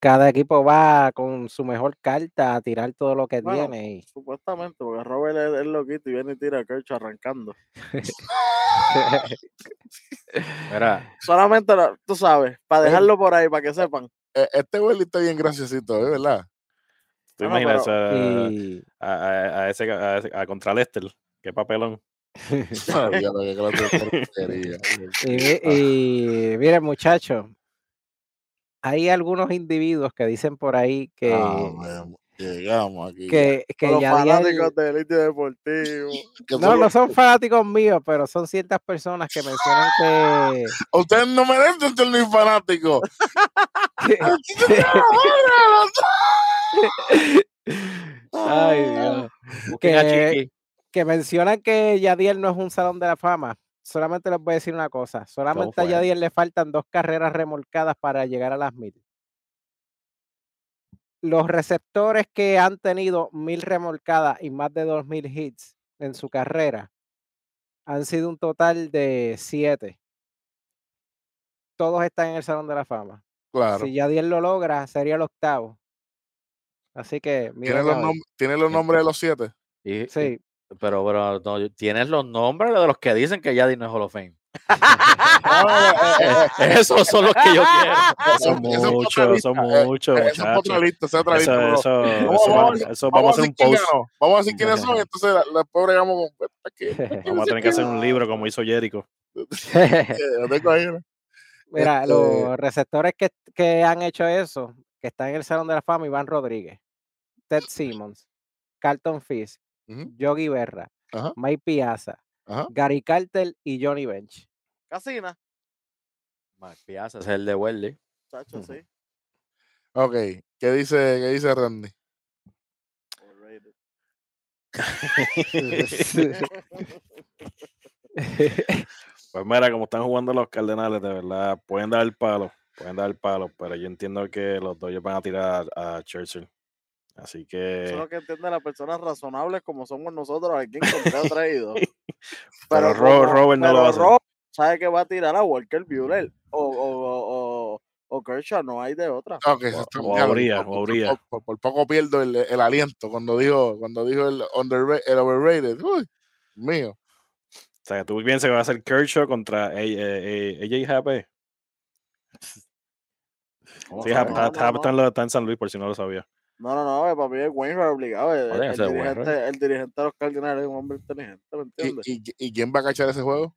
cada equipo va con su mejor carta a tirar todo lo que Bueno, tiene. y- Supuestamente, porque Robert es, es loquito y viene y tira a Kershaw arrancando. Mira, Solamente, lo- tú sabes, para dejarlo por ahí, para que sepan. Eh, Este Welly está bien graciosito, ¿eh? ¿verdad? ¿Tú no, imaginas pero- a, y- a, a- a ese, a, ese- a contra Lester? Qué papelón. Ay, ya lo que clase de porquería. Y, mi- y miren, muchachos, hay algunos individuos que dicen por ahí que, Ah, llegamos aquí. que, que los Yadiel- fanáticos del Elite Deportivo. No, son no son fanáticos míos, pero son ciertas personas que mencionan que, Ustedes no merecen ser mis fanáticos. Ay, Dios. Que-. Que mencionan que Yadiel no es un salón de la fama. Solamente les voy a decir una cosa. Solamente a? Yadiel le faltan dos carreras remolcadas para llegar a las mil. Los receptores que han tenido mil remolcadas y más de dos mil hits en su carrera han sido un total de siete. Todos están en el salón de la fama. Claro. Si Yadiel lo logra, sería el octavo. Así que, ¿Tiene miren los, a ver. nom- ¿Tiene los nombres de los siete? Y- y- Sí, pero, pero no, tienes los nombres de los que dicen que Yadi no es Hall of Fame. Esos son los que yo quiero. Son muchos, son eh, muchos, Esa es otra muchachos. lista, esa es otra lista. Eso, Vamos, a hacer un post. Vamos a decir quiénes son, entonces después bregamos con. Vamos a tener que hacer un libro como hizo Jericho. Mira, Este- los receptores que, que han hecho eso, que están en el Salón de la Fama, Iván Rodríguez, Ted Simmons, Carlton Fisk, Yogi Berra, Ajá. Mike Piazza, Ajá. Gary Carter y Johnny Bench. Casina, Mark Piazza es el de Welly. chacho, sí. Ok, ¿qué dice, qué dice Randy? Pues mira, como están jugando los Cardenales, de verdad, pueden dar el palo, pueden dar el palo, pero yo entiendo que los Dodgers van a tirar a, a Churchill. Así Eso es que, lo que entienden las personas razonables como somos nosotros aquí en Conteo Traído. Pero Ro- Robert no lo va a hacer. Robert sabe que va a tirar a Walker Buehler o, o, o, o, o Kershaw, no hay de otra. Ok, O- eso está- o ya, habría, por, o por- habría. por- por- por poco pierdo el, el aliento cuando dijo, cuando dijo el, el overrated. Uy, mío. o sea, tú piensas que va a ser Kershaw contra AJ Happy. ¿Cómo Sí? Happ- no, no, no. está en San Luis, por si no lo sabía. No, no, no, eh, para mí es Wainwright obligado. El, Joder, el dirigente, el dirigente de los Cardinales es un hombre inteligente, ¿me ¿Y, entiendes? y, y quién va a cachar ese juego?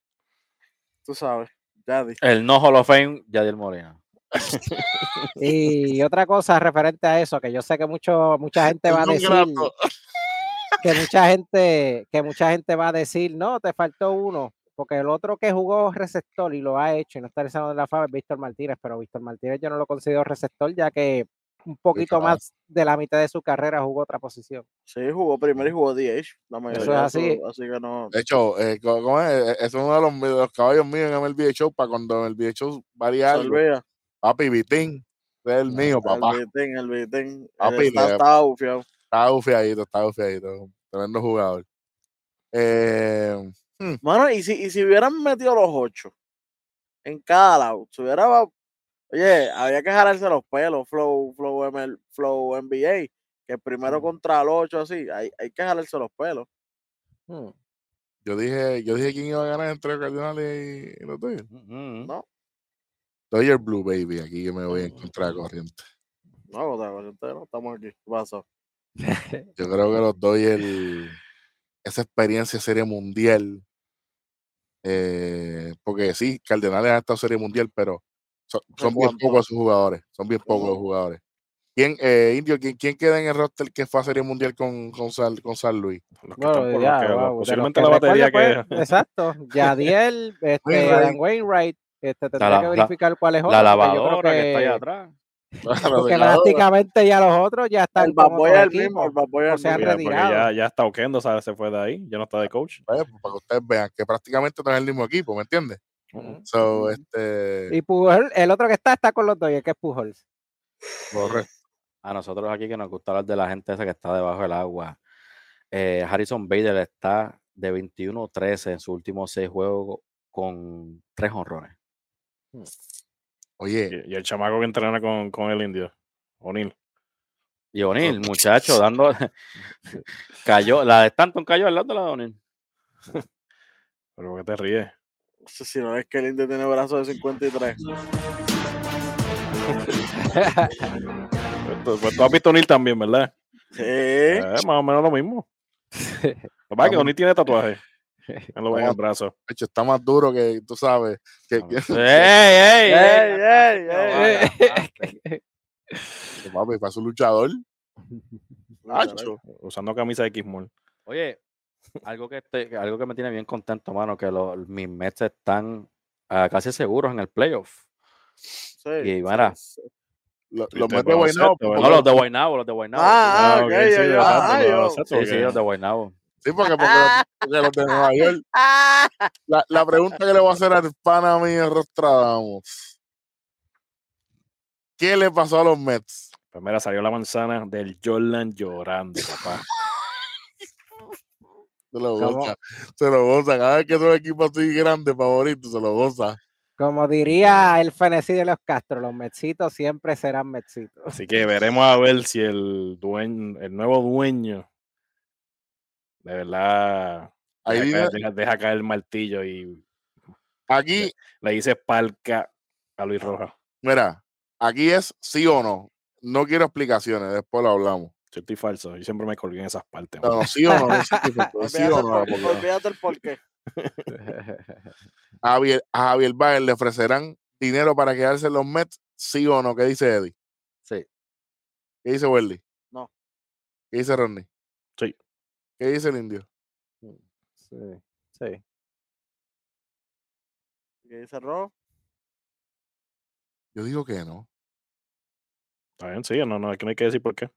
Tú sabes, ya di. El no Hall of Fame, Yadiel Molina. Y otra cosa referente a eso, que yo sé que mucho, mucha gente va a decir, que mucha gente, que mucha gente va a decir, no, te faltó uno, porque el otro que jugó receptor y lo ha hecho y no está en la fama es Víctor Martínez, pero Víctor Martínez yo no lo considero receptor, ya que un poquito más de la mitad de su carrera jugó otra posición. Sí, jugó primero y jugó DH. La mayoría es de así. su- Así que no. De hecho, eh, ¿cómo es? Eh, es uno de los, de los caballos míos en MLB Show para cuando en el Show varía algo. Papi, Vitín, es el mío, papá. El Vitín, el Vitín. Papi, El está, le- está bufiado. Está bufiadito, está bufiadito. Tremendo jugador. Eh, Mano, y si, y si hubieran metido los ocho en cada lado, se hubiera. Oye, había que jalarse los pelos, Flow, Flow, ML, Flow NBA, que primero contra el ocho, así, hay, hay que jalarse los pelos. Hmm. yo dije, yo dije quién iba a ganar entre los Cardinales y, y los Dodgers. Mm, No, Dodgers Blue Baby, aquí yo me voy en contra de corriente. no, cosa, entonces no estamos aquí. ¿Qué pasó? Yo creo que los Dodgers, esa experiencia serie mundial, eh, porque sí, Cardenales ha estado en serie mundial, pero son, son bien pocos sus jugadores, son bien pocos los Ujú. jugadores. ¿Quién, eh, Indio, ¿quién, quién queda en el roster que fue a serie mundial con, con, San, con San Luis? Los que Bueno, ya, los que- wow, posiblemente que la batería recuerdo, que. pues, exacto, Yadiel, este, Wainwright. Adam Wainwright, este, tendría la- que la- verificar cuál es otro, La porque yo creo lavadora que, está allá que- atrás. Porque prácticamente ya los otros ya están El con Bad Boy otro es el mismo, el Bad Boy es o el mismo. Ya, porque retirado. ya, ya está Oquendo, ¿sabes? Se fue de ahí, ya no está de coach. Pues, para que ustedes vean que prácticamente no es el mismo equipo, ¿me entiendes? So, este, Y Pujol, el otro que está está con los Dodgers, que es Pujols. correcto. A nosotros aquí que nos gusta hablar de la gente esa que está debajo del agua. eh, Harrison Bader está de 21-13 en sus últimos seis juegos con tres honrones. Oye, Y, y el chamaco que entrena con, con el indio, O'Neill. Y O'Neill, muchacho, dando. cayó, la de Stanton cayó al lado de la de O'Neill. Pero ¿por qué te ríes? Sé si no es que el Indio tiene brazos de 53. Pues, tú- pues tú has visto a O'Neill también, ¿verdad? Sí. Eh, más o menos lo mismo. Lo que pasa es que. O'Neill tiene tatuaje en, los- en el brazo. de hecho, está más duro que, tú sabes, que, ¡Ey, que- ey, ¡Ey, ey! ey, ey! papi, para su luchador. Acho. Usando camisa de X-Mall. Oye, algo que, algo que me tiene bien contento, mano, que los, mis Mets están ah, casi seguros en el playoff. Sí, Y sí, mira, sí. Lo- Los mete puedo Guaynabo, porque- No, los de Guaynabo, los de Guaynabo. Ah, Ah, ok, sí, yo- ah, yo- sí, sí, porque- los de Guaynabo. Sí, porque, porque, los, porque los de Nueva York. La, la pregunta que le voy a hacer al pana mío Rostradamus. ¿Qué le pasó a los Mets? Pues mira, salió la manzana del Jordan llorando, papá. Se lo ¿Cómo? goza. Se lo goza. Cada vez que su equipo así grande, favorito, se lo goza. Como diría el fenecido de los Castro, los Metsitos siempre serán Metsitos. Así que veremos a ver si el dueño, el nuevo dueño, de verdad Ahí deja, caer, deja- deja caer el martillo y aquí, le dice palca a Luis Rojas. mira, aquí es sí o no. No quiero explicaciones, después lo hablamos. Yo estoy falso, yo siempre me colgué en esas partes. No, sí o no, sí Olvídate o el no. olvídate el porqué. a Javier, a Javier Baez le ofrecerán dinero para quedarse en los Mets, sí o no. ¿Qué dice Eddie? Sí. ¿Qué dice Welly? No. ¿Qué dice Ronnie? Sí. ¿Qué dice el indio? Sí, sí. ¿Qué dice Rojo? Yo digo que no. Está bien, sí, no, no, aquí no hay que decir por qué.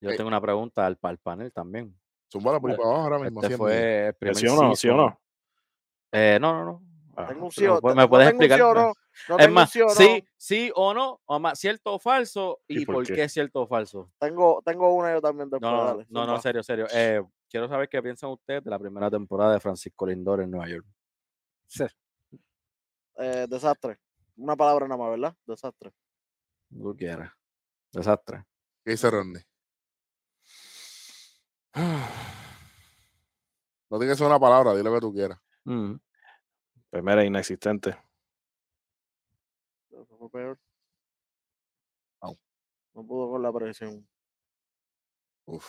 Yo Eh, tengo una pregunta al, al panel también. Zumba por para abajo ahora mismo. Este fue el primer ¿Sí o no? ¿Sí o season- no? Eh, no, no, no. Ah, Tengo un pero sí o- no ¿me puedes tengo un sí explicar? o no, no es más, sí o no. sí, sí o no, o más, cierto o falso, ¿Y y por por qué? qué es cierto o falso. Tengo, tengo una yo también después. No, no, dale, no, serio, serio. Eh, quiero saber qué piensan ustedes de la primera temporada de Francisco Lindor en Nueva York. Eh, desastre. Una palabra nada más, ¿verdad? Desastre. Tú quieras. Desastre. ¿Qué dice Ronnie? No tiene que ser una palabra, di lo que tú quieras. Mm. Pues mira, inexistente. Eso fue peor. No pudo con la presión. Uf.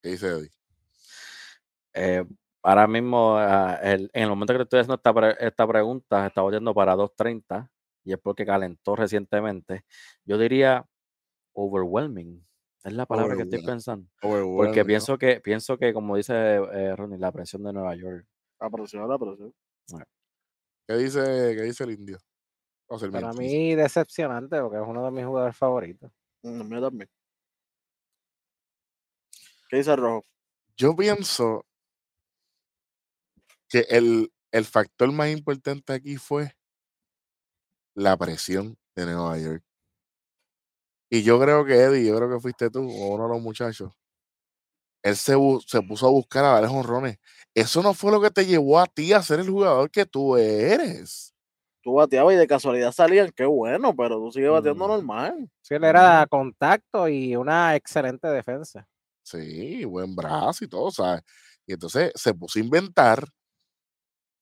¿Qué dice Eddie? Eh, ahora mismo, ah, el- en el momento que te estoy haciendo esta, pre- esta pregunta, está yendo para 2.30 y es porque calentó recientemente, yo diría overwhelming. Es la palabra que estoy pensando. Porque pienso que, pienso que, como dice eh, Ronnie, la presión de Nueva York. La presión, la presión. ¿Qué dice, qué dice el indio? O sea, el Para mí decepcionante porque es uno de mis jugadores favoritos. Mm, mío también. ¿Qué dice el rojo? Yo pienso que el, el factor más importante aquí fue la presión de Nueva York. Y yo creo que Eddie, yo creo que fuiste tú o uno de los muchachos. Él se, bu- se puso a buscar a dar honrones. Eso no fue lo que te llevó a ti a ser el jugador que tú eres. Tú bateabas y de casualidad salían, qué bueno, pero tú sigues bateando Mm. normal. Sí, él era contacto y una excelente defensa. Sí, buen brazo y todo, ¿sabes? Y entonces se puso a inventar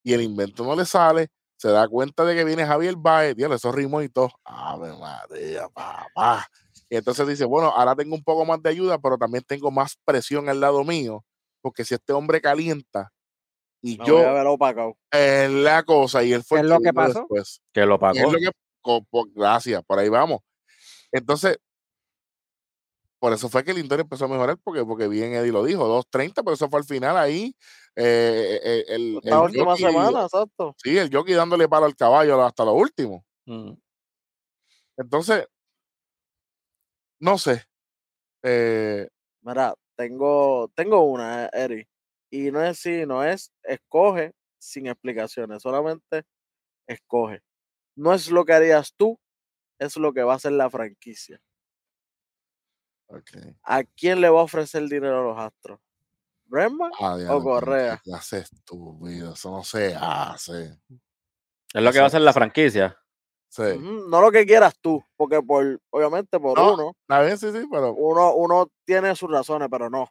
y el invento no le sale. Se da cuenta de que viene Javier Baez, diablo, esos ritmos y todo. Ave María, papá. Y entonces dice, bueno, ahora tengo un poco más de ayuda, pero también tengo más presión al lado mío, porque si este hombre calienta y Me yo voy a ver opacado. es la cosa, y él fue ¿Qué es lo que pasó? después. Que lo pagó. lo que, gracias, por ahí vamos. Entonces, por eso fue que Lindor empezó a mejorar, porque, porque bien Eddie lo dijo, 2.30, pero eso fue al final ahí. eh, eh, el, Esta el última jockey- semana, exacto. Sí, el jockey dándole palo al caballo hasta lo último. Mm. Entonces, no sé. eh, Mira, tengo, tengo una, eh, Eri. Y no es si, no es escoge sin explicaciones, solamente escoge. No es lo que harías tú, es lo que va a hacer la franquicia. ¿A quién le va a ofrecer dinero a los Astros? ¿Bregman? Ah, qué- Correa. estúpido, eso no se hace. Es lo que va a hacer la franquicia. Sí. No lo que quieras tú, porque por, obviamente por No. uno, A ver, sí, sí, pero uno, uno tiene sus razones, pero no.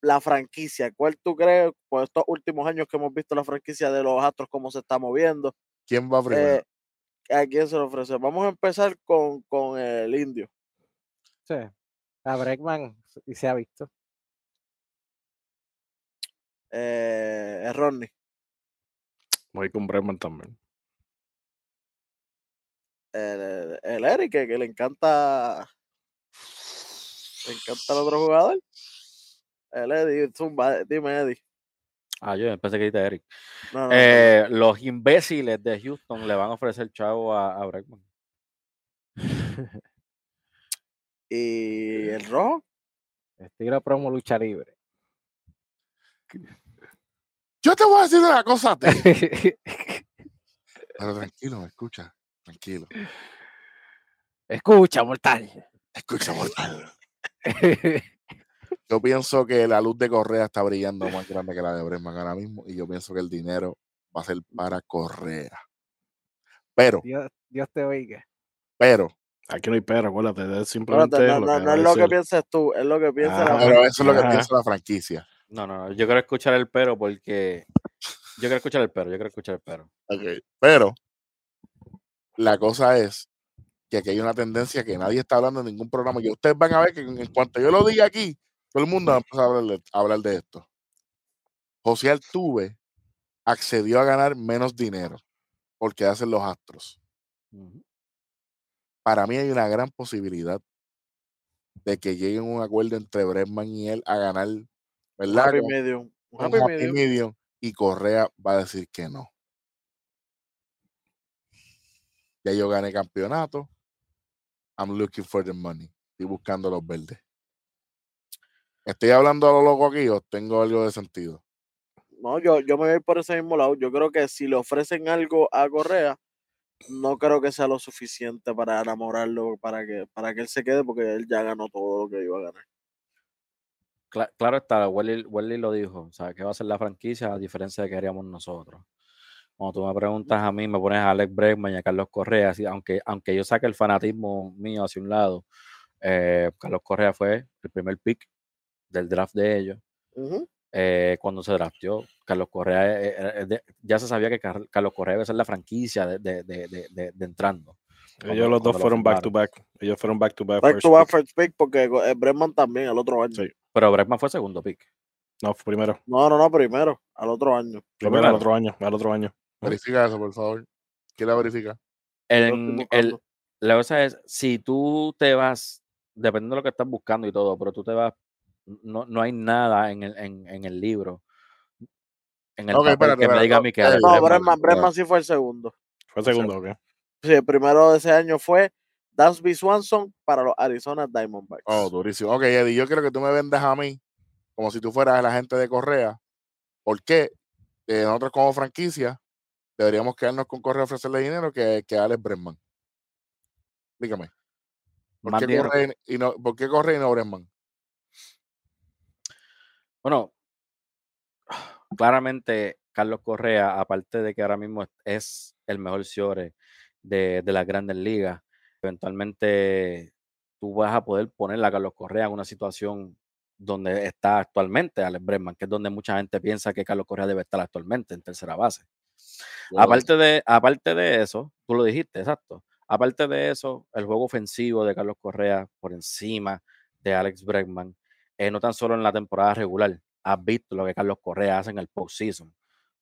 La franquicia, ¿cuál tú crees por estos últimos años que hemos visto la franquicia de los Astros, cómo se está moviendo? ¿quién va primero? Eh, ¿A quién se lo ofrece? Vamos a empezar con, con el indio. Sí. A Bregman y se ha visto. Eh, es Rodney. Voy con Bregman también. El, el Eric, que, le encanta. Le encanta el otro jugador. El Eddie, zumba, dime Eddie. Ah, yo pensé que dijiste Eric. No, no, no, Eh, los imbéciles de Houston le van a ofrecer chavo a, a Bregman. Y el rojo. Estilo promo lucha libre. Yo te voy a decir una cosa. Pero tranquilo, me escucha. Tranquilo. Escucha, mortal. Escucha, mortal. Yo pienso que la luz de Correa está brillando más grande que la de Bregman ahora mismo. Y yo pienso que el dinero va a ser para Correa. Pero, Dios, Dios te oiga. pero, Aquí no hay pero, acuérdate, es simplemente no, no- es lo que decir. pienses tú, es lo que piensa Ah, la pero eso es lo que Ajá. piensa la franquicia. No, no, no. Yo quiero escuchar el pero porque. Yo quiero escuchar el pero, yo quiero escuchar el pero. Ok, Pero la cosa es que aquí hay una tendencia que nadie está hablando en ningún programa. Y ustedes van a ver que en cuanto yo lo diga aquí, todo el mundo va a empezar a hablar de, a hablar de esto. José Altuve accedió a ganar menos dinero porque hacen los astros. Ujú. Para mí hay una gran posibilidad de que lleguen a un acuerdo entre Bregman y él a ganar, un ¿verdad? Un un happy happy medium. medium, y Correa va a decir que no. Ya yo gané campeonato. I'm looking for the money. Estoy buscando los verdes. ¿Estoy hablando a lo loco aquí o tengo algo de sentido? No, yo, yo me voy por ese mismo lado. Yo creo que si le ofrecen algo a Correa, no creo que sea lo suficiente para enamorarlo, para que, para que él se quede, porque él ya ganó todo lo que iba a ganar. Cla- claro está, Welly, Welly lo dijo, o sea, que va a ser la franquicia a diferencia de que haríamos nosotros. Cuando tú me preguntas a mí, me pones a Alex Bregman y a Carlos Correa, así, aunque, aunque yo saque el fanatismo mío hacia un lado, eh, Carlos Correa fue el primer pick del draft de ellos. Eh, cuando se drafteó, Carlos Correa, eh, eh, de- ya se sabía que Car- Carlos Correa iba a ser la franquicia de, de- de- de- de- de entrando. Ellos los dos fueron back to back. Ellos fueron back to back. Back first to back pick. first pick, porque eh, Bregman también al otro año. Sí. Pero Bregman fue segundo pick. No, primero. No, no, no, primero, al otro año. Primero al otro año. Al otro año. Verifica eso, por favor. ¿Quién la verifica? En el, la cosa es, si tú te vas, dependiendo de lo que estás buscando y todo, pero tú te vas, no, no hay nada en el, en, en el libro, en el papel espérate, que me diga a no, mí que Alex No, Bregman- Bregman, Bregman sí fue el segundo. Fue segundo, ¿ok? Sí, el primero de ese año fue Dansby Swanson para los Arizona Diamondbacks. Oh, durísimo. Ok, Eddie, yo quiero que tú me vendas a mí como si tú fueras el agente de Correa. ¿Por qué eh, nosotros como franquicia deberíamos quedarnos con Correa y ofrecerle dinero que, que a Alex Bregman? Explícame. ¿Por qué. Correa y no, ¿Por qué Correa y no Bregman? Bueno, claramente Carlos Correa, aparte de que ahora mismo es- el mejor Ciore de, de las grandes ligas, eventualmente tú vas a poder poner a Carlos Correa en una situación donde está actualmente Alex Bregman, que es donde mucha gente piensa que Carlos Correa debe estar actualmente en tercera base. Aparte de, aparte de eso, tú lo dijiste, exacto. Aparte de eso, el juego ofensivo de Carlos Correa por encima de Alex Bregman, eh, no tan solo en la temporada regular, has visto lo que Carlos Correa hace en el postseason.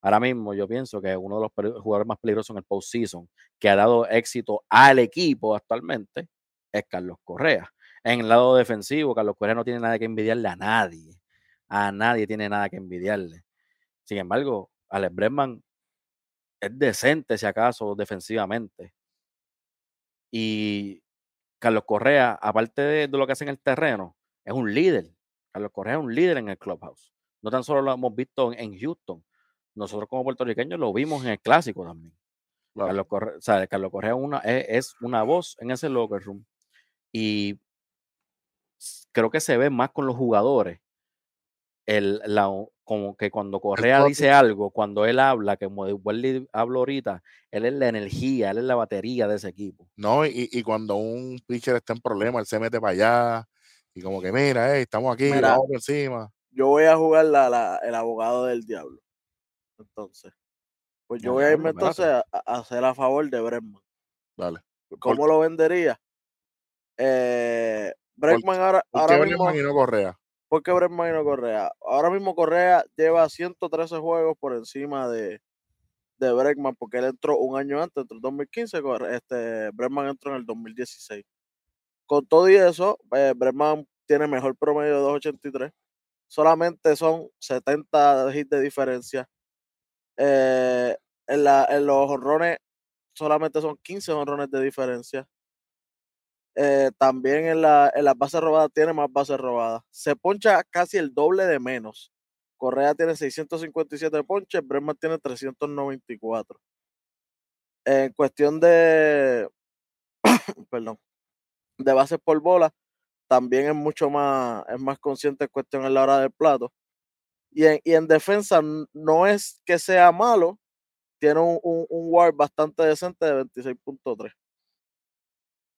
Ahora mismo yo pienso que uno de los jugadores más peligrosos en el postseason que ha dado éxito al equipo actualmente es Carlos Correa. En el lado defensivo, Carlos Correa no tiene nada que envidiarle a nadie. A nadie tiene nada que envidiarle. Sin embargo, Alex Bregman es decente, si acaso, defensivamente. Y Carlos Correa, aparte de, de lo que hace en el terreno, es un líder. Carlos Correa es un líder en el clubhouse. No tan solo lo hemos visto en, en Houston. Nosotros como puertorriqueños lo vimos en el clásico también. Claro. Carlos Correa, o sea, Carlos Correa es una, es, es una voz en ese locker room. Y creo que se ve más con los jugadores. El, la, como que cuando Correa dice algo, cuando él habla, que como Welly habló ahorita, él es la energía, él es la batería de ese equipo. No, y, y cuando un pitcher está en problema, él se mete para allá y como que mira, hey, estamos aquí, Mira. vamos por encima. Yo voy a jugar la, la- el abogado del diablo. Entonces, pues yo voy a irme entonces a, a hacer a favor de Bregman. Dale. ¿Cómo lo vendería? Eh, Bregman ahora, ¿Por ahora qué mismo. Y no Correa? ¿Por qué Bregman y no Correa? Ahora mismo Correa lleva 113 juegos por encima de, de Bregman, porque él entró un año antes, entró en 2015, Corre- este, Bregman entró en el 2016. Con todo y eso, eh, Bregman tiene mejor promedio de 2.83. Solamente son 70 hits de diferencia. Eh, en, la- en los honrones solamente son 15 honrones de diferencia. Eh, también en, la, en las bases robadas tiene más bases robadas. Se poncha casi el doble de menos. Correa tiene 657 ponches, Bregman tiene 394. En cuestión de, perdón, de bases por bola, también es mucho más, es más consciente en cuestión en la hora del plato. Y en, y en defensa no es que sea malo, tiene un, un, un WAR bastante decente de 26.3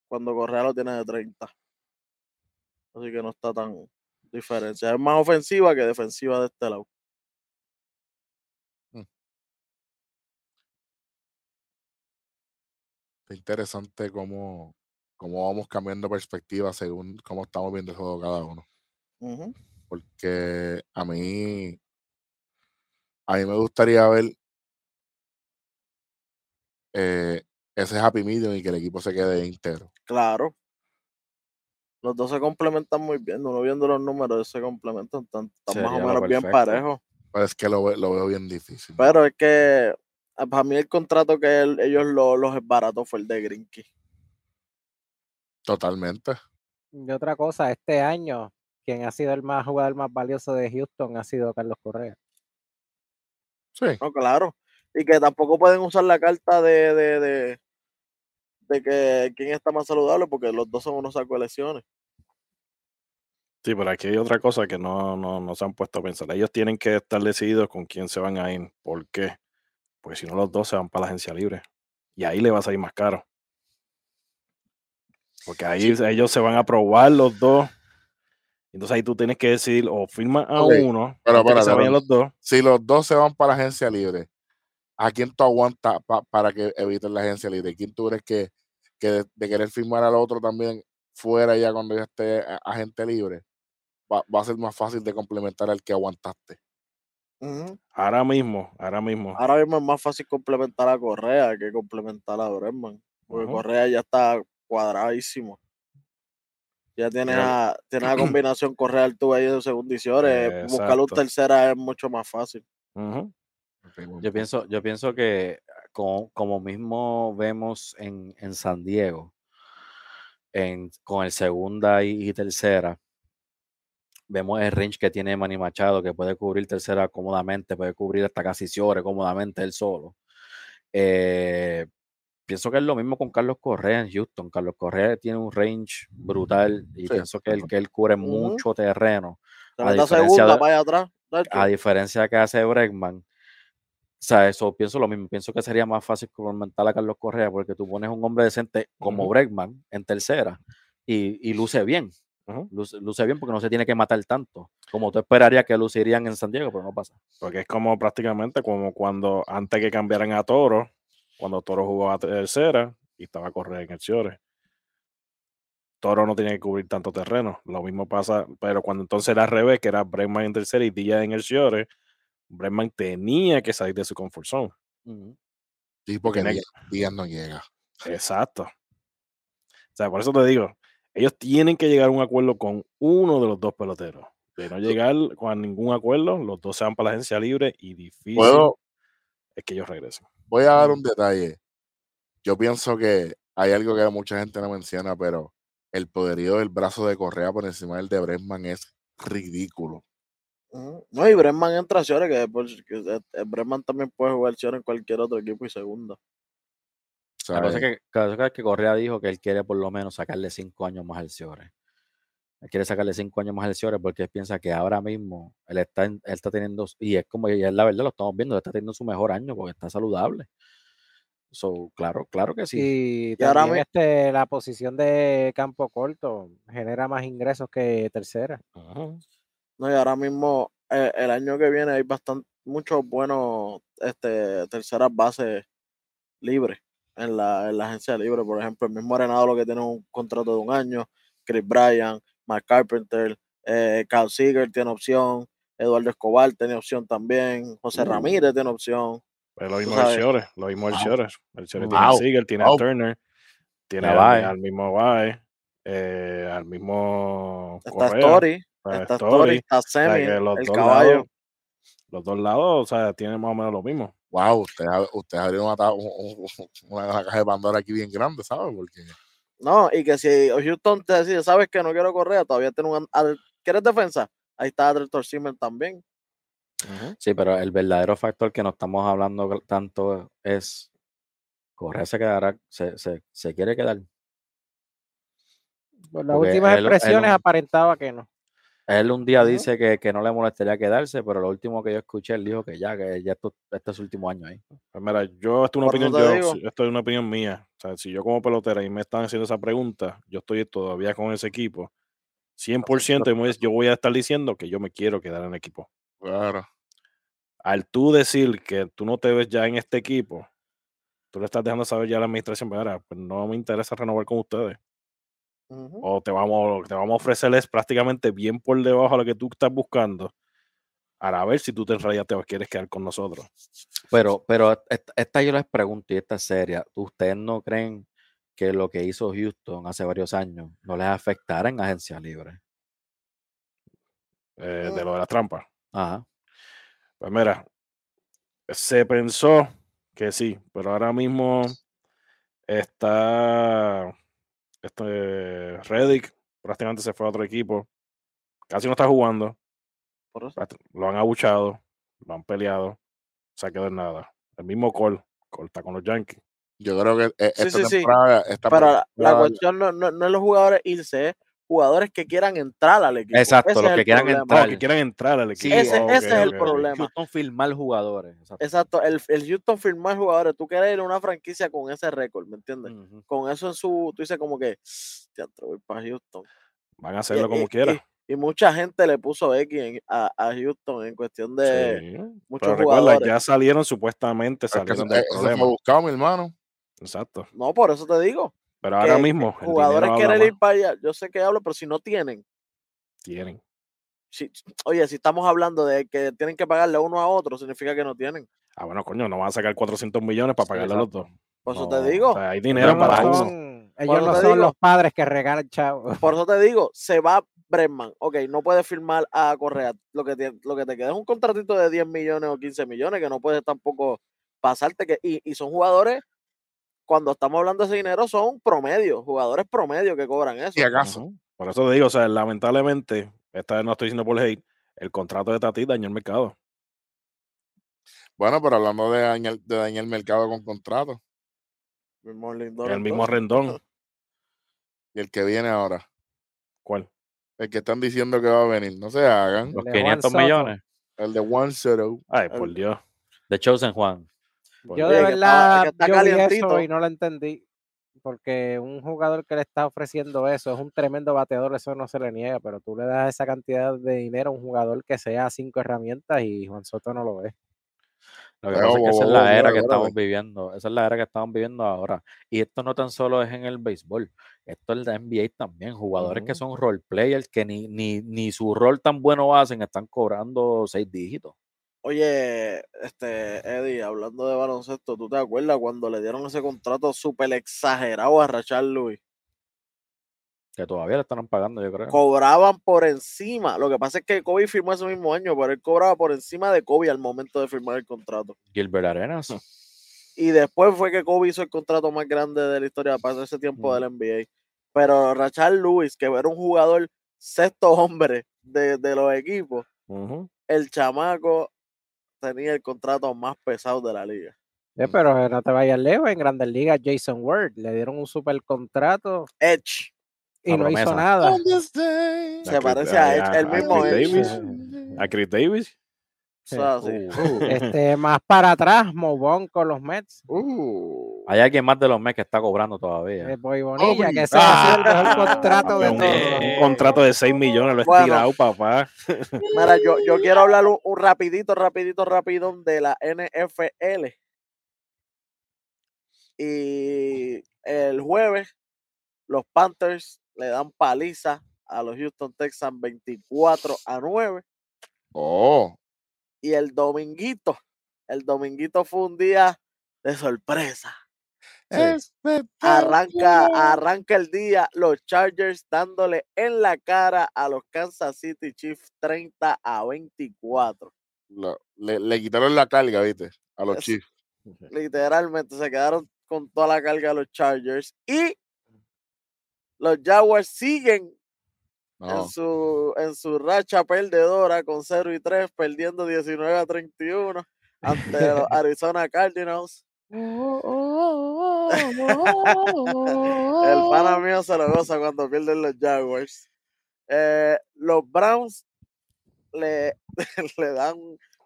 cuando Correa lo tiene de 30. Así que no está tan diferencia. Es más ofensiva que defensiva de este lado. Está interesante cómo, cómo vamos cambiando perspectiva según cómo estamos viendo el juego cada uno. Porque a mí, a mí me gustaría ver eh, ese happy medium y que el equipo se quede íntegro. Claro. Los dos se complementan muy bien. Uno viendo los números se complementan. Están, están más o menos bien parejos. Pero es que lo, lo veo bien difícil. Pero es que ah, para mí el contrato que él- ellos lo- los baratos fue el de Grinky. Totalmente. Y otra cosa, este año, quien ha sido el más jugador más valioso de Houston ha sido Carlos Correa. Sí. No, claro. Y que tampoco pueden usar la carta de, de, de, de que quién está más saludable porque los dos son unos sacos de lesiones. Sí, pero aquí hay otra cosa que no, no, no se han puesto a pensar. Ellos tienen que estar decididos con quién se van a ir. ¿Por qué? Pues si no, los dos se van para la agencia libre. Y ahí le va a salir más caro. Porque ahí ellos se van a probar los dos. Entonces ahí tú tienes que decir o firmas a uno pero espérate, se vayan los dos. Si los dos se van para la agencia libre, ¿a quién tú aguantas pa- para que eviten la agencia libre? ¿Quién tú crees que, que de, de querer firmar al otro también fuera ya cuando ya esté agente libre? Va, va a ser más fácil de complementar al que aguantaste. Ahora mismo, ahora mismo. Ahora mismo es más fácil complementar a Correa que complementar a Bregman. Porque. Correa ya está cuadradísimo. Ya tienes, Pero- a, tienes la combinación Correa Altuve ahí de segunda y Ciores. Buscar un tercera es mucho más fácil. Yo pienso, yo pienso que como, como mismo vemos en, en San Diego, en, con el segunda y, y tercera, vemos el range que tiene Manny Machado, que puede cubrir tercera cómodamente, puede cubrir hasta casi Ciore cómodamente él solo. Eh, pienso que es lo mismo con Carlos Correa en Houston. Carlos Correa tiene un range brutal y Sí, pienso que él, que él cubre mucho terreno. Se A diferencia segunda de- atrás. A diferencia que hace Bregman, o sea, eso pienso lo mismo. Pienso que sería más fácil complementar a Carlos Correa porque tú pones un hombre decente como Ujú. Bregman en tercera y, y luce bien. Luce, luce bien porque no se tiene que matar tanto como tú esperarías que lucirían en San Diego, pero no pasa. Porque es como prácticamente como cuando antes que cambiaran a Toro, cuando Toro jugó a tercera y estaba a correr en el Ciore. Toro no tenía que cubrir tanto terreno. Lo mismo pasa, pero cuando entonces era al revés, que era Bregman en tercera y Díaz en el Ciore, Bregman tenía que salir de su comfort zone. Sí, porque Díaz, Díaz no llega. Exacto. O sea, por eso te digo, ellos tienen que llegar a un acuerdo con uno de los dos peloteros. De no llegar con ningún acuerdo, los dos se van para la agencia libre y difícil Puedo, es que ellos regresen. Voy a dar un detalle. Yo pienso que hay algo que mucha gente no menciona, pero el poderío del brazo de Correa por encima del de Bregman es ridículo. No, y Bregman entra a Ciores, que, después- que eh, eh, Bregman también puede jugar Ciores en cualquier otro equipo y segunda. La cosa, es ¿sabes? que, la cosa es que Correa dijo que él quiere por lo menos sacarle cinco años más al Ciore. Él quiere sacarle cinco años más al Ciore porque él piensa que ahora mismo él está, él está teniendo, y es como, y es la verdad, lo estamos viendo, él está teniendo su mejor año porque está saludable. So, claro, claro que sí. Y, Y ahora también mi- este, la posición de campo corto genera más ingresos que tercera. No, y ahora mismo, eh, el año que viene, hay bastante, muchos buenos este, terceras bases libres en la, en la agencia libre. Por ejemplo, el mismo Arenado lo que tiene un contrato de un año, Chris Bryan, Mark Carpenter, eh, Cal Seager tiene opción, Eduardo Escobar tiene opción también, José Uh. Ramírez tiene opción. Pero lo mismo el Ciore, lo mismo el. Ciore. El tiene a. Seager, tiene Wow. a Turner, tiene A al, Bae. al mismo Bae, eh, al mismo Está Correa, Story, a está Story. Está O sea, Semi, el dos caballo. lados, los dos lados, o sea, tienen más o menos lo mismo. Wow, ustedes usted una, un- un- una, una caja de Pandora aquí bien grande, ¿sabes? Porque No, y que si Houston te decide, sabes que no quiero correr, todavía tiene un. ¿Quieres defensa? Ahí está Adel Zimmer también. Sí, pero el verdadero factor que no estamos hablando tanto es Correa se quedará, se, se, se quiere quedar. Por las Porque últimas él- expresiones aparentaba que no. Él un día dice que, que no le molestaría quedarse, pero lo último que yo escuché, él dijo que ya, que ya esto, este es su último año ahí. Pues mira, yo, esto es una opinión, yo, esto es una opinión mía. O sea, si yo como pelotera y me están haciendo esa pregunta, yo estoy todavía con ese equipo. 100% yo voy- yo voy a estar diciendo que yo me quiero quedar en el equipo. claro. Al tú decir que tú no te ves ya en este equipo, tú le estás dejando saber ya a la administración, mira, pues no me interesa renovar con ustedes. O te vamos, te vamos a ofrecerles prácticamente bien por debajo a lo que tú estás buscando. Para ver si tú te- en realidad te quieres quedar con nosotros. Pero, pero esta, esta yo les pregunto, y esta es seria, ¿ustedes no creen que lo que hizo Houston hace varios años no les afectará en agencia libre? eh, de lo de las trampas. Ajá. Pues mira, se pensó que sí, pero ahora mismo está este Reddick, prácticamente se fue a otro equipo, casi no está jugando, Por eso. práct- lo han abuchado, lo han peleado, se quedó en nada. El mismo Cole, Cole está con los Yankees. Yo creo que eh, Sí, esta sí, sí. temporada, esta Pero la, la temporada- cuestión no, no, no es los jugadores irse, es jugadores que quieran entrar al equipo. Exacto, Ese los es que quieran entrar. No, que quieran entrar al Sí, equipo. ese- Ok, ese es el ok, ok. problema. Houston firmar jugadores. exacto. Exacto, el, el Houston firmar jugadores, tú quieres ir a una franquicia con ese récord, ¿me entiendes? Con eso en su, tú dices como que, teatro, voy para Houston. Van a hacerlo Y- como y- quiera. Y mucha gente le puso X en- a, a Houston en cuestión de Sí, muchos Pero recuerda, jugadores. ya salieron supuestamente, es que salieron del fue buscado, mi hermano. Exacto. No, por eso te digo. Pero ahora que- mismo, Jugadores quieren ir para allá. Yo sé que hablo, pero si no tienen. Tienen. Si, oye, si estamos hablando de que tienen que pagarle uno a otro, significa que no tienen. Ah, bueno, coño, no van a sacar 400 millones para pagarle a los dos. Por eso No, te digo, O sea, hay dinero no para uno. ellos no son digo. los padres que regalan chavos. por eso te digo, se va Bregman. Ok, no puedes firmar a Correa. Lo que, te, lo que te queda es un contratito de 10 millones o 15 millones que no puedes tampoco pasarte. Que, y, y son jugadores, cuando estamos hablando de ese dinero, son promedio, jugadores promedio que cobran eso. Si acaso. Por eso te digo, o sea, lamentablemente, esta vez no estoy diciendo por hate, el contrato de Tati dañó el mercado. Bueno, pero hablando de dañar, de dañar el mercado con. Mismo Lindor, el mismo rendón. Y el que viene ahora. ¿Cuál? El que están diciendo que va a venir. No se hagan. Los de Juan 500 Soto. millones El de One Zero. Ay, por El- Dios. de Chosen Juan. Yo de que verdad que yo vi eso y no lo entendí. Porque un jugador que le está ofreciendo eso es un tremendo bateador, eso no se le niega, pero tú le das esa cantidad de dinero a un jugador que sea cinco herramientas y Juan Soto no lo ve. Lo que Pero, pasa es que esa es la era que estamos viviendo. Esa es la era que estamos viviendo ahora. Y esto no tan solo es en el béisbol. Esto es la NBA también. Jugadores que son role players que ni, ni, ni su rol tan bueno hacen, están cobrando seis dígitos. Oye, este, Eddie, hablando de baloncesto, ¿tú te acuerdas cuando le dieron ese contrato súper exagerado a Rachel Louis? Que todavía le están pagando, yo creo. Cobraban por encima. Lo que pasa es que Kobe firmó ese mismo año, pero él cobraba por encima de Kobe al momento de firmar el contrato. Gilbert Arenas. Y después fue que Kobe hizo el contrato más grande de la historia para ese tiempo del NBA. Pero Rachel Lewis, que era un jugador sexto hombre de, de los equipos, el chamaco tenía el contrato más pesado de la liga. Eh, pero eh, no te vayas lejos, en Grandes Ligas Jason Ward le dieron un super contrato Edge, y La no hizo nada. se parece a Edge, el a mismo Chris Edge. Davis. A Chris Davis. O sea, sí. Uh, Este, más para atrás, Mobón con los Mets. Uh, hay alguien más de los mes que está cobrando todavía. Eh, Boy Bonilla, que ese ha sido el mejor Ah, contrato de un, todos. un contrato de 6 millones, lo he Bueno. estirado, papá. Mira, yo, yo quiero hablar un, un rapidito, rapidito, rapidón de la NFL. Y el jueves, los Panthers le dan paliza a los Houston Texans 24 a 9. Oh, Y el dominguito, el dominguito fue un día de sorpresa. Arranca, arranca el día los Chargers dándole en la cara a los Kansas City Chiefs 30 a 24. Lo- le, le quitaron la carga, ¿viste? A los Es- Chiefs. literalmente se quedaron con toda la carga los Chargers y los Jaguars siguen No. en su en su racha perdedora con 0 y 3 perdiendo 19 a 31 ante los Arizona Cardinals. El pana mío se lo goza cuando pierden los Jaguars. Eh, los Browns le, le dan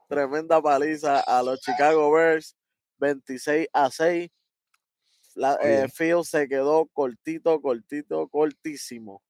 tremenda paliza a los Chicago Bears, 26 a 6. La, eh. Field se quedó cortito, cortito, cortísimo.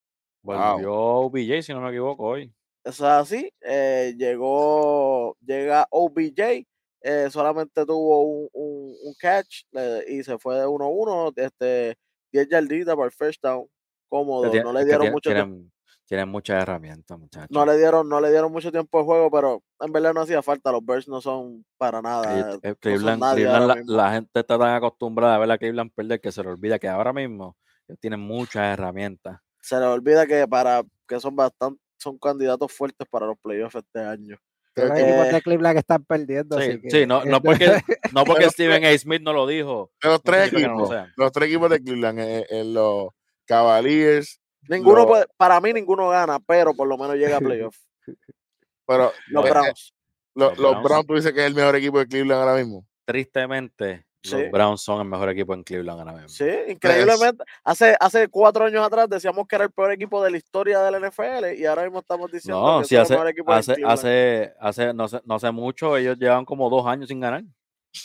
Wow. Volvió OBJ, si no me equivoco, hoy. Eso es así. eh, llegó, llega OBJ, eh, solamente tuvo un, un- un catch le- y se fue de 1-1, este, 10 yarditas para el first down. Cómodo, no le dieron mucho tiempo. tienen, muchas herramientas, muchachos. No le dieron, no le dieron mucho tiempo de juego, pero en verdad no hacía falta. Los Bears no son para nada. No eh, son Cleveland, la, gente está tan acostumbrada a ver a Cleveland perder que se le olvida que ahora mismo tienen muchas herramientas. Se les olvida que para que son bastante, son candidatos fuertes para los playoffs este año. Los ¿Qué- equipos Eh, de Cleveland están perdiendo. Sí, así que- sí, no, no porque, no porque Steven A. Smith no lo dijo. Los tres no equipos, los tres equipos de Cleveland, eh, eh, los Cavaliers, Ninguno puede, para mí ninguno gana, pero por lo menos llega a playoffs. pero Los eh, Browns. los, Los los Browns. Browns, tú dices que es el mejor equipo de Cleveland ahora mismo. Tristemente, Sí. los Browns son el mejor equipo en Cleveland ahora mismo. Sí, increíblemente. Hace, hace cuatro años atrás decíamos que era el peor equipo de la historia de la NFL y ahora mismo estamos diciendo No, que si son el hace, mejor equipo de hace, Cleveland. hace, hace, no sé, no sé mucho, ellos llevan como dos años sin ganar.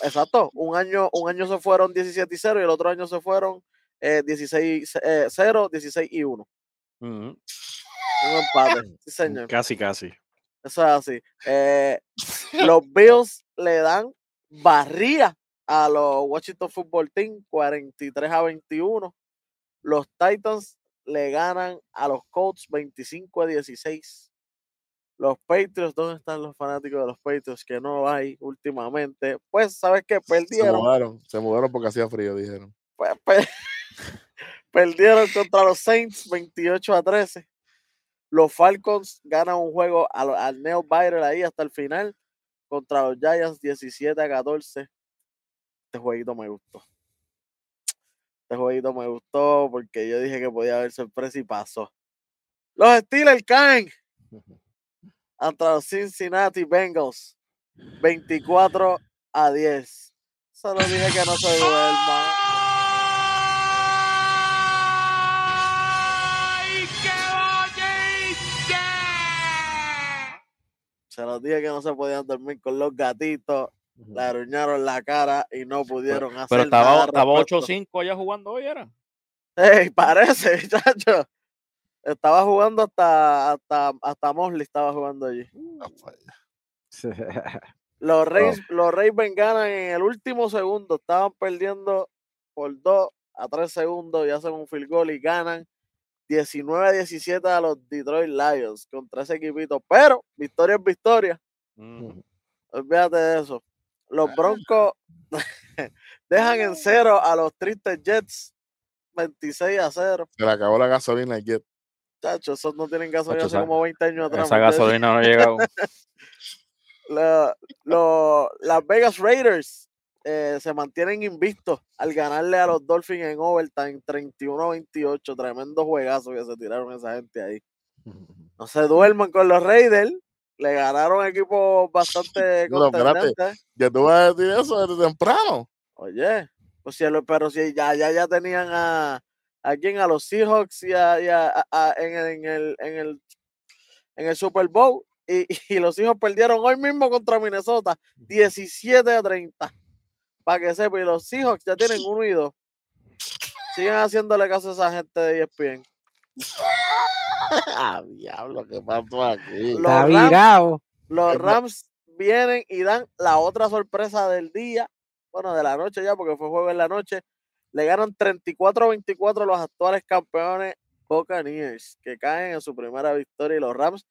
Exacto, un año, un año se fueron 17 y 0 y el otro año se fueron eh, 16 eh, 0, 16 y 1. Ujú. Un empate. Sí, señor. Casi, casi. Eso es así. Eh, los Bills le dan barría a los Washington Football Team 43 a 21. Los Titans le ganan a los Colts 25 a 16. Los Patriots, ¿dónde están los fanáticos de los Patriots que no hay últimamente? Pues, ¿sabes qué? Se Perdieron. mudaron, se mudaron porque hacía frío, dijeron. Pues, pe- perdieron contra los Saints 28 a 13. Los Falcons ganan un juego al, al Neo Byron ahí hasta el final contra los Giants 17 a 14. Este jueguito me gustó. Este jueguito me gustó porque yo dije que podía haber sorpresa y pasó. Los Steelers caen ante los Cincinnati Bengals 24 a 10. Solo dije que no se duerma. Se los dije que no se podían dormir con los gatitos, le aruñaron la cara y no pudieron hacer Pero nada. estaba, al estaba respecto. 8-5 allá jugando hoy, ¿era? Ey, parece, chacho. Estaba jugando hasta, hasta, hasta Mosley estaba jugando allí. Ah, pues, Los Reyes, los Ravens ganan en el último segundo. Estaban perdiendo por 2 a 3 segundos y hacen un field goal y ganan 19 a 17 a los Detroit Lions contra ese equipito. Pero victoria es victoria. Olvídate de eso. Los Broncos dejan en cero a los tristes Jets 26 a 0. Se le acabó la gasolina al Jet. Chacho, esos no tienen gasolina Chacho, hace como 20 años atrás. Esa gasolina no llega aún. La- lo- las Vegas Raiders eh, se mantienen invictos al ganarle a los Dolphins en overtime 31 a 28. Tremendo juegazo que se tiraron esa gente ahí. No se duerman con los Raiders. Le ganaron equipos bastante espérate. contendentes. Ya tú vas a decir eso desde temprano. Oye, pues si pero si ya, ya, ya tenían a, a quién, a los Seahawks y, a- y a- a- a- en, el, en, el, en, el, en el Super Bowl. Y, y los Seahawks perdieron hoy mismo contra Minnesota 17 a 30. Para que sepa, y los Seahawks ya tienen uno y dos. Sigan haciéndole caso a esa gente de ESPN. ah, diablo, ¿qué pasó aquí? Los Está Rams- virado. Los Rams vienen y dan la otra sorpresa del día, bueno, de la noche ya, porque fue juego en la noche. Le ganan 34-24 a los actuales campeones Buccaneers, que caen en su primera victoria. Y los Rams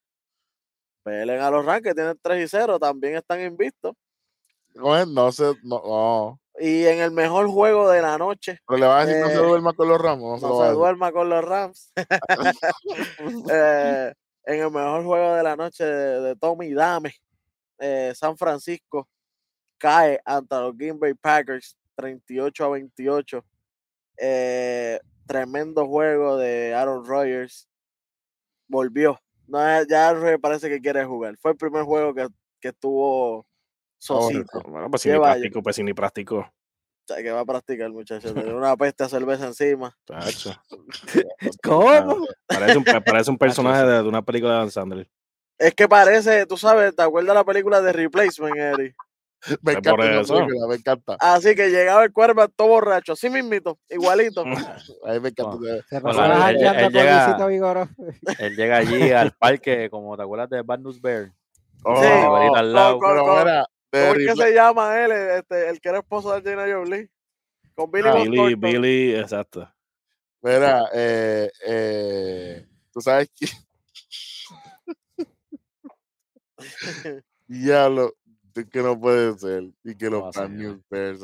pelen a los Rams, que tienen 3 y 0, también están invictos. Coge, No sé, no, no. Y en el mejor juego de la noche, Pero le vas a decir que no se Eh, duerma con los ramos. No, no se duerma con los Rams. Eh, en el mejor juego de la noche de, de Tommy Dame, eh, San Francisco cae ante los Green Bay Packers 38 a 28. Eh, tremendo juego de Aaron Rodgers. Volvió. No, ya parece que quiere jugar. Fue el primer juego que, que estuvo Sosito. Bueno, pues si ni practicó, pues si ni practicó. O sea, que va a practicar, muchacho. Tiene una peste a cerveza encima. Chacho. ¿Cómo? Parece un, parece un personaje de, de una película de Dan Sandler. Es que parece, tú sabes, ¿te acuerdas la película de Replacement, Eric? Me Pues encanta por esa eso. película, me encanta. Así que llegaba el cuervo todo borracho, así mismito, igualito. A mí me encanta. Se Bueno, pasó él- él llega-. Él llega allí al parque, como te acuerdas de Bad News Bear. Oh, Sí. Al lado. Con- pero con- mira, de ¿Cómo es que se llama él, el, este, el que era esposo de Angelina Jolie? Con Billy Ah, Billy. Billy, exacto. mira, eh, eh, tú sabes que diablo, es que no puede ser y que No, los no puede.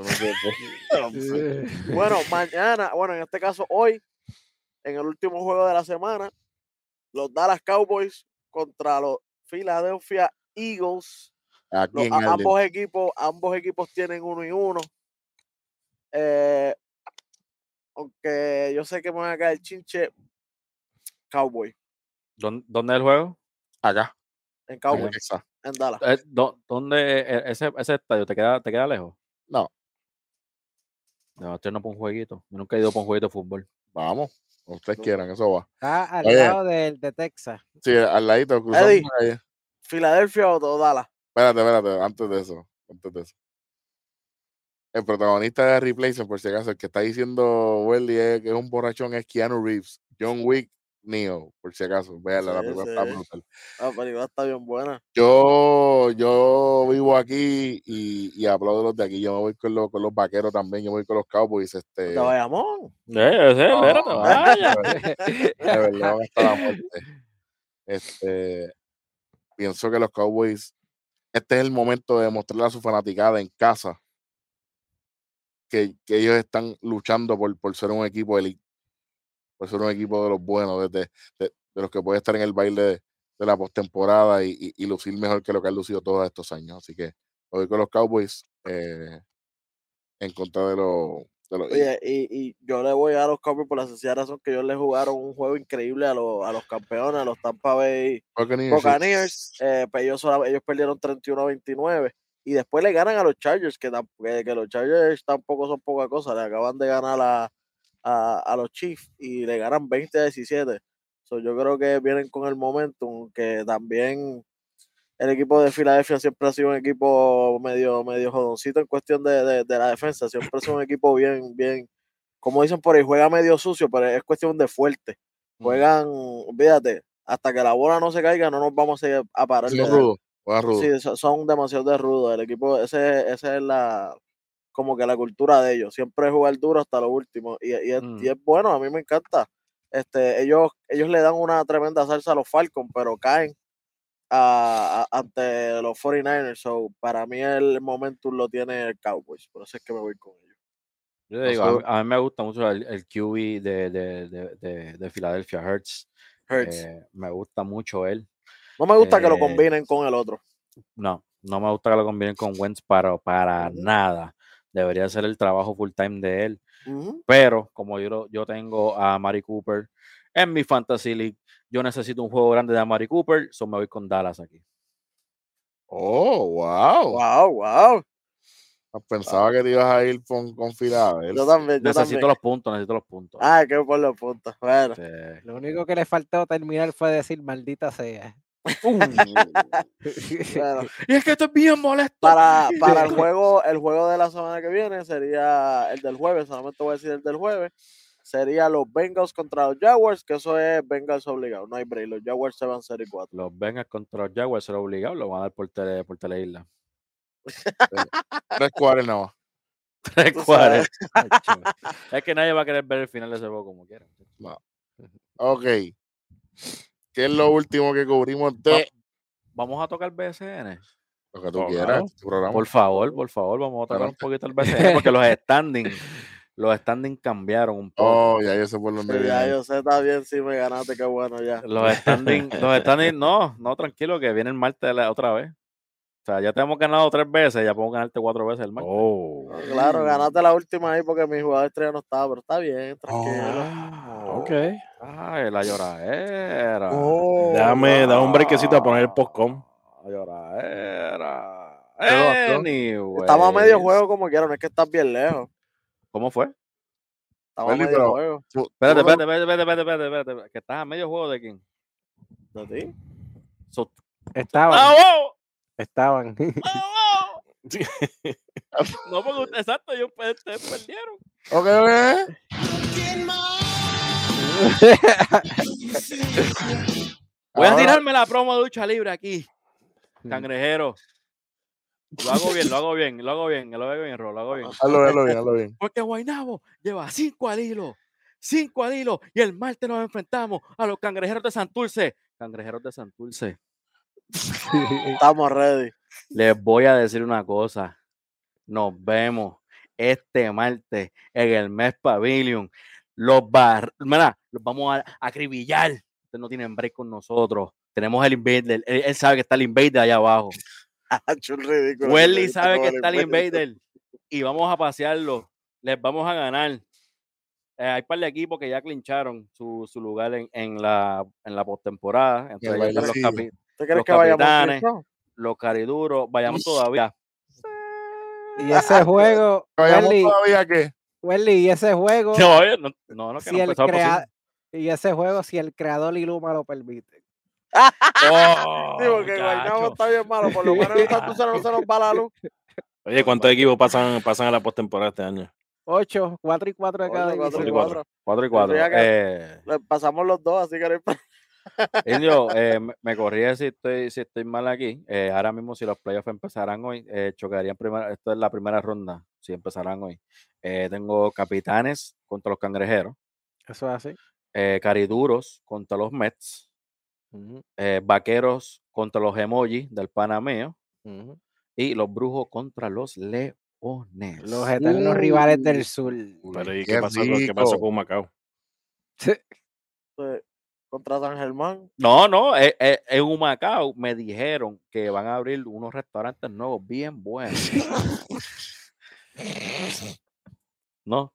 Sé. Bueno, mañana, bueno, en este caso hoy, en el último juego de la semana, los Dallas Cowboys contra los Philadelphia Eagles. Aquí Los- en a- Arden. ambos equipos, ambos equipos tienen uno y uno. Eh, aunque yo sé que me van a caer chinche Cowboy. ¿Dónde, dónde es el juego? acá, En Cowboy, en Dallas. Eh, dó- ¿Dónde e- ese, ese estadio te queda, te queda lejos? No. No, estoy no por un jueguito. Yo nunca he ido por un jueguito de fútbol. Vamos, como ustedes quieran, eso va. Está al Oye. lado del de Texas. Sí, al ladito, Eddie. Filadelfia o, o Dallas. Espérate, espérate, antes de eso, antes de eso. El protagonista de Replacement, por si acaso, el que está diciendo Welly es, que es un borrachón, es Keanu Reeves. John Wick, Neo, por si acaso. Véanla, la Sí, película está sí. brutal. La película está bien buena. Yo, yo vivo aquí y, y aplaudo a los de aquí. Yo me voy con los, con los vaqueros también, yo me voy con los Cowboys. Este, De Bayamón. Eh, sí, espérate, No, vaya. de verdad, van a estar a muerte. Este, pienso que los Cowboys, este es el momento de demostrarle a su fanaticada en casa que, que ellos están luchando por, por ser un equipo elite, por ser un equipo de los buenos, de, de- de- los que puede estar en el baile de, la postemporada y, lucir mejor que lo que han lucido todos estos años. Así que voy con los Cowboys eh, en contra de los, Oye, y, y yo le voy a los Cowboys por la sencilla razón que ellos le jugaron un juego increíble a, los, a los campeones, a los Tampa Bay Buccaneers. Buccaneers. eh, pues ellos, ellos perdieron 31 a 29 y después le ganan a los Chargers, que, que, los Chargers tampoco son poca cosa, le acaban de ganar a, a, a los Chiefs y le ganan 20 a 17. So, yo creo que vienen con el momentum, que también el equipo de Filadelfia siempre ha sido un equipo medio, medio jodoncito en cuestión de, de- de la defensa, siempre sido un equipo bien, bien, como dicen por ahí, juega medio sucio, pero es cuestión de fuerte. Juegan, olvídate, hasta que la bola no se caiga, no nos vamos a, a parar. Sí, rudo, rudo. Sí, so- son demasiado de rudos. El equipo, ese, ese es la como que la cultura de ellos. Siempre jugar duro hasta lo último. Y, y es, y Mm. es bueno, a mí me encanta. Este, ellos, ellos le dan una tremenda salsa a los Falcons, pero caen a- a- ante los 49ers. So, para mí el momentum lo tiene el Cowboys. Por eso es que me voy con ellos. Yo te digo, a, mí, Nosotros- a mí me gusta mucho el, el QB de, de, de, de, de Philadelphia, Hertz. Hurts. Eh, me gusta mucho él. no me gusta que lo eh, combinen con el otro. No, no me gusta que lo combinen con Wentz para, para nada. Debería ser el trabajo full time de él. Pero como yo, yo tengo a Mari Cooper en mi Fantasy League, yo necesito un juego grande de Mari Cooper, so me voy con Dallas aquí. Oh, wow. Wow, wow. Pensaba que te ibas a ir con, con Filadelfia. Yo también, yo Necesito también. los puntos, necesito los puntos. Ah, que por los puntos. Bueno. Sí. Lo único que le faltó terminar fue decir maldita sea. bueno. Y es que esto es bien molesto. Para, para el juego, el juego de la semana que viene sería el del jueves, solamente voy a decir el del jueves. Sería los Bengals contra los Jaguars, que eso es Bengals obligado, no hay break. Los Jaguars se van 0 y 4. Los Bengals contra los Jaguars será obligado, lo van a dar por tele, por teleisla. Tres nada más. Tres Tú cuadros. es que nadie va a querer ver el final de ese juego como quiera. Ok. ¿Qué es lo último que cubrimos de Vamos a tocar BSN. lo que tú quieras? claro. tu programa? Por favor, por favor, vamos a tocar un poquito el BCN porque los standings, los standings cambiaron un poco. Oh, ya yo sé por dónde Sí, ya yo sé, está bien, sí me ganaste, qué bueno ya. Los standings, los standings, no, no, tranquilo, que viene el martes la- otra vez. O sea, ya te hemos ganado tres veces, ya podemos ganarte cuatro veces el martes. Oh. Claro, ganaste la última ahí porque mi jugador estrella no estaba, pero está bien, tranquilo. Oh. Ok. Ay, la lloradera. Oh, Déjame, da un brequecito a poner el postcom. La lloradera. Anyway. Estamos a medio juego como quieran, no es que estás bien lejos. ¿Cómo fue? A medio pero- juego. Espérate, espérate, espérate, espérate, espérate, espérate, espérate, que estás a medio juego de quién. ¿De ti? So- Estaban, ¡Bravo! estaban. ¡Bravo! No, porque usted- exacto, ellos pe- ustedes perdieron. Ok, ok. Voy a Ahora- tirarme la promo de lucha libre aquí. Cangrejero. Lo hago bien, lo hago bien, lo hago bien, lo hago bien, Ro, lo hago bien. Hazlo, hazlo bien, hazlo bien. Porque Guaynabo lleva cinco al hilo, cinco al hilo, y el martes nos enfrentamos a los cangrejeros de Santurce. Cangrejeros de Santurce. Estamos ready. Les voy a decir una cosa. Nos vemos este martes en el mes Pavilion. Los bar, mira, los vamos a acribillar. Ustedes no tienen break con nosotros. Tenemos el invader. Él, él sabe que está el invader allá abajo. Ridículo. Welly sabe que está el invader. Y vamos a pasearlo. Les vamos a ganar. Eh, hay par de equipos que ya clincharon su, su lugar en, en la, en la postemporada. Están los, bailecillo. capi- ¿Tú crees los que vayamos capitanes. Cristo? los cariduros. Vayamos todavía. y ese juego, Vayamos Welly, todavía que. Welly, y ese juego, No, no, no, no, que si no el crea- y ese juego, si el creador Iluma lo permite. Oh, Sí, porque Guaynabo muchacho. está bien malo. Por lo menos en Santurce no se nos va la luz. Oye, ¿cuántos equipos pasan, pasan a la postemporada este año? 8, 4 y 4 de cada Ocho, cuatro y división. cuatro. Cuatro y cuatro. Tendría que- Eh, Le pasamos los dos, así que no. Indio, eh, me- corría si estoy, si estoy mal aquí. Eh, ahora mismo, si los playoffs empezaran hoy, eh, chocarían primero. Esto es la primera ronda, si empezarán hoy. Eh, tengo capitanes contra los cangrejeros, Eso es así. eh, cariduros contra los Mets, Eh, Vaqueros contra los emojis del Panameo y los Brujos contra los Leones. Los eternos rivales del sur. Pero ¿y qué qué pasó, con- qué pasó con Macao? Pues, contra San Germán. No, no, eh, eh, en Humacao me dijeron que van a abrir unos restaurantes nuevos bien buenos. No,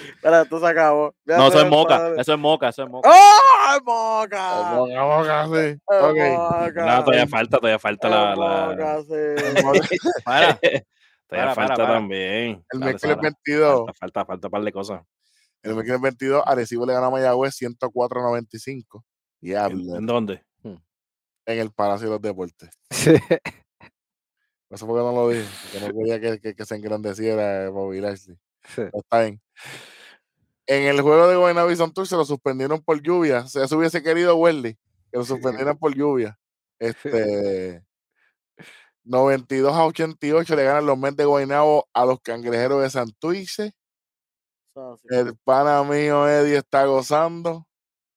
Espera, esto se acabó. Voy a no, eso es moca, padre. eso es moca, eso es moca. ¡Oh! ¡Es moca! Boca, sí. ¡Es Ok. moca! No, todavía falta, todavía falta la. ¡Es la- moca, sí! Para, todavía para, falta para. también. El miércoles Sara. 22, Falta, falta, falta un par de cosas. el miércoles 22, Arecibo le ganó a Mayagüez 104-95. ¿En, Diablo. en dónde? En el Palacio de los Deportes. Sí. Eso fue que no lo dije. Porque no quería que, que- que se engrandeciera Bobby Lashley. Sí. Está bien. En el juego de Guaynabo y Santurce se lo suspendieron por lluvia. O sea, Eso hubiese querido Welly, que lo suspendieran por lluvia. Este 92 a 88 le ganan los Mets de Guaynabo a los cangrejeros de Santurce. Eso así. El pana mío Eddie está gozando.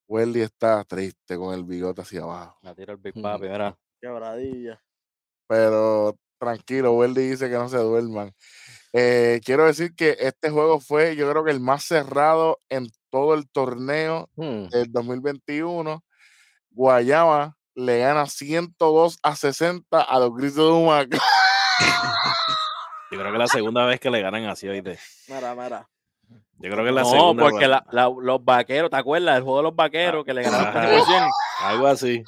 Welly está triste con el bigote hacia abajo. la tira el Big. Papi, mira. Quebradilla. Pero tranquilo, Welly dice que no se duerman. Eh, quiero decir que este juego fue, yo creo que el más cerrado en todo el torneo Mm. del 2021. Guayama le gana 102 a 60 a los Grises de Humacao. Yo creo que es la segunda vez que le ganan así, ¿oíste? Mira, mira. Yo creo que es la No, segunda. porque vez. la- la- los vaqueros, ¿te acuerdas? El juego de los vaqueros que le ganaron Ajá. 30%. Algo así.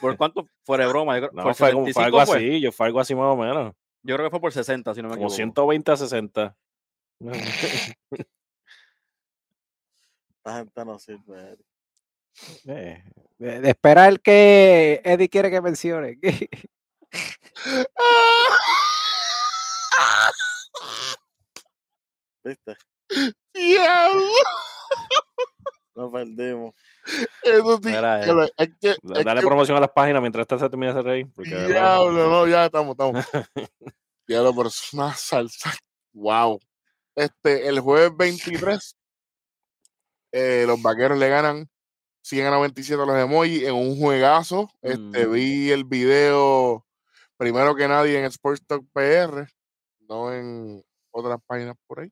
¿Por cuánto? Fuera de broma. Yo, creo- No, por fue, como- fue 75 algo fue. así. Yo fue algo así más o menos. Yo creo que fue por 60, si no me Como equivoco. 120 a 60. La gente no sirve. Eh, de, de esperar que Eddie quiere que mencione. ¿Viste? ¡Diablo! Nos perdimos. Eso sí, Mira, que lo- es que, es Dale que- promoción a las páginas mientras esta se termina de reír. Diablo, no, ya estamos, estamos. Diablo, pero es una salsa. Wow. Este, el jueves 23, eh, los vaqueros le ganan 100 a 97 a los emojis en un juegazo. Este, Mm. vi el video primero que nadie en Sports Talk PR, no en otras páginas por ahí.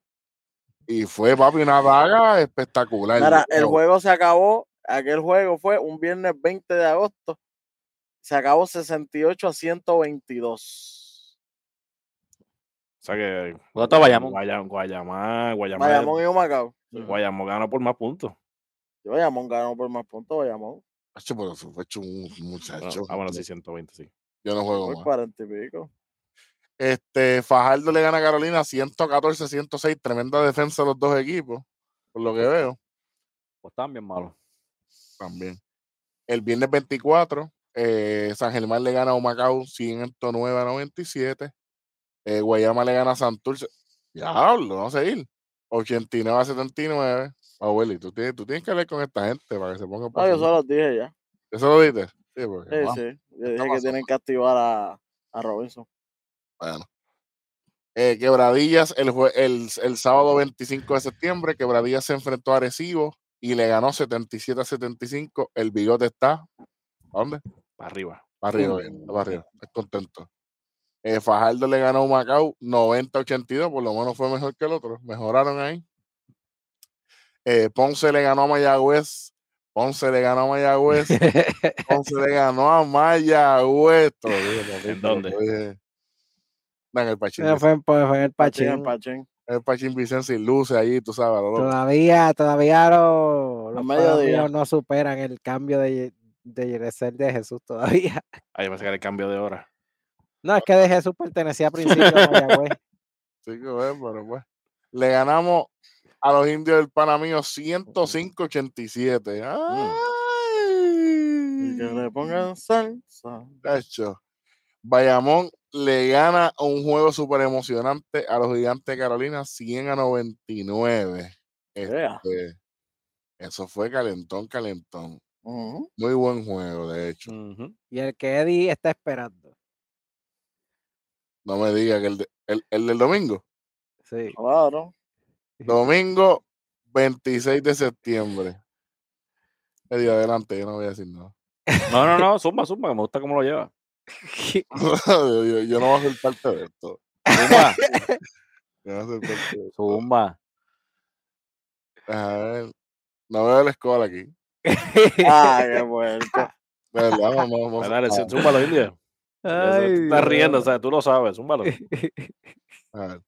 Y fue, papi, una vaga espectacular. Mira, el juego se acabó. Aquel juego fue un viernes 20 de agosto. Se acabó 68 a 122. O sea que. ¿Dónde está Bayamón? Guayam- Guayamá, Guayamá. Bayamón y Humacao. Guayamón ganó por más puntos. Bayamón ganó por más puntos. Bayamón Macho, pero eso fue hecho un muchacho. Ah, bueno, sí, 120, sí. Yo no juego por más. 40 y pico. Este, Fajardo le gana a Carolina 114-106. Tremenda defensa de los dos equipos, por lo que veo Pues estaban bien malos. también. El viernes 24, eh, San Germán le gana a Humacao 109 a 97. Eh, Guayama le gana a Santurce. Diablo, vamos a seguir. 89 a 79. Abueli, tú tienes, tú tienes que hablar con esta gente para que se ponga No, para yo solo los dije ya. ¿Eso lo dices? Sí, porque, Sí, wow, sí. Yo dije que pasando. tienen que activar a, a Robinson. Bueno. Eh, Quebradillas, el, el, el sábado 25 de septiembre, Quebradillas se enfrentó a Arecibo y le ganó 77 a 75. El bigote está. ¿A dónde? Para arriba. Para arriba, bien, está para arriba. Está contento. Eh, Fajardo le ganó a Macao 90 a 82, por lo menos fue mejor que el otro. Mejoraron ahí. Eh, Ponce le ganó a Mayagüez. Ponce le ganó a Mayagüez. Ponce le ganó a Mayagüez. ¿En dónde? No, en el Pachín. Fue, en- pues, fue en el Pachín, Pachín. Pachín. El Pachín Vicente sin luces allí, tú sabes. Todavía, todavía lo- los medios no superan el cambio de, de ser de Jesús todavía. Ahí va a sacar el cambio de hora. No, es que de Jesús pertenecía al principio a Mayagüez. Sí, que bueno, pero pues. Le ganamos a los indios del Panamío 105-87. Y que le pongan salsa. Tacho. Bayamón le gana un juego súper emocionante a los gigantes de Carolina 100 a 99. Vea. Este, eso fue calentón, calentón. Muy buen juego, de hecho. Y el que Eddie está esperando. No me diga que el, de- el, el del domingo. Sí. Claro. Domingo 26 de septiembre. Eddie, adelante, yo no voy a decir nada. No, no, no, zumba, que me gusta cómo lo lleva. yo, yo- yo no voy a ser parte de esto. Zumba, Yo no voy a ser parte de esto. zumba. A ver, no veo la escuela aquí. Ay, qué puerco. De verdad, vamos, vamos. Dale, dale, sí, zúmbalo, India. Ay, estás riendo, o sea, tú lo sabes, zúmbalo. A ver.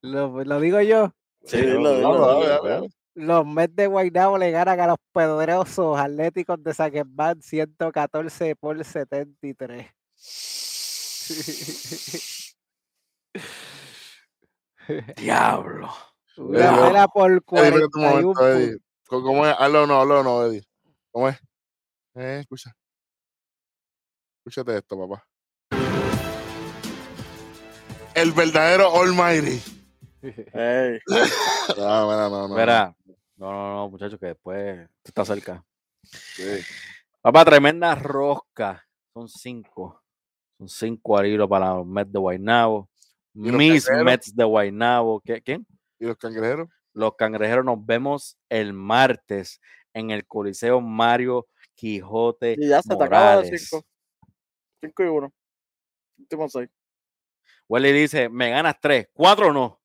Lo, lo digo yo. Sí, dilo, dilo, Vamos, dale, dilo. dale, dale. Los Mets de Guaynabo le ganan a los poderosos Atléticos de Saquemán 114 por 73. Diablo. Una Eddie, vela por Eddie, espérate un 41 momento, Eddie. puntos. ¿Cómo cómo es? Hazlo o no, hazlo o no, Eddie. ¿Cómo es? Eh, escucha. Escúchate esto, papá. El verdadero Almighty. Ey, No, mira, no, no. Mira, no, no, no, muchachos, que después tú estás cerca. Sí. Papá, tremenda rosca. Son cinco. Son cinco al hilo para los Mets de Guaynabo. Mis? Mets de Guaynabo. ¿Qué- ¿Quién? ¿Y los cangrejeros? Los cangrejeros nos vemos el martes en el Coliseo Mario Quijote y ya se te acaba de. 5. 5 y 1. Último 6. Welly dice, me ganas tres, cuatro no.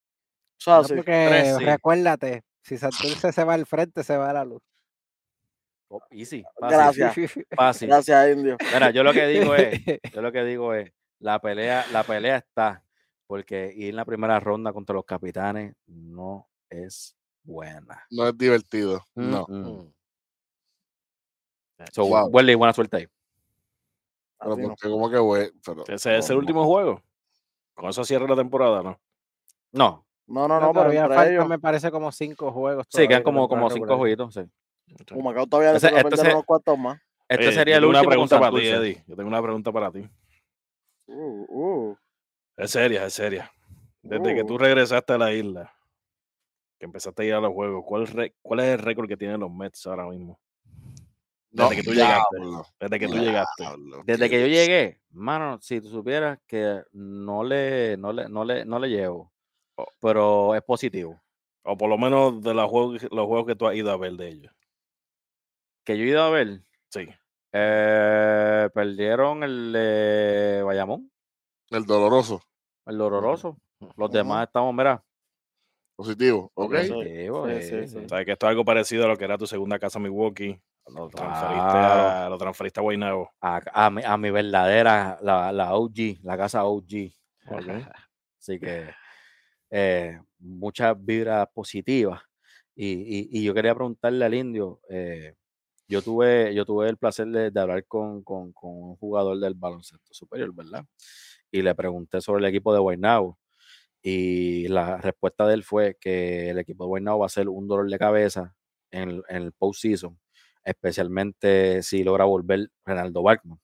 Es No, porque tres, sí. recuérdate, si Santurce se va al frente, se va a la luz. Oh, easy, fácil, Gracias. fácil. Gracias, Indio. Mira, yo lo que digo es, yo lo que digo es, la pelea, la pelea está, porque ir en la primera ronda contra los capitanes no es buena. No es divertido. No. Mm. So, Wow. Welly, buena suerte ahí. Pero Así no. porque como que güey. Pero, Ese es el no, último juego. Con eso cierra la temporada, ¿no? No, No, no, No, no, pero todavía ellos. me parece, como cinco juegos. sí, quedan todavía como, como cinco jueguitos, sí. Humacao todavía le Ese- toca este se- unos cuantos más. Este Oye, sería el una último con pregunta para ti. Eddie. Yo tengo una pregunta para ti. Uh, uh. Es seria, es seria. Desde que tú Uh. regresaste a la isla, que empezaste a ir a los juegos, ¿cuál, re- cuál es el récord que tienen los Mets ahora mismo? Desde no, que tú llegaste. diablo, Desde que tú llegaste. diablo, Desde que yo llegué, mano, si tú supieras que no le, no le, no le, no le llevo, Oh. Pero es positivo. O por lo menos de los juegos, los juegos que tú has ido a ver de ellos. Que yo he ido a ver, Sí. eh, perdieron el de Bayamón, El doloroso. el doloroso. Los demás estamos, mira, Positivo. Ok. Sí, positivos, sí, sí, sí. O sea, que esto es algo parecido a lo que era tu segunda casa Milwaukee. Lo transferiste, Claro. a, lo transferiste a Guaynabo. a, a mi, a mi verdadera, la, la OG, la casa OG. Así que eh, muchas vibras positivas. Y, y- yo quería preguntarle al indio, eh, yo tuve, yo tuve el placer de, de hablar con, con- con un jugador del baloncesto superior, ¿verdad? Y le pregunté sobre el equipo de Guaynabo. Y la respuesta de él fue que el equipo de Guaynabo va a ser un dolor de cabeza en, el- en el postseason, especialmente si logra volver Renaldo Bachman.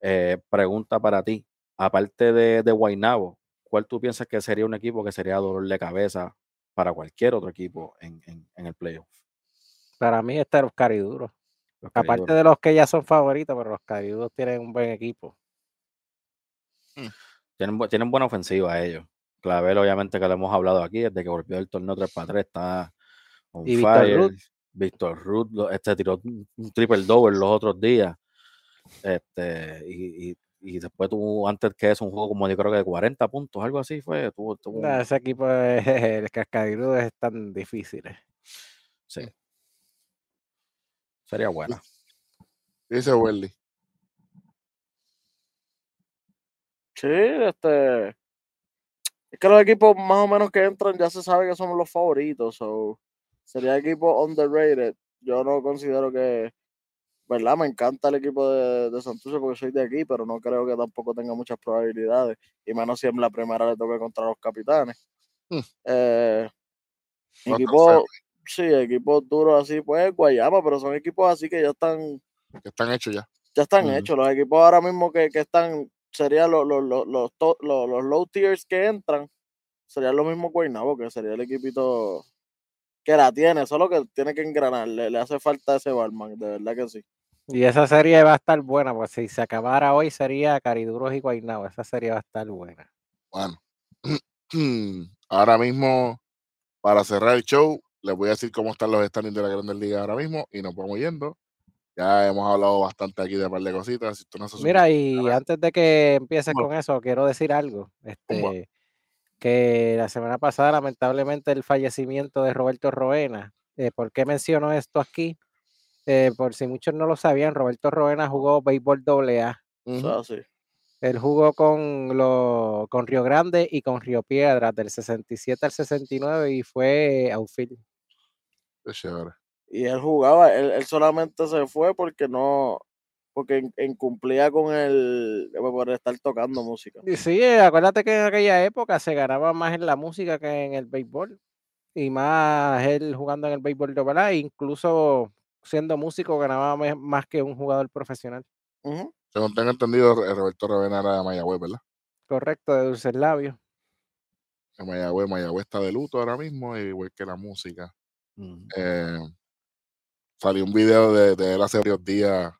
Eh, pregunta para ti, aparte de, de Guaynabo, ¿cuál tú piensas que sería un equipo que sería dolor de cabeza para cualquier otro equipo en, en- en el playoff? Para mí, este es los cariduros. Los Aparte cariduros. de los que ya son favoritos, pero los cariduros tienen un buen equipo. tienen, bu- tienen buena ofensiva ellos. Clavel, obviamente, que lo hemos hablado aquí, desde que volvió el torneo 3 para 3, está on Y Víctor fire. Ruth. Víctor Ruth, este tiró un un triple double los otros días. Este, y, y- y después tuvo, antes que eso, un juego como yo creo que de 40 puntos, algo así fue. Tuvo, tuvo un- Nah, ese equipo, es, el cariduros están difíciles. sí. Sería buena. Dice Welly. Sí, este. Es que los equipos más o menos que entran ya se sabe que somos los favoritos. So, sería equipo underrated. Yo no considero que. ¿Verdad? Me encanta el equipo de, de Santurce porque soy de aquí, pero no creo que tampoco tenga muchas probabilidades. Y menos si en la primera le toque contra los capitanes. Hmm. Eh, No equipo, sí, equipos duros así, pues Guayama, pero son equipos así que ya están Que están hechos ya. ya están hechos. Los equipos ahora mismo que, que están, serían los, los, los, los- los low tiers que entran, serían los mismos Guaynabo, que sería el equipito que la tiene, solo que tiene que engranar, le, le hace falta ese barman, de verdad que sí. Y esa serie va a estar buena, pues si se acabara hoy sería Cariduros y Guaynabo. Esa serie va a estar buena. Bueno. Ahora mismo, para cerrar el show, les voy a decir cómo están los standings de la Grandes Ligas ahora mismo y nos vamos yendo. Ya hemos hablado bastante aquí de un par de cositas. Si tú no se Mira, y antes de que empieces con eso, quiero decir algo. Este, que la semana pasada, lamentablemente, el fallecimiento de Roberto Roena. eh, ¿Por qué menciono esto aquí? Eh, por si muchos no lo sabían, Roberto Roena jugó béisbol AA. Es así. Él jugó con, lo, con Río Grande y con Río Piedras del 67 al 69 y fue outfield. Y él jugaba, él, él solamente se fue porque no, porque in- incumplía con el, por estar tocando música. Y sí, eh, acuérdate que en aquella época se ganaba más en la música que en el béisbol. Y más él jugando en el béisbol AA, e incluso siendo músico ganaba más que un jugador profesional. Según tengo entendido, eh, Roberto Ravena era de Mayagüez, ¿verdad? Correcto, de dulces labios. De Mayagüez, Mayagüez está de luto ahora mismo, igual que la música. Eh, salió un video de, de él hace varios días,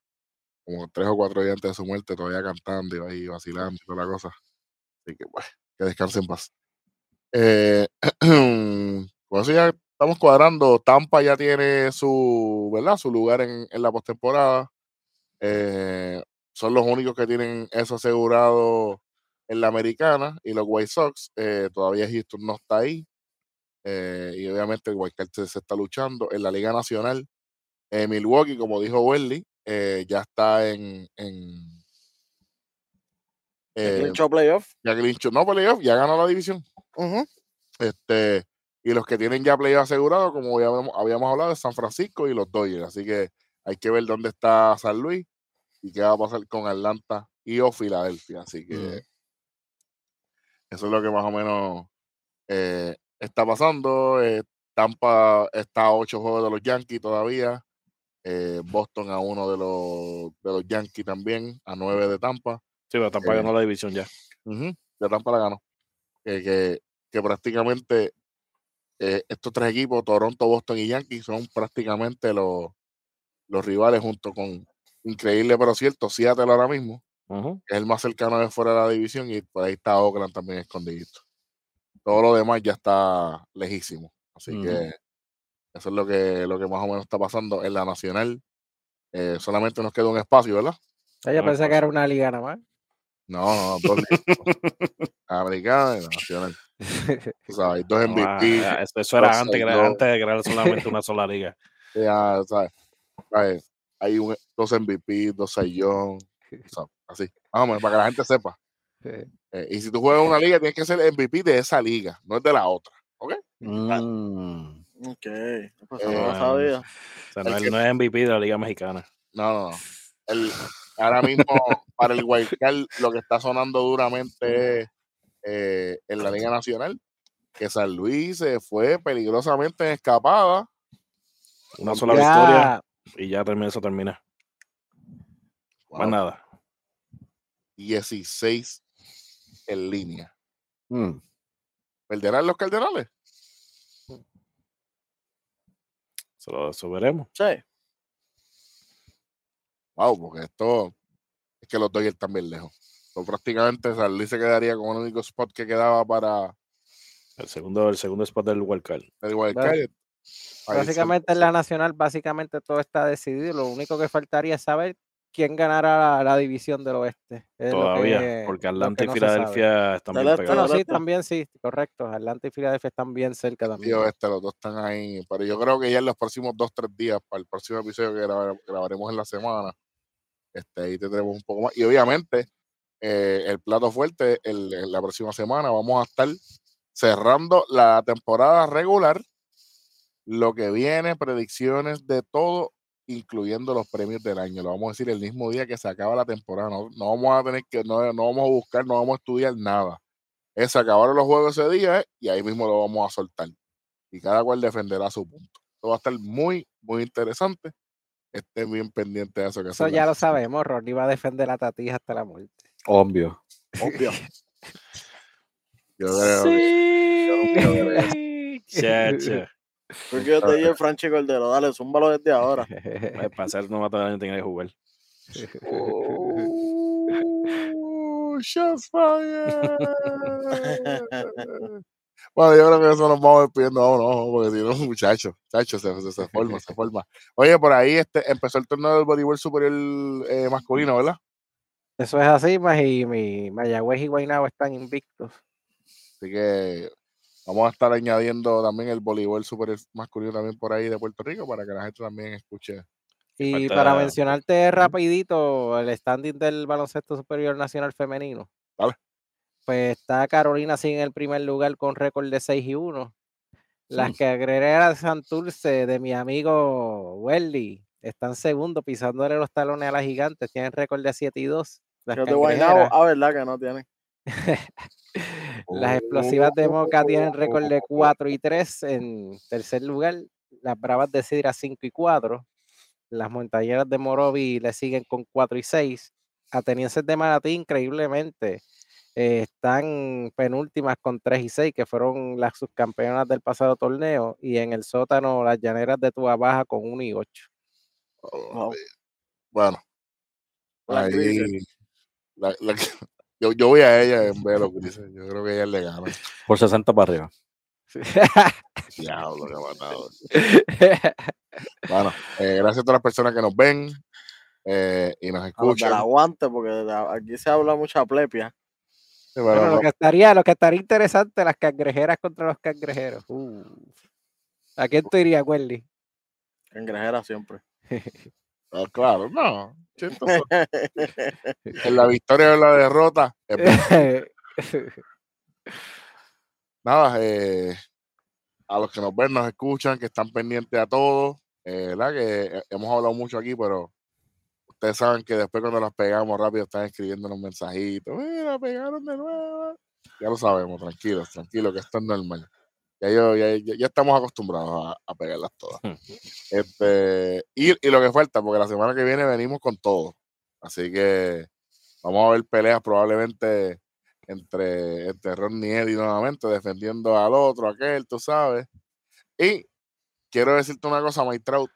como tres o cuatro días antes de su muerte, todavía cantando y vacilando y toda la cosa. Así que, bueno, que descanse en paz. Eh, eso ya estamos cuadrando. Tampa ya tiene su, ¿verdad? Su lugar en, en la postemporada. Eh, son los únicos que tienen eso asegurado en la americana y los White Sox. eh, todavía Houston no está ahí. eh, y obviamente White se, se está luchando en la Liga Nacional. Milwaukee, como dijo Welly, eh, ya está en, en eh, clinchó playoff. ya clinchó, no playoff, ya ganó la división. Este, y los que tienen ya playoff asegurado, como ya habíamos, habíamos hablado, es San Francisco y los Dodgers. Así que hay que ver dónde está San Luis y qué va a pasar con Atlanta y o Filadelfia. Así que eso es lo que más o menos eh, está pasando. Eh, Tampa está a ocho juegos de los Yankees todavía. Eh, Boston a uno de los, de los Yankees también, a nueve de Tampa. Sí, pero Tampa Eh, ganó la división ya. Ujú, de Tampa la ganó. Que, que, que prácticamente eh, estos tres equipos, Toronto, Boston y Yankees, son prácticamente los, los rivales junto con, increíble pero cierto, Seattle ahora mismo, que es el más cercano de fuera de la división, y por ahí está Oakland también escondidito. Todo lo demás ya está lejísimo. Así que eso es lo que, lo que más o menos está pasando en la nacional. Eh, solamente nos queda un espacio, ¿verdad? Ah, Yo Ah, pensé que era una liga nada más. No, no, dos ligas. Americana y la nacional. O sea, hay dos Ah, MVP. ah, eso, eso era antes, que era- Saiyón. antes de crear solamente una sola liga. Ya, ¿sabes? ¿sabes? Hay un, dos MVP, dos Saiyón, o sea, así. Vamos, para que la gente sepa. Eh, y si tú juegas en una liga, tienes que ser MVP de esa liga, no es de la otra. ¿Ok? Mm. Ok, pues Eh, no lo sabía. O sea, El no, que- no es MVP de la Liga Mexicana. No, no, no. El, ahora mismo, para el Wildcard, lo que está sonando duramente es eh, en la Liga Nacional, que San Luis se fue peligrosamente en escapada. Una sola victoria y ya termina, eso termina. Más Wow, nada. 16 en línea. Mm. ¿Perderán los Cardenales? Eso, lo- eso veremos. Sí. Wow, porque esto es que los Dodgers están bien lejos. So, prácticamente San Luis se quedaría con el único spot que quedaba para El segundo, el segundo spot del wildcard. el Wild Bueno, Card. Ahí se- básicamente en la nacional, básicamente todo está decidido. Lo único que faltaría es saber quién ganará la, la división del oeste. Es Todavía, que- porque Atlanta y no. Filadelfia están bien este, Bueno, pegados. sí, también sí, correcto. Atlanta y Filadelfia están bien cerca y también. oeste, los dos están ahí. Pero yo creo que ya en los próximos dos, tres días, para el próximo episodio que grabare- grabaremos en la semana, este, ahí tendremos un poco más. Y obviamente, eh, el plato fuerte, el, en la próxima semana vamos a estar cerrando la temporada regular. Lo que viene, predicciones de todo, incluyendo los premios del año. Lo vamos a decir el mismo día que se acaba la temporada. No, no vamos a tener que, no, no vamos a buscar, no vamos a estudiar nada. Es, se acabaron los juegos ese día eh, y ahí mismo lo vamos a soltar. Y cada cual defenderá su punto. Esto va a estar muy, muy interesante. Estén bien pendientes de eso que Eso ya las- lo sabemos. Ronnie va a defender a Tatija hasta la muerte. Obvio. Obvio. Yo creo que- Chacha. Porque yo te dije Franchi Cordero, dale, zúmbalo desde ahora. Eh, Para ser novato del año tiene que jugar. Oh, shots. Bueno, yo creo que eso nos vamos despidiendo. No, no, porque si no, muchachos, muchachos, se, se, se forma, se forma. Oye, por ahí este, empezó el torneo del voleibol superior eh, masculino, ¿verdad? Eso es así, más y mi Mayagüez y Guaynabo están invictos. Así que vamos a estar añadiendo también el voleibol superior masculino también por ahí de Puerto Rico para que la gente también escuche. Y para mencionarte rapidito el standing del baloncesto superior nacional femenino. Dale. Pues está Carolina sí en el primer lugar con récord de 6 y 1. Las Mm. carrereras de Santurce de mi amigo Welly están segundo pisándole los talones a las gigantes. Tienen récord de 7 y 2. Las, de Guaynabo, cangrejeras- ah, verdad que no tienen. las explosivas de Moca tienen récord de 4 y 3 en tercer lugar. Las bravas de Sidra 5 y 4. Las montañeras de Morovi le siguen con 4 y 6. Atenienses de Manatí, increíblemente, eh, están penúltimas con 3 y 6, que fueron las subcampeonas del pasado torneo. Y en el sótano, las llaneras de Tua Baja con 1 y 8. Wow. Bueno, ahí. la- la que- yo, yo voy a ella en velo, Grises. Yo creo que ella le gana. Por 60 para arriba. Diablo, qué matado. Bueno, eh, gracias a todas las personas que nos ven eh, y nos escuchan. aguante, porque de aquí se habla mucha plepia. Sí, bueno, Bueno, lo no- que estaría, lo que estaría interesante, las cangrejeras contra los cangrejeros. Uh. ¿A quién tú irías, Welly? Cangrejera siempre. ah, claro, no. en la victoria o en la derrota. nada, eh, a los que nos ven, nos escuchan, que están pendientes a todo, eh, ¿verdad? Que eh, hemos hablado mucho aquí, pero ustedes saben que después cuando las pegamos rápido están escribiendo mensajitos, mira, pegaron de nuevo. Ya lo sabemos, tranquilos, tranquilos, que esto es normal. Ya, yo, ya, ya- ya estamos acostumbrados a, a pegarlas todas. Hmm. Este, y, y lo que falta, porque la semana que viene venimos con todo. Así que vamos a ver peleas probablemente entre, entre Ronnie y Eddie nuevamente, defendiendo al otro, aquel, tú sabes. Y quiero decirte una cosa, Mike Trout.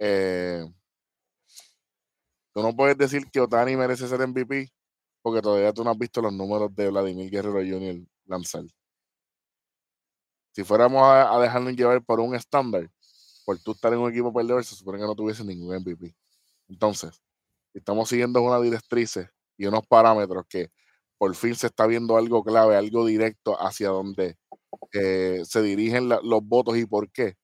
eh, tú no puedes decir que Otani merece ser MVP porque todavía tú no has visto los números de Vladimir Guerrero Jr. lanzar. Si fuéramos a, a dejarnos llevar por un estándar, por tú estar en un equipo perdedor, se supone que no tuviese ningún MVP. Entonces, estamos siguiendo unas directrices y unos parámetros que por fin se está viendo algo clave, algo directo hacia donde eh, se dirigen los votos y por qué.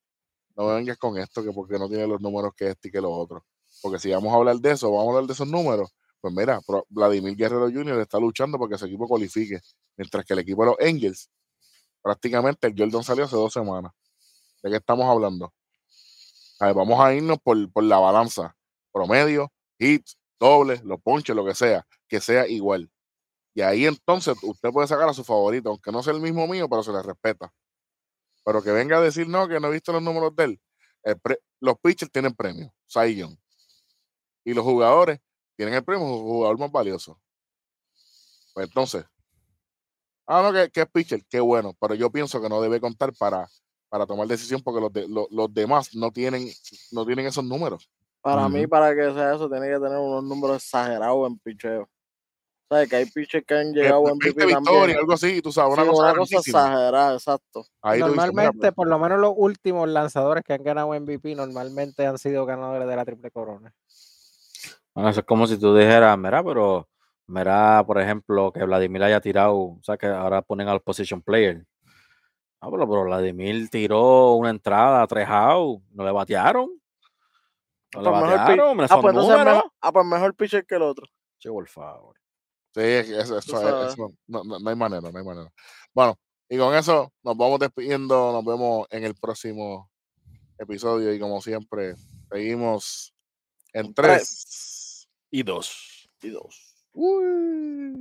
No me vengas con esto, que porque no tiene los números que este y que los otros. Porque si vamos a hablar de eso, vamos a hablar de esos números, pues mira, Vladimir Guerrero Jr. está luchando porque su equipo cualifique, mientras que el equipo de los Angels, prácticamente el Jordan salió hace dos semanas. ¿De qué estamos hablando? Vamos a irnos por, por la balanza. Promedio, hits, dobles, los ponches, lo que sea, que sea igual. Y ahí entonces usted puede sacar a su favorito, aunque no sea el mismo mío, pero se le respeta. Pero que venga a decir no, que no he visto los números de él. los pitchers tienen premio, Cy. Y los jugadores tienen el premio jugador más valioso. Pues entonces, ah, no, que, que es pitcher, qué bueno, pero yo pienso que no debe contar para, para tomar decisión porque los, de- lo- los demás no tienen, no tienen esos números. Para mí, para que sea eso, tiene que tener unos números exagerados en picheo. ¿Sabes? Que hay pitchers que han llegado en 20 MVP victorias, también. algo así, tú sabes, Sí, una cosa, una cosa grandísima. exagerada, exacto. Ahí tú dices, mira, Normalmente, pues, por lo menos los últimos lanzadores que han ganado MVP, normalmente han sido ganadores de la triple corona. Bueno, eso es como si tú dijeras, mira, pero, mira, por ejemplo, que Vladimir haya tirado, o sea, que ahora ponen al position player. Ah, pero, pero Vladimir tiró una entrada tres outs, no le batearon. No le Pues batearon, Ah, pues entonces números. mejor, ah, pues mejor pitcher que el otro. Che, por favor. Sí, es que eso, eso- eso- no, no- no hay manera, no hay manera. Bueno, y con eso nos vamos despidiendo, nos vemos en el próximo episodio y como siempre, seguimos en En tres. tres. Y dos. Y dos. Uy.